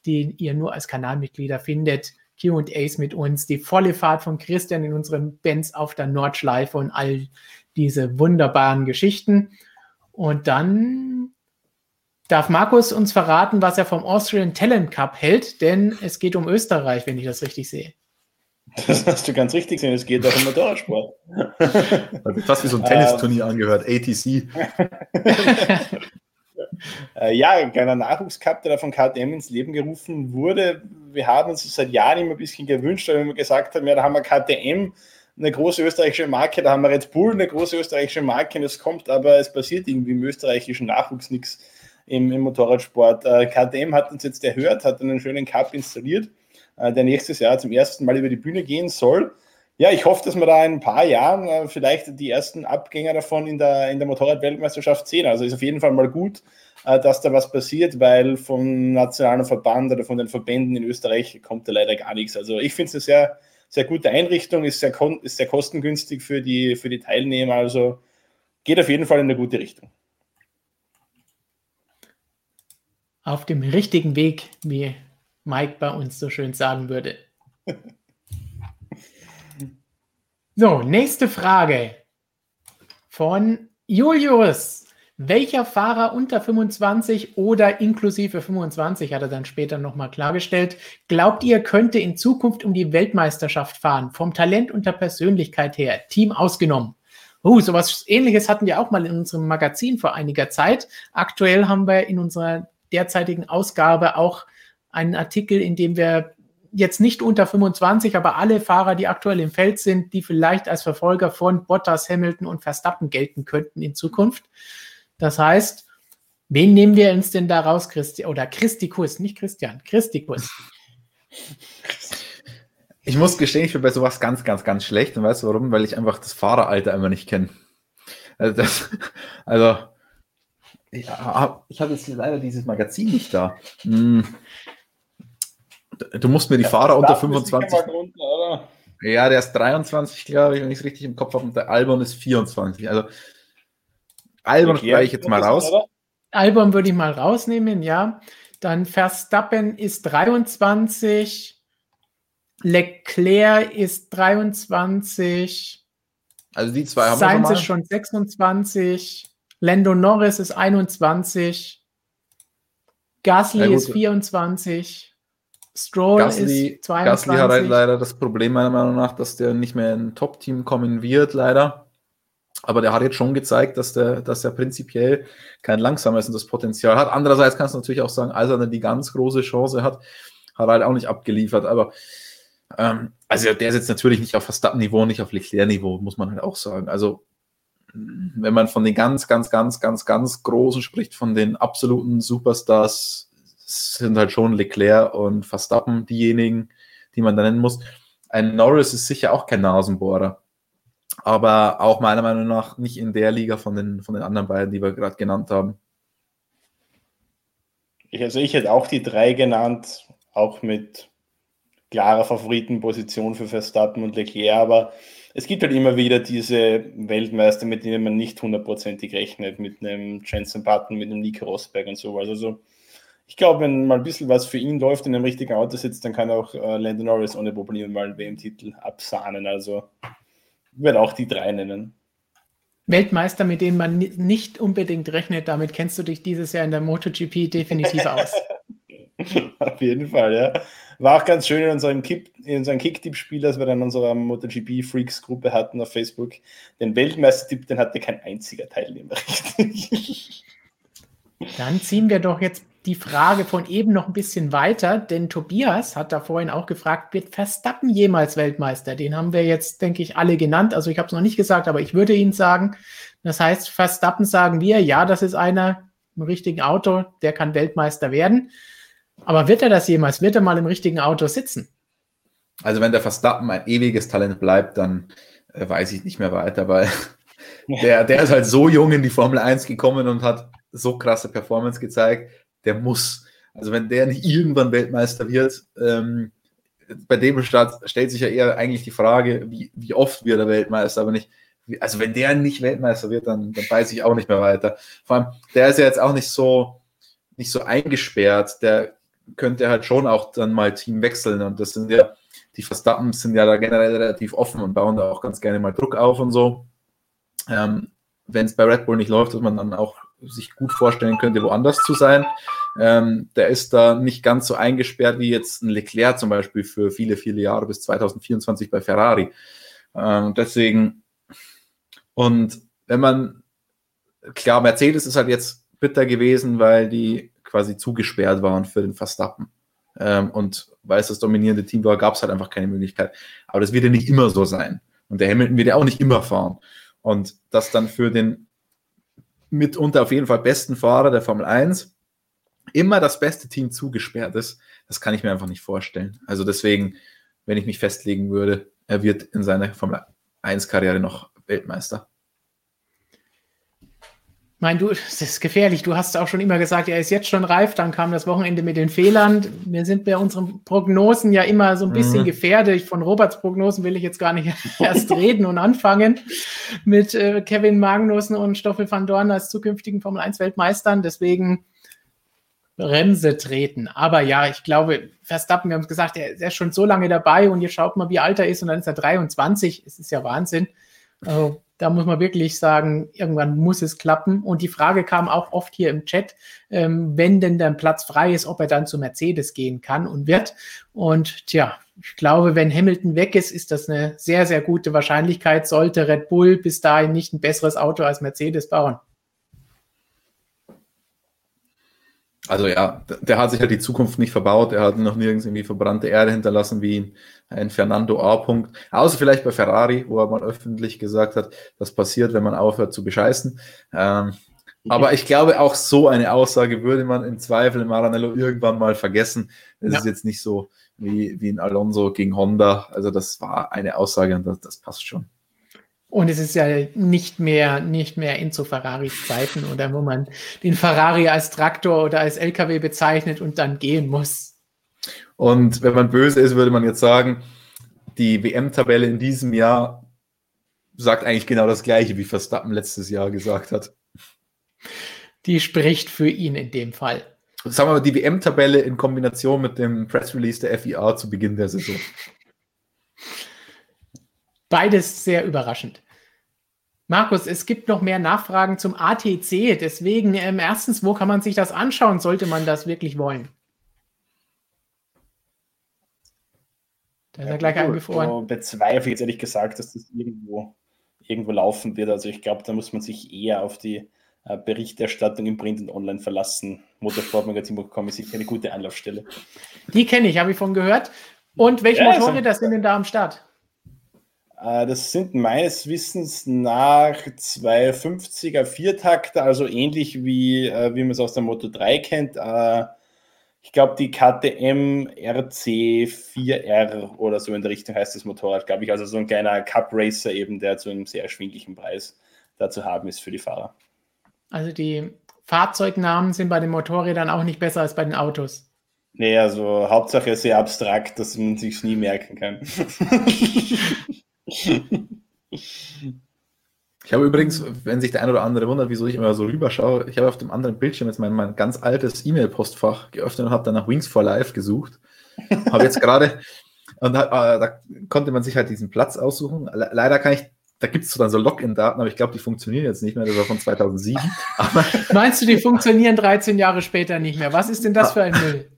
die ihr nur als Kanalmitglieder findet. QAs mit uns, die volle Fahrt von Christian in unserem Benz auf der Nordschleife und all diese wunderbaren Geschichten. Und dann darf Markus uns verraten, was er vom Austrian Talent Cup hält, denn es geht um Österreich, wenn ich das richtig sehe. Das hast du ganz richtig gesehen, es geht auch um Motorradsport. Also fast wie so ein Tennisturnier ähm, angehört, ATC. (laughs) Äh, ja, ein kleiner Nachwuchscup, der da von KTM ins Leben gerufen wurde. Wir haben uns seit Jahren immer ein bisschen gewünscht, weil wir gesagt haben, ja, da haben wir KTM, eine große österreichische Marke, da haben wir Red Bull, eine große österreichische Marke, und es kommt aber, es passiert irgendwie im österreichischen Nachwuchs nichts im, im Motorradsport. Äh, KTM hat uns jetzt erhört, hat einen schönen Cup installiert, äh, der nächstes Jahr zum ersten Mal über die Bühne gehen soll. Ja, ich hoffe, dass wir da in ein paar Jahren äh, vielleicht die ersten Abgänger davon in der, in der Motorrad-Weltmeisterschaft sehen. Also ist auf jeden Fall mal gut, dass da was passiert, weil vom nationalen Verband oder von den Verbänden in Österreich kommt da leider gar nichts. Also ich finde es eine sehr, sehr gute Einrichtung, ist sehr, ist sehr kostengünstig für die, für die Teilnehmer. Also geht auf jeden Fall in eine gute Richtung. Auf dem richtigen Weg, wie Mike bei uns so schön sagen würde. (laughs) So, nächste Frage von Julius. Welcher Fahrer unter 25 oder inklusive 25, hat er dann später nochmal klargestellt, glaubt ihr, könnte in Zukunft um die Weltmeisterschaft fahren? Vom Talent und der Persönlichkeit her, Team ausgenommen. Uh, sowas ähnliches hatten wir auch mal in unserem Magazin vor einiger Zeit. Aktuell haben wir in unserer derzeitigen Ausgabe auch einen Artikel, in dem wir jetzt nicht unter 25, aber alle Fahrer, die aktuell im Feld sind, die vielleicht als Verfolger von Bottas, Hamilton und Verstappen gelten könnten in Zukunft. Das heißt, wen nehmen wir uns denn da raus, Christi oder Christikus, nicht Christian, Christikus? Ich muss gestehen, ich bin bei sowas ganz, ganz, ganz schlecht. Und weißt du warum? Weil ich einfach das Fahreralter immer nicht kenne. Also, das, (laughs) also Ja, ich habe jetzt leider dieses Magazin nicht da. Hm. Du musst mir die ja, Fahrer unter 25. Runter, ja, der ist 23, glaube ich, wenn ich es richtig im Kopf habe. Und der Albon ist 24. Also Albon streiche ich jetzt mal raus. Albon würde ich mal rausnehmen, ja. Dann Verstappen ist 23. Leclerc ist 23. Also die zwei haben Sainz wir schon, mal. ist schon 26. Lando Norris ist 21. Gasly ist 24. Stroll Gasly, ist 22. Gasly hat halt leider das Problem, meiner Meinung nach, dass der nicht mehr in ein Top-Team kommen wird, leider. Aber der hat jetzt schon gezeigt, dass der, dass er prinzipiell kein langsamer ist und das Potenzial hat. Andererseits kannst du natürlich auch sagen, als er dann die ganz große Chance hat, hat er halt auch nicht abgeliefert. Aber ähm, also der ist jetzt natürlich nicht auf Verstappen-Niveau, nicht auf Leclerc-Niveau, muss man halt auch sagen. Also wenn man von den ganz, ganz, ganz, ganz, ganz Großen spricht, von den absoluten Superstars, sind halt schon Leclerc und Verstappen diejenigen, die man da nennen muss. Ein Norris ist sicher auch kein Nasenbohrer, aber auch meiner Meinung nach nicht in der Liga von den, von den anderen beiden, die wir gerade genannt haben. Ich, also ich hätte auch die drei genannt, auch mit klarer Favoritenposition für Verstappen und Leclerc, aber es gibt halt immer wieder diese Weltmeister, mit denen man nicht hundertprozentig rechnet, mit einem Jensen Button, mit einem Nico Rosberg und so. Also ich glaube, wenn mal ein bisschen was für ihn läuft, in einem richtigen Auto sitzt, dann kann auch äh, Landon Norris ohne Probleme mal einen WM-Titel absahnen. Also ich werde auch die drei nennen. Weltmeister, mit denen man nicht unbedingt rechnet, damit kennst du dich dieses Jahr in der MotoGP definitiv aus. (laughs) Auf jeden Fall, ja. War auch ganz schön in unserem, Kick, in unserem Kick-Tipp-Spiel, das wir dann in unserer MotoGP-Freaks-Gruppe hatten auf Facebook. Den Weltmeister-Tipp, den hatte kein einziger Teilnehmer (laughs) richtig. Dann ziehen wir doch jetzt die Frage von eben noch ein bisschen weiter, denn Tobias hat da vorhin auch gefragt, wird Verstappen jemals Weltmeister? Den haben wir jetzt, denke ich, alle genannt. Also ich habe es noch nicht gesagt, aber ich würde ihn sagen. Das heißt, Verstappen sagen wir, ja, das ist einer im richtigen Auto, der kann Weltmeister werden. Aber wird er das jemals? Wird er mal im richtigen Auto sitzen? Also wenn der Verstappen ein ewiges Talent bleibt, dann äh, weiß ich nicht mehr weiter, weil (laughs) der, der ist halt so jung in die Formel 1 gekommen und hat so krasse Performance gezeigt der muss. Also wenn der nicht irgendwann Weltmeister wird, ähm, bei dem Start stellt sich ja eher eigentlich die Frage, wie, wie oft wird er Weltmeister, aber nicht, also wenn der nicht Weltmeister wird, dann, dann weiß ich auch nicht mehr weiter. Vor allem, der ist ja jetzt auch nicht so, nicht so eingesperrt, der könnte halt schon auch dann mal Team wechseln und das sind ja, die Verstappen sind ja da generell relativ offen und bauen da auch ganz gerne mal Druck auf und so. Ähm, wenn es bei Red Bull nicht läuft, dass man dann auch sich gut vorstellen könnte, woanders zu sein. Ähm, der ist da nicht ganz so eingesperrt wie jetzt ein Leclerc zum Beispiel für viele, viele Jahre bis 2024 bei Ferrari. Ähm, deswegen, und wenn man, klar, Mercedes ist halt jetzt bitter gewesen, weil die quasi zugesperrt waren für den Verstappen. Ähm, und weil es das dominierende Team war, gab es halt einfach keine Möglichkeit. Aber das wird ja nicht immer so sein. Und der Hamilton wird ja auch nicht immer fahren. Und das dann für den mitunter auf jeden Fall besten Fahrer der Formel 1 immer das beste Team zugesperrt ist, das kann ich mir einfach nicht vorstellen. Also deswegen, wenn ich mich festlegen würde, er wird in seiner Formel 1-Karriere noch Weltmeister. Mein, du, das ist gefährlich. Du hast auch schon immer gesagt, er ist jetzt schon reif. Dann kam das Wochenende mit den Fehlern. Wir sind bei unseren Prognosen ja immer so ein bisschen mhm. gefährdet. Von Roberts Prognosen will ich jetzt gar nicht (laughs) erst reden und anfangen mit äh, Kevin Magnussen und Stoffel van Dorn als zukünftigen Formel 1 Weltmeistern. Deswegen Bremse treten. Aber ja, ich glaube, Verstappen, wir haben es gesagt, er, er, ist schon so lange dabei und ihr schaut mal, wie alt er ist und dann ist er 23. Es ist ja Wahnsinn. Also, da muss man wirklich sagen, irgendwann muss es klappen. Und die Frage kam auch oft hier im Chat, ähm, wenn denn der Platz frei ist, ob er dann zu Mercedes gehen kann und wird. Und tja, ich glaube, wenn Hamilton weg ist, ist das eine sehr, sehr gute Wahrscheinlichkeit, sollte Red Bull bis dahin nicht ein besseres Auto als Mercedes bauen. Also ja, der hat sich halt die Zukunft nicht verbaut. Er hat noch nirgends irgendwie verbrannte Erde hinterlassen wie ein Fernando A. -Punkt. Außer vielleicht bei Ferrari, wo er mal öffentlich gesagt hat, das passiert, wenn man aufhört zu bescheißen. Ähm, aber ich glaube, auch so eine Aussage würde man im Zweifel in Maranello irgendwann mal vergessen. Es ja. ist jetzt nicht so wie, wie ein Alonso gegen Honda. Also das war eine Aussage und das, das passt schon. Und es ist ja nicht mehr, nicht mehr Enzo Ferraris Zeiten oder wo man den Ferrari als Traktor oder als LKW bezeichnet und dann gehen muss. Und wenn man böse ist, würde man jetzt sagen, die WM-Tabelle in diesem Jahr sagt eigentlich genau das Gleiche, wie Verstappen letztes Jahr gesagt hat. Die spricht für ihn in dem Fall. Sagen wir mal, die WM-Tabelle in Kombination mit dem Press Release der FIA zu Beginn der Saison. Beides sehr überraschend. Markus, es gibt noch mehr Nachfragen zum ATC. Deswegen, ähm, erstens, wo kann man sich das anschauen? Sollte man das wirklich wollen? Da ist ja, er gleich eingefroren. So bezweifle ich jetzt ehrlich gesagt, dass das irgendwo, irgendwo laufen wird. Also ich glaube, da muss man sich eher auf die äh, Berichterstattung im Print und Online verlassen. Motorsportmagazin.com ist sicher eine gute Anlaufstelle. Die kenne ich, habe ich von gehört. Und welche ja, Motorräder sind denn da am Start? Äh, das sind meines Wissens nach 250er Viertakter, also ähnlich wie, äh, wie man es aus der Moto 3 kennt. Äh, ich glaube, die KTM RC4R oder so in der Richtung heißt das Motorrad, glaube ich. Also so ein kleiner Cup Racer eben, der zu einem sehr erschwinglichen Preis da zu haben ist für die Fahrer. Also die Fahrzeugnamen sind bei den Motorrädern auch nicht besser als bei den Autos. Nee, also Hauptsache sehr abstrakt, dass man sich nie merken kann. (laughs) Ich habe übrigens, wenn sich der eine oder andere wundert, wieso ich immer so rüberschaue, ich habe auf dem anderen Bildschirm jetzt mein, mein ganz altes E-Mail-Postfach geöffnet und habe dann nach Wings for Life gesucht. habe jetzt gerade, (laughs) und da, äh, da, konnte man sich halt diesen Platz aussuchen. Le leider kann ich, da gibt es dann so Login-Daten, aber ich glaube, die funktionieren jetzt nicht mehr. Das war von 2007. Aber (laughs) Meinst du, die funktionieren 13 Jahre später nicht mehr? Was ist denn das für ein Müll?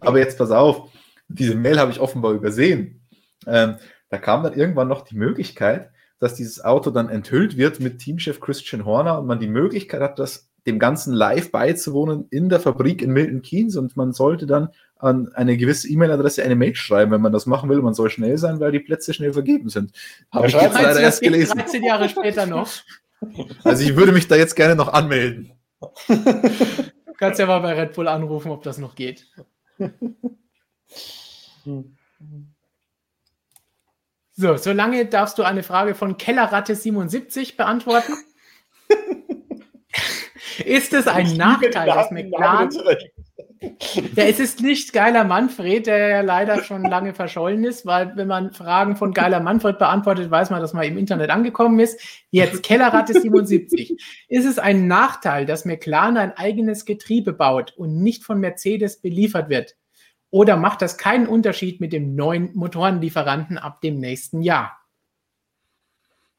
aber jetzt pass auf, diese Mail habe ich offenbar übersehen. Ähm, da kam dann irgendwann noch die Möglichkeit, dass dieses Auto dann enthüllt wird mit Teamchef Christian Horner und man die Möglichkeit hat, das dem Ganzen live beizuwohnen in der Fabrik in Milton Keynes und man sollte dann an eine gewisse E-Mail-Adresse eine Mail schreiben, wenn man das machen will. Man soll schnell sein, weil die Plätze schnell vergeben sind. Habe ich jetzt leider erst gelesen. 13 Jahre später noch. Also ich würde mich da jetzt gerne noch anmelden. Du kannst ja mal bei Red Bull anrufen, ob das noch geht. So, solange darfst du eine Frage von Kellerratte77 beantworten. (laughs) ist es ein Nachteil, dass McLaren. (laughs) Ja, es ist nicht geiler Manfred, der ja leider schon lange verschollen ist, weil wenn man Fragen von geiler Manfred beantwortet, weiß man, dass man im Internet angekommen ist. Jetzt Kellerratte 77. Ist es ein Nachteil, dass McLaren ein eigenes Getriebe baut und nicht von Mercedes beliefert wird? Oder macht das keinen Unterschied mit dem neuen Motorenlieferanten ab dem nächsten Jahr?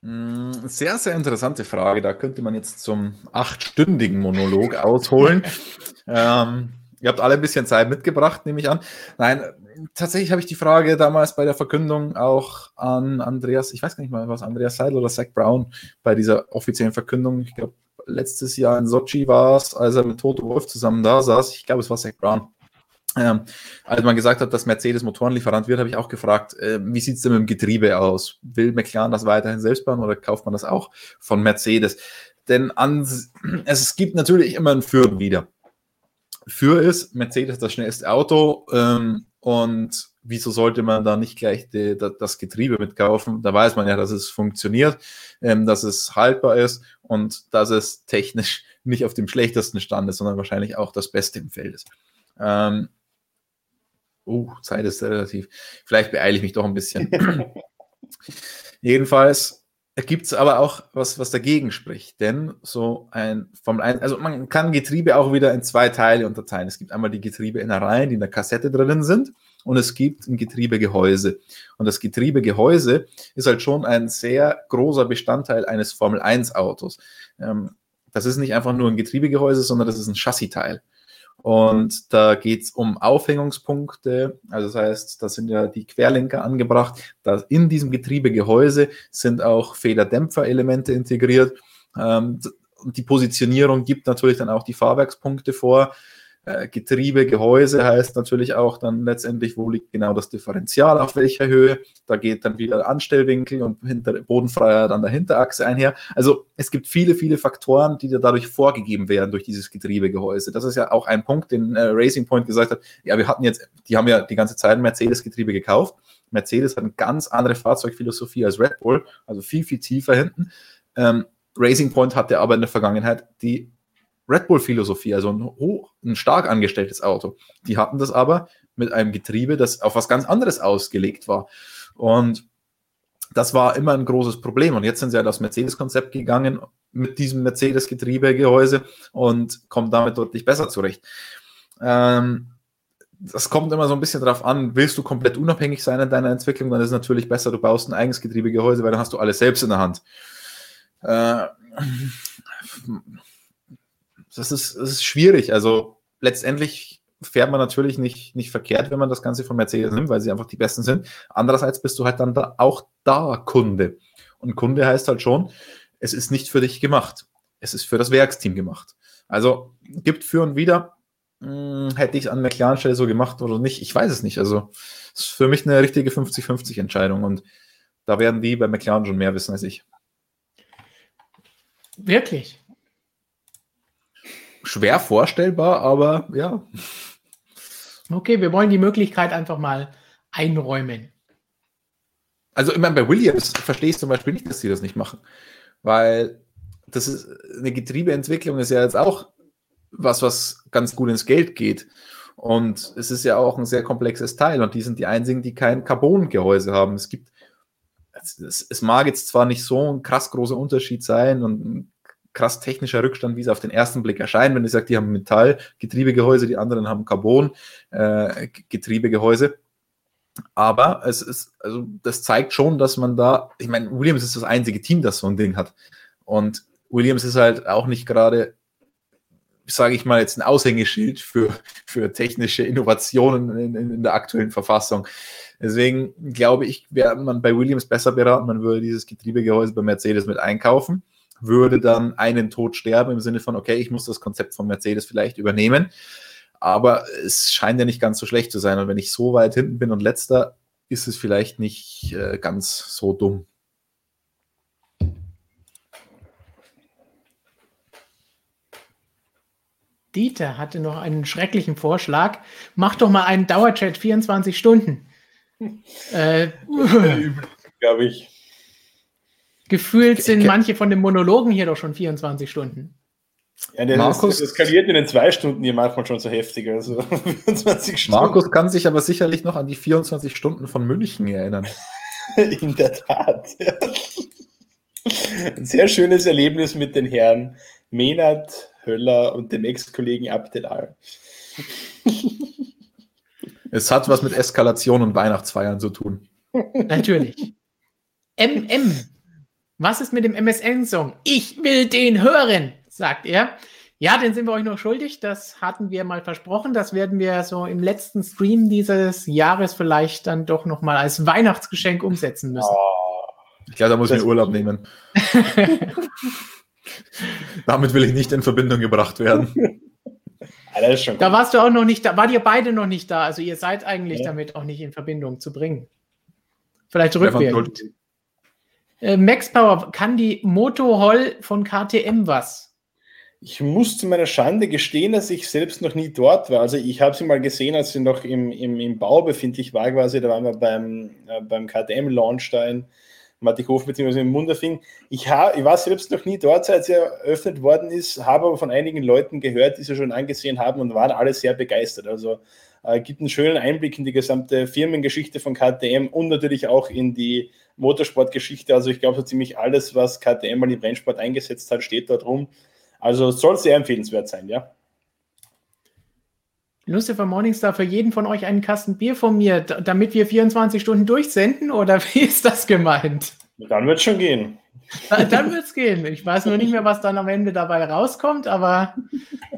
Hm, sehr, sehr interessante Frage. Da könnte man jetzt zum achtstündigen Monolog ausholen. (laughs) ähm, ihr habt alle ein bisschen Zeit mitgebracht, nehme ich an. Nein, tatsächlich habe ich die Frage damals bei der Verkündung auch an Andreas, ich weiß gar nicht mal, was Andreas Seidel oder Zach Brown bei dieser offiziellen Verkündung, ich glaube, letztes Jahr in Sochi war es, als er mit Toto Wolf zusammen da saß. Ich glaube, es war Zach Brown. Ähm, als man gesagt hat, dass Mercedes Motorenlieferant wird, habe ich auch gefragt, äh, wie sieht es denn mit dem Getriebe aus? Will McLaren das weiterhin selbst bauen oder kauft man das auch von Mercedes? Denn an, (clears throat) es gibt natürlich immer ein Für und Wider. Für ist, Mercedes das schnellste Auto ähm, und wieso sollte man da nicht gleich die, das Getriebe mitkaufen? Da weiß man ja, dass es funktioniert, ähm, dass es haltbar ist und dass es technisch (laughs) nicht auf dem schlechtesten Stand ist, sondern wahrscheinlich auch das Beste im Feld ist. Ähm, Uh, Zeit ist relativ. Vielleicht beeile ich mich doch ein bisschen. (clears throat) Jedenfalls gibt es aber auch was, was dagegen spricht. Denn so ein Formel 1, also man kann Getriebe auch wieder in zwei Teile unterteilen. Es gibt einmal die Getriebeinnereien, die in der Kassette drinnen sind, und es gibt ein Getriebegehäuse. Und das Getriebegehäuse ist halt schon ein sehr großer Bestandteil eines Formel 1 Autos. Ähm, das ist nicht einfach nur ein Getriebegehäuse, sondern das ist ein Chassiteil. Und da geht es um Aufhängungspunkte. Also das heißt, da sind ja die Querlenker angebracht. Da in diesem Getriebegehäuse sind auch Federdämpferelemente integriert. Ähm, die Positionierung gibt natürlich dann auch die Fahrwerkspunkte vor. Äh, Getriebe, Gehäuse heißt natürlich auch dann letztendlich, wo liegt genau das Differential, auf welcher Höhe. Da geht dann wieder Anstellwinkel und hinter, Bodenfreiheit an der Hinterachse einher. Also es gibt viele, viele Faktoren, die dadurch vorgegeben werden durch dieses Getriebegehäuse. Das ist ja auch ein Punkt, den äh, Racing Point gesagt hat. Ja, wir hatten jetzt, die haben ja die ganze Zeit ein Mercedes-Getriebe gekauft Mercedes hat eine ganz andere Fahrzeugphilosophie als Red Bull, also viel, viel tiefer hinten. Ähm, Racing Point hatte aber in der Vergangenheit die Red Bull-Philosophie, also ein, hoch, ein stark angestelltes Auto. Die hatten das aber mit einem Getriebe, das auf was ganz anderes ausgelegt war. Und das war immer ein großes Problem. Und jetzt sind sie halt aufs Mercedes-Konzept gegangen mit diesem Mercedes-Getriebegehäuse und kommen damit deutlich besser zurecht. Ähm, das kommt immer so ein bisschen drauf an, willst du komplett unabhängig sein in deiner Entwicklung, dann ist es natürlich besser, du baust ein eigenes Getriebegehäuse, weil dann hast du alles selbst in der Hand. Äh, das, ist, das ist schwierig. Also letztendlich fährt man natürlich nicht, nicht verkehrt, wenn man das Ganze von Mercedes nimmt, weil sie einfach die Besten sind. Andererseits bist du halt dann da, auch da Kunde. Und Kunde heißt halt schon, es ist nicht für dich gemacht. Es ist für das Werksteam gemacht. Also gibt für und wieder, mh, hm, hätte ich es an McLaren Stelle so gemacht oder nicht. Ich weiß es nicht. Also es ist für mich eine richtige 50-50 Entscheidung und da werden die bei McLaren schon mehr wissen als ich. Wirklich? Schwer vorstellbar, aber ja. Okay, wir wollen die Möglichkeit einfach mal einräumen. Also, ich meine, bei Williams verstehe ich zum Beispiel nicht, dass sie das nicht machen. Weil das ist eine Getriebeentwicklung ist ja jetzt auch was, was ganz gut ins Geld geht. Und es ist ja auch ein sehr komplexes Teil. Und die sind die einzigen, die kein Carbon-Gehäuse haben. Es gibt, es, es, mag jetzt zwar nicht so ein krass großer Unterschied sein und ein krass technischer Rückstand, wie es auf den ersten Blick erscheint, wenn ich sage, die haben Metall-Getriebegehäuse, die anderen haben Carbon-Getriebegehäuse. Äh, aber es ist, also das zeigt schon, dass man da, ich meine, Williams ist das einzige Team, das so ein Ding hat. Und Williams ist halt auch nicht gerade, sage ich mal, jetzt ein Aushängeschild für, für technische Innovationen in, in, in der aktuellen Verfassung. Deswegen glaube ich, wäre man bei Williams besser beraten, man würde dieses Getriebegehäuse bei Mercedes mit einkaufen, würde dann einen Tod sterben im Sinne von, okay, ich muss das Konzept von Mercedes vielleicht übernehmen aber es scheint ja nicht ganz so schlecht zu sein. Und wenn ich so weit hinten bin und letzter, ist es vielleicht nicht äh, ganz so dumm. Dieter hatte noch einen schrecklichen Vorschlag. Mach doch mal einen Dauerchat 24 Stunden. (laughs) äh, Glaube ich. Gefühlt sind manche von den Monologen hier doch schon 24 Stunden. Ja, der Markus, das skaliert in den zwei Stunden hier manchmal schon so heftig. Also (laughs) 24 Stunden. Markus kann sich aber sicherlich noch an die 24 Stunden von München erinnern. (laughs) in der Tat. Ein sehr schönes Erlebnis mit den Herren Menat, Höller und dem Ex-Kollegen Abdelal. Es hat was mit Eskalation und Weihnachtsfeiern zu tun. Natürlich. MM. Was ist mit dem MSN-Song? Ich will den hören sagt er. Ja, den sind wir euch noch schuldig. Das hatten wir mal versprochen. Das werden wir so im letzten Stream dieses Jahres vielleicht dann doch noch mal als Weihnachtsgeschenk umsetzen müssen. Oh, ich glaube, da muss ich mir Urlaub nehmen. (laughs) Damit will ich nicht in Verbindung gebracht werden. da warst du auch noch nicht da, wart ihr beide noch nicht da. Also ihr seid eigentlich ja. damit auch nicht in Verbindung zu bringen. Vielleicht rückwärts. Äh, Max Power, kann die Moto Hall von KTM was? Ich muss zu meiner Schande gestehen, dass ich selbst noch nie dort war. Also ich habe sie mal gesehen, als sie noch im, im, im Bau befindlich war quasi. Da waren wir beim, äh, beim KTM-Launch da in Mattighof bzw. in Munderfing. Ich, ha, ich war selbst noch nie dort, seit sie eröffnet worden ist, habe aber von einigen Leuten gehört, die sie schon angesehen haben und waren alle sehr begeistert. Also gibt einen schönen Einblick in die gesamte Firmengeschichte von KTM und natürlich auch in die Motorsportgeschichte. Also ich glaube, so ziemlich alles, was KTM mal im Rennsport eingesetzt hat, steht dort rum. Also soll sehr empfehlenswert sein, ja. Lucifer Morningstar für jeden von euch einen Kasten Bier von mir, damit wir 24 Stunden durchsenden oder (laughs) wie ist das gemeint? Dann wird es schon gehen. Dann wird es gehen. Ich weiß nur nicht mehr, was dann am Ende dabei rauskommt, aber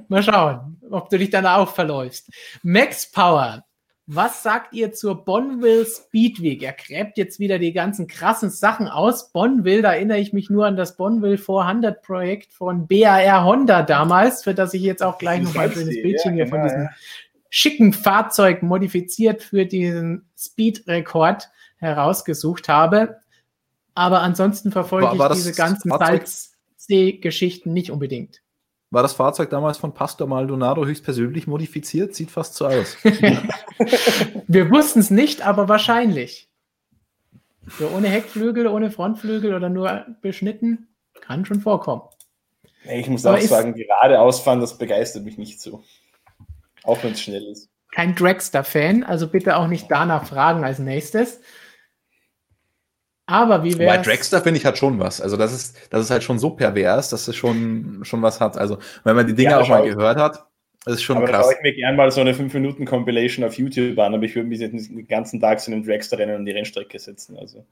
mal schauen, ob du dich dann auch verläufst. Max Power was sagt ihr zur Bonville Speedweek? Er gräbt jetzt wieder die ganzen krassen Sachen aus. Bonville, da erinnere ich mich nur an das Bonville 400 Projekt von BAR Honda damals, für das ich jetzt auch gleich noch ein schönes Bildchen ja, hier genau, von diesem ja. schicken Fahrzeug modifiziert für diesen Speed-Rekord herausgesucht habe. Aber ansonsten verfolge war, war ich diese ganzen Salzsee-Geschichten nicht unbedingt. War das Fahrzeug damals von Pastor Maldonado höchstpersönlich modifiziert? Sieht fast so aus. (laughs) Wir wussten es nicht, aber wahrscheinlich. So ohne Heckflügel, ohne Frontflügel oder nur beschnitten, kann schon vorkommen. Ich muss Aber auch sagen, gerade ausfahren, das begeistert mich nicht so. Auch wenn es schnell ist. Kein Dragster-Fan, also bitte auch nicht danach fragen als nächstes. Aber wie wäre Bei Dragster finde ich hat schon was. Also das ist, das ist halt schon so pervers, dass es schon, schon was hat. Also wenn man die Dinge ja, auch mal gehört hat, das ist schon aber krass. Aber schaue ich mir gerne mal so eine 5-Minuten-Compilation auf YouTube an, aber ich würde mich jetzt den ganzen Tag so in einem Dragster-Rennen an die Rennstrecke setzen. Also.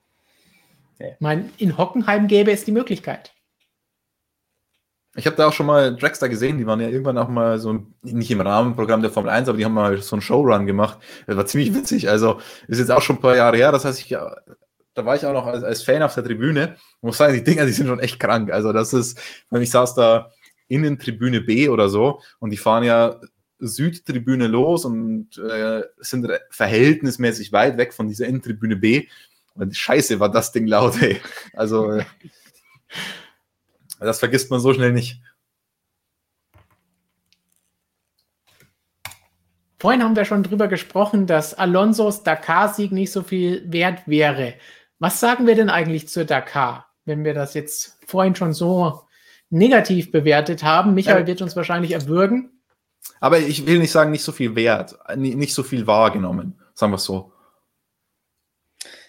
Ich meine, in Hockenheim gäbe es die Möglichkeit. Ich habe da auch schon mal Dragster gesehen, die waren ja irgendwann auch mal so, nicht im Rahmenprogramm der Formel 1, aber die haben mal so einen Showrun gemacht. Das war ziemlich witzig. Also ist jetzt auch schon ein paar Jahre her. Das heißt, ich, da war ich auch noch als, als Fan auf der Tribüne. Ich muss sagen, die Dinger, die sind schon echt krank. Also das ist, wenn ich saß da in Tribüne B oder so und die fahren ja Südtribüne los und äh, sind verhältnismäßig weit weg von dieser Innentribüne B. Und scheiße, war das Ding laut, ey. Also äh, das vergisst man so schnell nicht. Vorhin haben wir schon drüber gesprochen, dass Alonsos Dakar-Sieg nicht so viel wert wäre. Was sagen wir denn eigentlich zur Dakar, wenn wir das jetzt vorhin schon so negativ bewertet haben? Michael ja. wird uns wahrscheinlich erwürgen. Aber ich will nicht sagen, nicht so viel wert, nicht so viel wahrgenommen, sagen wir es so.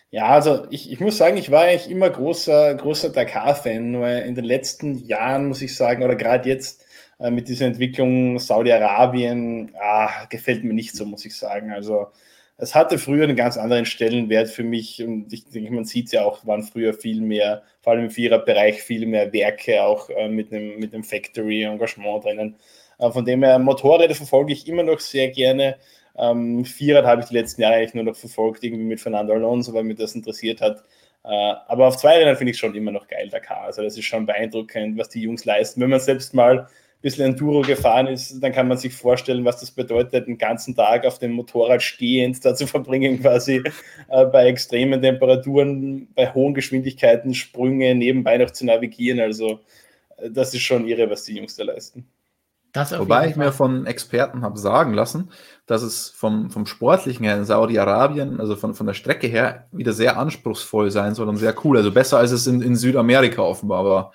Ja, also ich, ich muss sagen, ich war eigentlich immer großer, großer Dakar-Fan, nur in den letzten Jahren muss ich sagen, oder gerade jetzt äh, mit dieser Entwicklung Saudi-Arabien, ah, gefällt mir nicht so, muss ich sagen. Also es hatte früher einen ganz anderen Stellenwert für mich und ich denke, man sieht es ja auch, waren früher viel mehr, vor allem im Viererbereich, viel mehr Werke auch äh, mit einem, mit Factory-Engagement drinnen. Äh, von dem her, Motorräder verfolge ich immer noch sehr gerne. Ähm, Vierrad habe ich die letzten Jahre eigentlich nur noch verfolgt, irgendwie mit Fernando Alonso, weil mich das interessiert hat. Äh, aber auf Zweirädern finde ich schon immer noch geil, Dakar. Also das ist schon beeindruckend, was die Jungs leisten. Wenn man selbst mal bisschen Enduro gefahren ist, dann kann man sich vorstellen, was das bedeutet, einen ganzen Tag auf dem Motorrad stehend da zu (laughs) verbringen, quasi äh, bei extremen Temperaturen, bei hohen Geschwindigkeiten, Sprünge nebenbei noch zu navigieren. Also äh, das ist schon irre, was die Jungs da leisten. Wobei ich mir von Experten habe sagen lassen, dass es vom, vom Sportlichen her in Saudi-Arabien, also von, von der Strecke her, wieder sehr anspruchsvoll sein soll und sehr cool. Also besser als es in, in Südamerika offenbar war.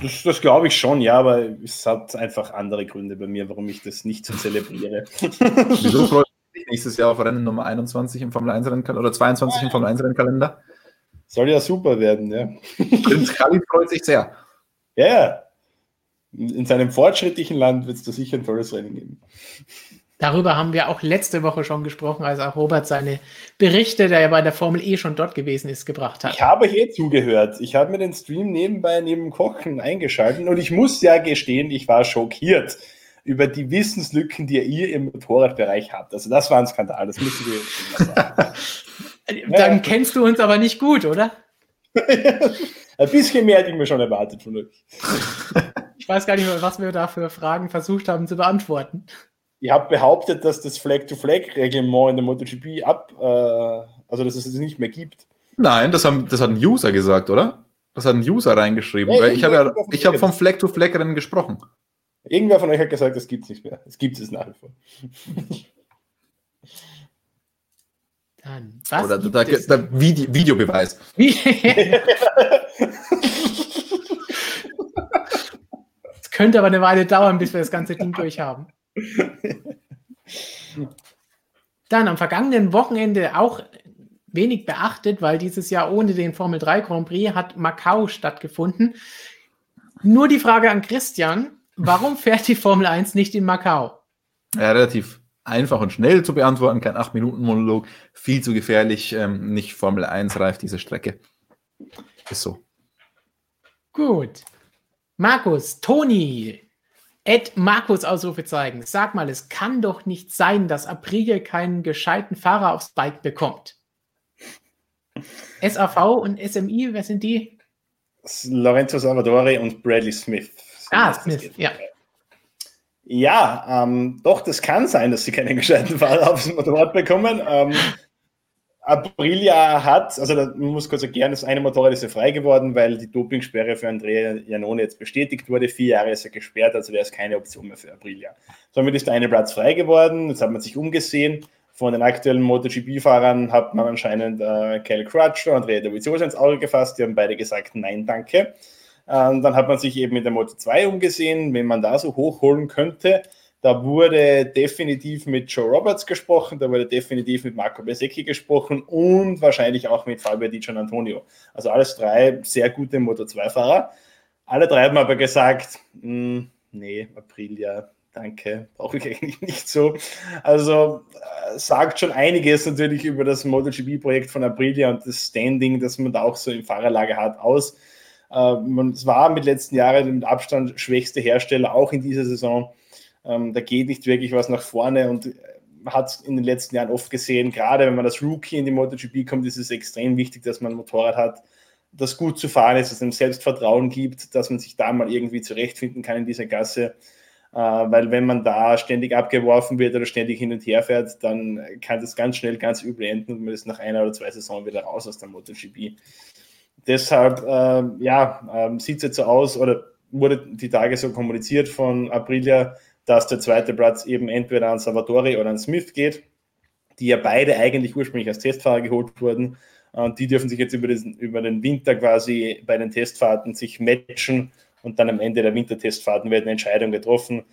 Das, das glaube ich schon, ja, aber es hat einfach andere Gründe bei mir, warum ich das nicht so zelebriere. Wieso (laughs) freut mich nächstes Jahr auf Rennen Nummer 21 im Formel 1 Rennkalender oder 22 im Formel 1 Rennkalender? Soll ja super werden, ja. Prinz Khalid freut sich sehr. Ja, yeah in seinem fortschrittlichen Land wird es da sicher ein tolles Rennen geben. Darüber haben wir auch letzte Woche schon gesprochen, als auch Robert seine Berichte, der ja bei der Formel E schon dort gewesen ist, gebracht hat. Ich habe hier zugehört. Ich habe mir den Stream nebenbei neben Kochen eingeschaltet und ich muss ja gestehen, ich war schockiert über die Wissenslücken, die ihr im Motorradbereich habt. Also das war ein Skandal, das müssen wir jetzt sagen. (laughs) Dann ja. kennst du uns aber nicht gut, oder? (laughs) ein bisschen mehr hätte ich mir schon erwartet von euch. Ich weiß gar nicht mehr, was wir da für Fragen versucht haben zu beantworten. Ich habe behauptet, dass das Flag-to-Flag-Reglement in der MotoGP ab, äh, also dass es es nicht mehr gibt. Nein, das, haben, das hat ein User gesagt, oder? Das hat ein User reingeschrieben. Ja, ich habe ja, ich hab vom Flag-to-Flag-Rennen gesprochen. Irgendwer von euch hat gesagt, das gibt es nicht mehr. Es gibt es nach wie vor. Dann, was Oder der, der Video, Videobeweis. (laughs) könnte aber eine Weile dauern, bis wir das ganze Ding durchhaben. Dann am vergangenen Wochenende auch wenig beachtet, weil dieses Jahr ohne den Formel 3 Grand Prix hat Macau stattgefunden. Nur die Frage an Christian, warum fährt die Formel 1 nicht in Macau? Ja, relativ einfach und schnell zu beantworten, kein 8-Minuten-Monolog, viel zu gefährlich, ähm, nicht Formel 1 reif diese Strecke. Ist so. Gut. Markus, Toni, Ed Markus Ausrufezeichen. Sag mal, es kann doch nicht sein, dass Aprilia keinen gescheiten Fahrer aufs Bike bekommt. SAV und SMI, wer sind die? Lorenzo Salvadori und Bradley Smith. Ah, Smith, ja. Ja, ähm, doch, das kann sein, dass sie keinen gescheiten Fahrer aufs Motorrad bekommen. Ähm, Aprilia hat, also da, muss kurz erklären, das eine Motorrad ist ja frei geworden, weil die Dopingsperre für Andrea Janone jetzt bestätigt wurde. Vier Jahre ist er gesperrt, also der ist keine Option mehr für Aprilia. Somit ist der eine Platz frei geworden, jetzt hat man sich umgesehen. Von den aktuellen MotoGP-Fahrern hat man anscheinend äh, Cal Crutchlow und Andrea Dovizioso ins Auge gefasst. Die haben beide gesagt, nein, danke. Ähm, dann hat man sich eben mit der Moto 2 umgesehen, wenn man da so hochholen könnte. Da wurde definitiv mit Joe Roberts gesprochen, da wurde definitiv mit Marco Besecchi gesprochen und wahrscheinlich auch mit Fabio Di Gian Antonio. Also alles drei sehr gute Moto 2-Fahrer. Alle drei haben aber gesagt, hm, nee, Aprilia, danke, brauche ich eigentlich nicht so. Also äh, sagt schon einiges natürlich über das MotoGP-Projekt von Aprilia und das Standing, das man da auch so im Fahrerlager hat, aus. Äh, man, es war mit letzten Jahren mit Abstand schwächste Hersteller, auch in dieser Saison. Ähm, da geht nicht wirklich was nach vorne und man hat es in den letzten Jahren oft gesehen, gerade wenn man als Rookie in die MotoGP kommt, ist es extrem wichtig, dass man ein Motorrad hat, das gut zu fahren ist, dass es einem Selbstvertrauen gibt, dass man sich da mal irgendwie zurechtfinden kann in dieser Gasse. Äh, weil wenn man da ständig abgeworfen wird oder ständig hin und her fährt, dann kann das ganz schnell ganz übel enden und man ist nach einer oder zwei Saisonen wieder raus aus der MotoGP. Deshalb, äh, ja, äh, sieht es jetzt so aus oder wurde die Tage so kommuniziert von Aprilia, dass der zweite Platz eben entweder an Salvatore oder an Smith geht, die ja beide eigentlich ursprünglich als Testfahrer geholt wurden. Und die dürfen sich jetzt über, diesen, über den Winter quasi bei den Testfahrten sich matchen und dann am Ende der Wintertestfahrten wird eine Entscheidung getroffen.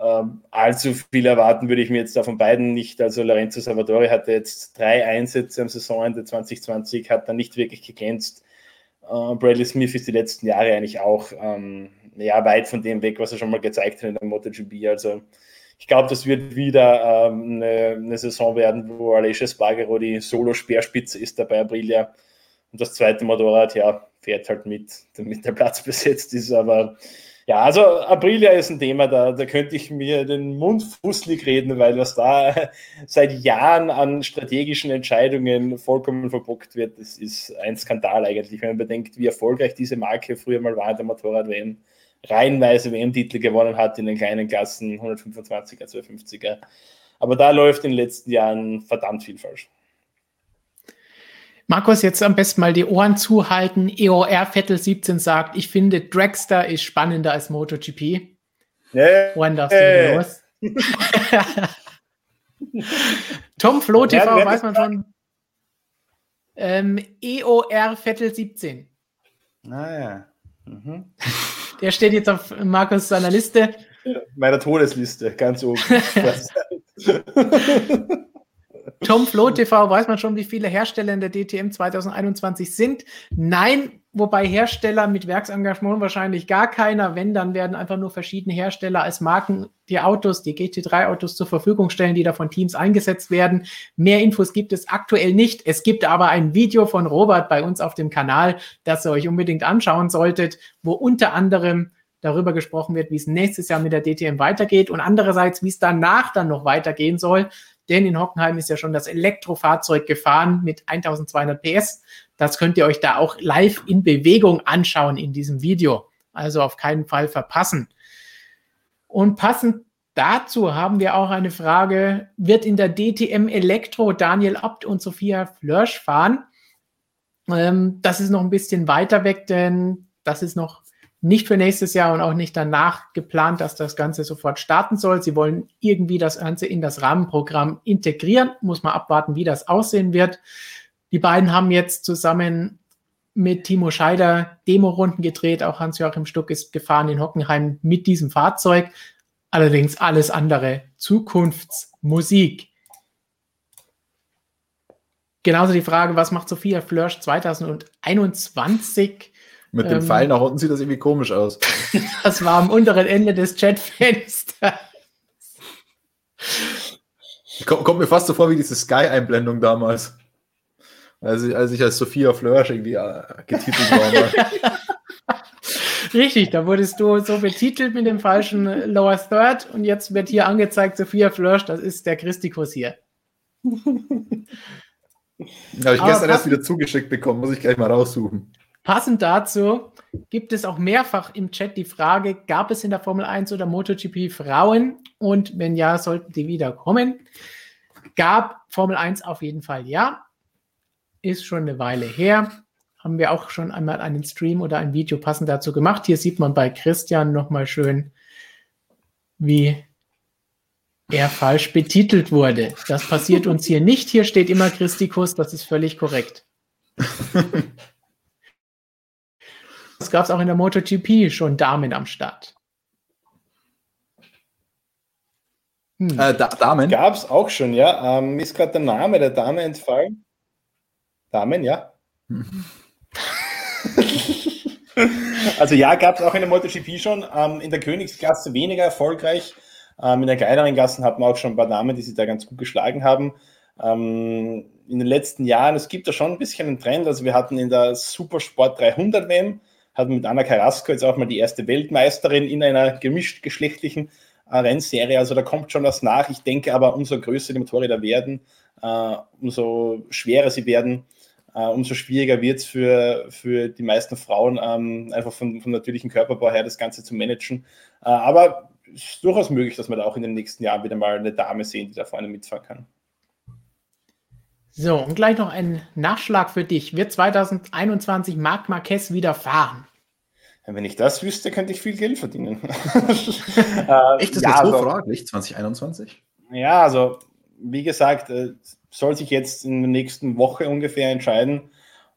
Ähm, allzu viel erwarten würde ich mir jetzt da von beiden nicht. Also Lorenzo Salvatore hatte jetzt drei Einsätze am Saisonende 2020, hat dann nicht wirklich geglänzt. Äh, Bradley Smith ist die letzten Jahre eigentlich auch ähm, ja, weit von dem weg, was er schon mal gezeigt hat in der MotoGP. Also ich glaube, das wird wieder ähm, eine, eine, Saison werden, wo Alessio Spargaro die Solo-Speerspitze ist dabei Aprilia. Und das zweite Motorrad, ja, fährt halt mit, damit der Platz besetzt ist. Aber ja, also Aprilia ist ein Thema, da, da könnte ich mir den Mund fußlig reden, weil was da (laughs) seit Jahren an strategischen Entscheidungen vollkommen verbockt wird, das ist ein Skandal eigentlich, wenn man bedenkt, wie erfolgreich diese Marke früher mal war, der Motorrad-WM reihenweise WM-Titel gewonnen hat in den kleinen Klassen, 125er, 250er. Aber da läuft in den letzten Jahren verdammt viel falsch. Markus, jetzt am besten mal die Ohren zuhalten. EOR Vettel 17 sagt, ich finde Dragster ist spannender als MotoGP. Nee. Ohren darfst du los. (laughs) Tom Flo TV, ja, weiß man schon. Ähm, EOR Vettel 17. Naja. Ah, mhm. (laughs) Der steht jetzt auf Markus seiner Liste. Meiner Todesliste, ganz oben. (laughs) (laughs) Tom Flo TV, weiß man schon, wie viele Hersteller in der DTM 2021 sind? Nein, wobei Hersteller mit Werksengagement wahrscheinlich gar keiner. Wenn, dann werden einfach nur verschiedene Hersteller als Marken die Autos, die GT3-Autos zur Verfügung stellen, die da von Teams eingesetzt werden. Mehr Infos gibt es aktuell nicht. Es gibt aber ein Video von Robert bei uns auf dem Kanal, das ihr euch unbedingt anschauen solltet, wo unter anderem darüber gesprochen wird, wie es nächstes Jahr mit der DTM weitergeht und andererseits, wie es danach dann noch weitergehen soll. Denn in Hockenheim ist ja schon das Elektrofahrzeug gefahren mit 1200 PS. Das könnt ihr euch da auch live in Bewegung anschauen in diesem Video. Also auf keinen Fall verpassen. Und passend dazu haben wir auch eine Frage, wird in der DTM Elektro Daniel Abt und Sophia Flörsch fahren? Ähm, das ist noch ein bisschen weiter weg, denn das ist noch nicht für nächstes Jahr und auch nicht danach geplant, dass das Ganze sofort starten soll. Sie wollen irgendwie das Ganze in das Rahmenprogramm integrieren. Muss man abwarten, wie das aussehen wird. Die beiden haben jetzt zusammen mit Timo Scheider Demorunden gedreht. Auch Hans-Joachim Stuck ist gefahren in Hockenheim mit diesem Fahrzeug. Allerdings alles andere Zukunftsmusik. Genauso die Frage, was macht Sophia Flörsch 2021? Mit dem ähm, Pfeil nach unten sieht das irgendwie komisch aus. (laughs) das war am unteren Ende des Chatfensters. Kommt, kommt mir fast so vor wie diese Sky-Einblendung damals. Als ich, als ich als Sophia Flörsch irgendwie äh, getitelt war. (laughs) Richtig, da wurdest du so betitelt mit dem falschen Lower Third und jetzt wird hier angezeigt, Sophia Flörsch, das ist der Christikus hier. (laughs) Habe ich gestern erst wieder zugeschickt bekommen, muss ich gleich mal raussuchen. Passend dazu gibt es auch mehrfach im Chat die Frage, gab es in der Formel 1 oder MotoGP Frauen? Und wenn ja, sollten die wieder kommen. Gab Formel 1 auf jeden Fall ja. Ist schon eine Weile her. Haben wir auch schon einmal einen Stream oder ein Video passend dazu gemacht. Hier sieht man bei Christian nochmal schön, wie er falsch betitelt wurde. Das passiert uns hier nicht. Hier steht immer Christikus, das ist völlig korrekt. (laughs) Das gab es auch in der MotoGP schon Damen am Start. Hm. Äh, da, Damen? Gab es auch schon, ja. Ähm, ist gerade der Name der Dame entfallen. Damen, ja. (laughs) also ja, gab es auch in der MotoGP schon. Ähm, in der Königsklasse weniger erfolgreich. Ähm, in der kleineren Gassen hat man auch schon ein paar Damen, die sich da ganz gut geschlagen haben. Ähm, in den letzten Jahren, es gibt da schon ein bisschen einen Trend. Also wir hatten in der Supersport 300 WM, hatten mit Anna Carrasco jetzt auch mal die erste Weltmeisterin in einer gemischt geschlechtlichen äh, Rennserie. Also da kommt schon was nach. Ich denke aber, umso größer die Motorräder werden, äh, umso schwerer sie werden, äh, umso schwieriger wird es für, für die meisten Frauen, ähm, einfach vom, vom natürlichen Körperbau her das Ganze zu managen. Äh, aber es ist durchaus möglich, dass wir da auch in den nächsten Jahren wieder mal eine Dame sehen, die da vorne mitfahren kann. So, und gleich noch ein Nachschlag für dich. Wird 2021 Marc Marquez wieder fahren? Wenn ich das wüsste, könnte ich viel Geld verdienen. (laughs) äh, Echt, das ja, ist so also, fraglich, 2021? Ja, also wie gesagt, äh, soll sich jetzt in der nächsten Woche ungefähr entscheiden,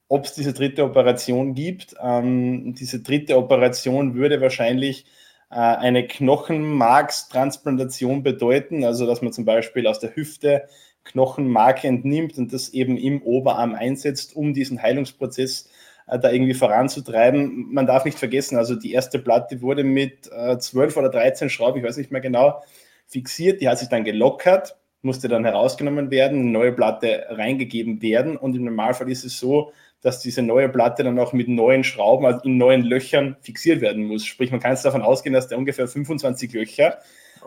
ob es diese dritte Operation gibt. Ähm, diese dritte Operation würde wahrscheinlich äh, eine Knochenmarkstransplantation bedeuten, also dass man zum Beispiel aus der Hüfte Knochenmark entnimmt und das eben im Oberarm einsetzt, um diesen Heilungsprozess äh, da irgendwie voranzutreiben. Man darf nicht vergessen, also die erste Platte wurde mit äh, 12 oder 13 Schrauben, ich weiß nicht mehr genau, fixiert. Die hat sich dann gelockert, musste dann herausgenommen werden, eine neue Platte reingegeben werden und im Normalfall ist es so, dass diese neue Platte dann auch mit neuen Schrauben, also in neuen Löchern fixiert werden muss. Sprich, man kann jetzt davon ausgehen, dass der ungefähr 25 Löcher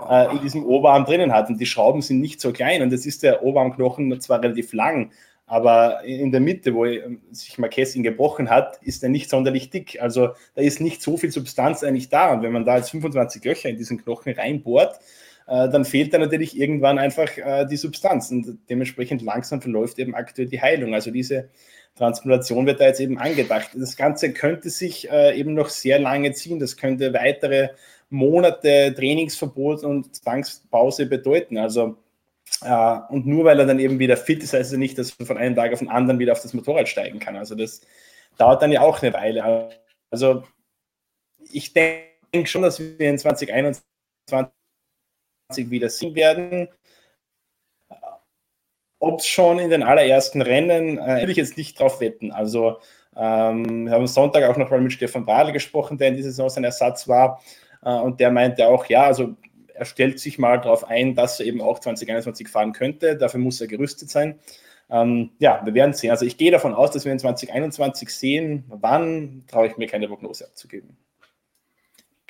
äh, in diesem Oberarm drinnen hat. Und die Schrauben sind nicht so klein. Und jetzt ist der Oberarmknochen zwar relativ lang, aber in der Mitte, wo sich Marquez ihn gebrochen hat, ist er nicht sonderlich dick. Also da ist nicht so viel Substanz eigentlich da. Und wenn man da jetzt 25 Löcher in diesen Knochen reinbohrt, äh, dann fehlt da natürlich irgendwann einfach äh, die Substanz. Und dementsprechend langsam verläuft eben aktuell die Heilung. Also diese Transplantation wird da jetzt eben angedacht. Das Ganze könnte sich äh, eben noch sehr lange ziehen. Das könnte weitere Monate Trainingsverbot und Zwangspause bedeuten. Also äh, und nur weil er dann eben wieder fit ist, heißt es nicht, dass er von einem Tag auf den anderen wieder auf das Motorrad steigen kann. Also das dauert dann ja auch eine Weile. Also ich denke schon, dass wir in 2021 wieder sehen werden. Ob es schon in den allerersten Rennen, äh, will ich jetzt nicht drauf wetten. Also ähm, wir haben Sonntag auch noch mal mit Stefan Bradl gesprochen, der in dieser Saison sein Ersatz war. Äh, und der meinte auch, ja, also er stellt sich mal darauf ein, dass er eben auch 2021 fahren könnte. Dafür muss er gerüstet sein. Ähm, ja, wir werden sehen. Also ich gehe davon aus, dass wir in 2021 sehen. Wann traue ich mir keine Prognose abzugeben.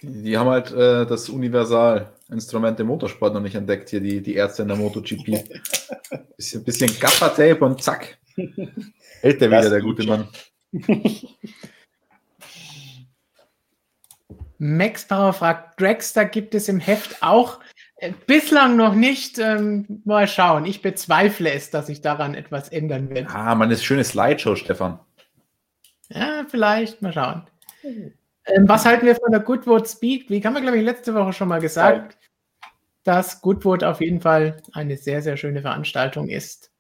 Die haben halt äh, das Universalinstrument im Motorsport noch nicht entdeckt, hier die, die Ärzte in der MotoGP. (laughs) bisschen, bisschen Gaffer-Tape und zack. Hält der wieder, der gute Mann. (laughs) Max Power fragt, Dragster gibt es im Heft auch äh, bislang noch nicht. Ähm, mal schauen. Ich bezweifle es, dass sich daran etwas ändern wird. Ah, man ist schöne Slideshow, Stefan. Ja, vielleicht. Mal schauen. Ähm, was halten wir von der Goodwood Speed? Wie haben wir, glaube ich, letzte Woche schon mal gesagt, ja. dass Goodwood auf jeden Fall eine sehr, sehr schöne Veranstaltung ist.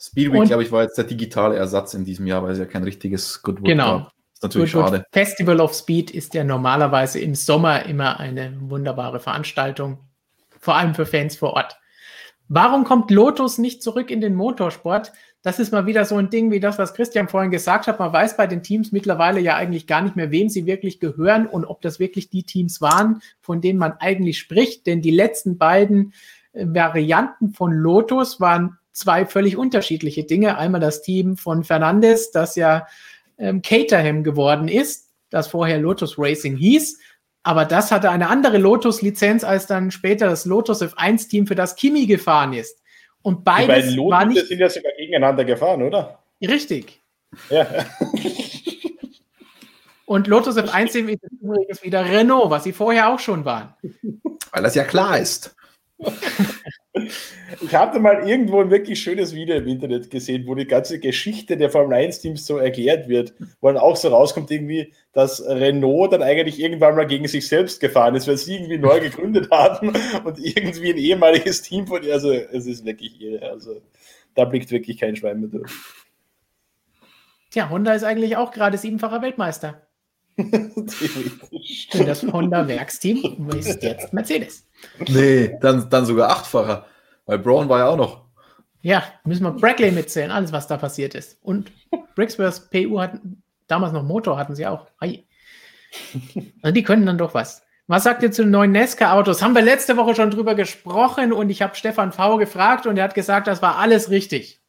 Speedweek, glaube ich, war jetzt der digitale Ersatz in diesem Jahr, weil es ja kein richtiges Goodwood genau. gab ist natürlich gut, schade. Festival of Speed ist ja normalerweise im Sommer immer eine wunderbare Veranstaltung, vor allem für Fans vor Ort. Warum kommt Lotus nicht zurück in den Motorsport? Das ist mal wieder so ein Ding wie das, was Christian vorhin gesagt hat. Man weiß bei den Teams mittlerweile ja eigentlich gar nicht mehr, wem sie wirklich gehören und ob das wirklich die Teams waren, von denen man eigentlich spricht. Denn die letzten beiden äh, Varianten von Lotus waren zwei völlig unterschiedliche Dinge. Einmal das Team von Fernandes, das ja ähm, Caterham geworden ist, das vorher Lotus Racing hieß. Aber das hatte eine andere Lotus-Lizenz als dann später das Lotus F1-Team, für das Kimi gefahren ist. Und beides Die war nicht. sind ja sogar gegeneinander gefahren, oder? Richtig. Ja. (laughs) Und Lotus F1-Team ist übrigens wieder Renault, was sie vorher auch schon waren. Weil das ja klar ist. (laughs) Ich hatte mal irgendwo ein wirklich schönes Video im Internet gesehen, wo die ganze Geschichte der Formel 1-Teams so erklärt wird, wo dann auch so rauskommt, irgendwie, dass Renault dann eigentlich irgendwann mal gegen sich selbst gefahren ist, weil sie irgendwie neu (laughs) gegründet hatten und irgendwie ein ehemaliges Team von ihr. Also, es ist wirklich irre. Also, da blickt wirklich kein Schwein mehr durch. Tja, Honda ist eigentlich auch gerade siebenfacher Weltmeister. Theoretisch. Das Honda-Werksteam ist jetzt Mercedes. Nee, dann, dann sogar achtfacher. Weil Braun war ja auch noch. Ja, müssen wir Brackley mitzählen, alles, was da passiert ist. Und Brixworth PU hatten damals noch Motor, hatten sie auch. Ei. Also die können dann doch was. Was sagt ihr zu den neuen Nesca-Autos? Haben wir letzte Woche schon drüber gesprochen und ich habe Stefan V gefragt und er hat gesagt, das war alles richtig.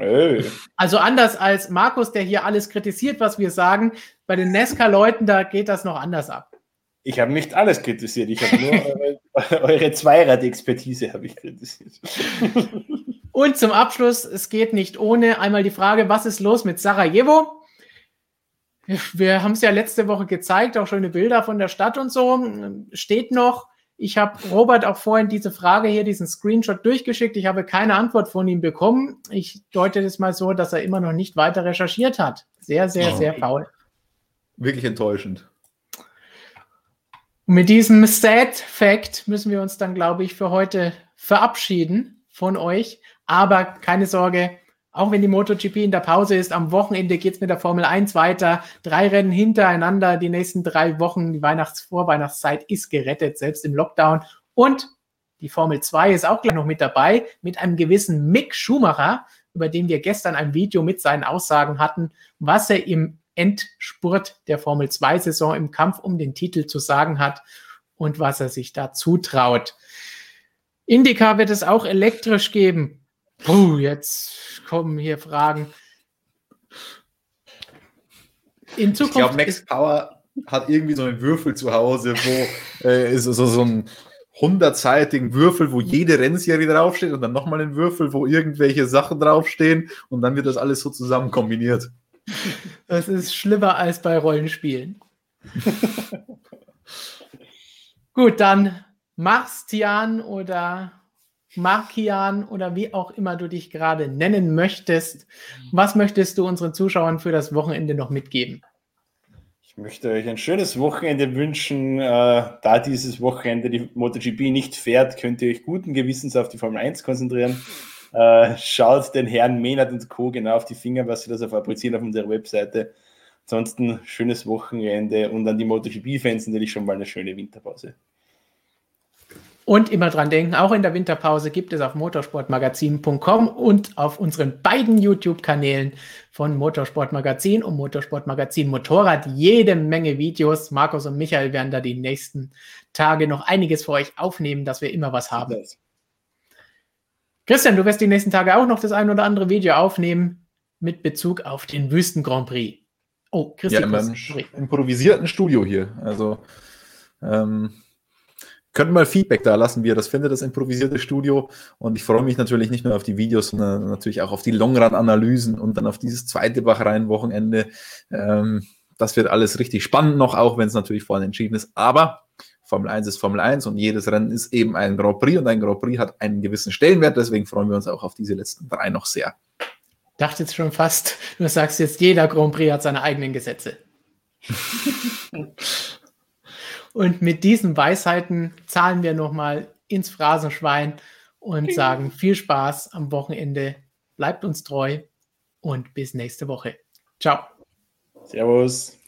Hey. Also anders als Markus, der hier alles kritisiert, was wir sagen, bei den Nesca-Leuten, da geht das noch anders ab. Ich habe nicht alles kritisiert, ich habe nur (laughs) eure, eure Zweirad-Expertise habe ich kritisiert. Und zum Abschluss, es geht nicht ohne einmal die Frage, was ist los mit Sarajevo? Wir haben es ja letzte Woche gezeigt, auch schöne Bilder von der Stadt und so. Steht noch. Ich habe Robert auch vorhin diese Frage hier, diesen Screenshot durchgeschickt. Ich habe keine Antwort von ihm bekommen. Ich deute das mal so, dass er immer noch nicht weiter recherchiert hat. Sehr, sehr, sehr faul. Wirklich enttäuschend. Und mit diesem Sad Fact müssen wir uns dann, glaube ich, für heute verabschieden von euch. Aber keine Sorge, auch wenn die MotoGP in der Pause ist, am Wochenende geht es mit der Formel 1 weiter. Drei Rennen hintereinander, die nächsten drei Wochen, die Weihnachts-, Vorweihnachtszeit ist gerettet, selbst im Lockdown. Und die Formel 2 ist auch gleich noch mit dabei, mit einem gewissen Mick Schumacher, über den wir gestern ein Video mit seinen Aussagen hatten, was er im Endspurt der Formel 2-Saison im Kampf um den Titel zu sagen hat und was er sich da zutraut. Indica wird es auch elektrisch geben. Puh, jetzt kommen hier Fragen. In Zukunft. Ich glaube, Max Power hat irgendwie so einen Würfel zu Hause, wo äh, ist so, so ein hundertseitigen Würfel, wo jede Rennserie draufsteht und dann nochmal ein Würfel, wo irgendwelche Sachen draufstehen und dann wird das alles so zusammen kombiniert. Das ist schlimmer als bei Rollenspielen. (laughs) Gut, dann Marstian oder Markian oder wie auch immer du dich gerade nennen möchtest. Was möchtest du unseren Zuschauern für das Wochenende noch mitgeben? Ich möchte euch ein schönes Wochenende wünschen. Äh, da dieses Wochenende die MotoGP nicht fährt, könnt ihr euch guten Gewissens auf die Formel 1 konzentrieren. Äh, schaut den Herrn Mehnert und Co. genau auf die Finger, was sie da so fabrizieren auf unserer Webseite. Ansonsten schönes Wochenende und an die MotoGP-Fans natürlich schon mal eine schöne Winterpause. Und immer dran denken, auch in der Winterpause gibt es auf motorsportmagazin.com und auf unseren beiden YouTube-Kanälen von Motorsportmagazin und Motorsportmagazin Motorrad jede Menge Videos. Markus und Michael werden da die nächsten Tage noch einiges für euch aufnehmen, dass wir immer was haben. Christian, du wirst die nächsten Tage auch noch das ein oder andere Video aufnehmen mit Bezug auf den Wüsten Grand Prix. Oh, Christian, ja, meinem improvisierten Studio hier. Also ähm, könnt mal Feedback da lassen, wie ihr das findet, das improvisierte Studio. Und ich freue mich natürlich nicht nur auf die Videos, sondern natürlich auch auf die Longrad-Analysen und dann auf dieses zweite Bachrein-Wochenende. Ähm, das wird alles richtig spannend noch, auch wenn es natürlich vorhin entschieden ist. Aber Formel 1 ist Formel 1 und jedes Rennen ist eben ein Grand Prix und ein Grand Prix hat einen gewissen Stellenwert. Deswegen freuen wir uns auch auf diese letzten drei noch sehr. Ich dachte jetzt schon fast, du sagst jetzt, jeder Grand Prix hat seine eigenen Gesetze. (laughs) und mit diesen Weisheiten zahlen wir nochmal ins Phrasenschwein und sagen viel Spaß am Wochenende. Bleibt uns treu und bis nächste Woche. Ciao. Servus.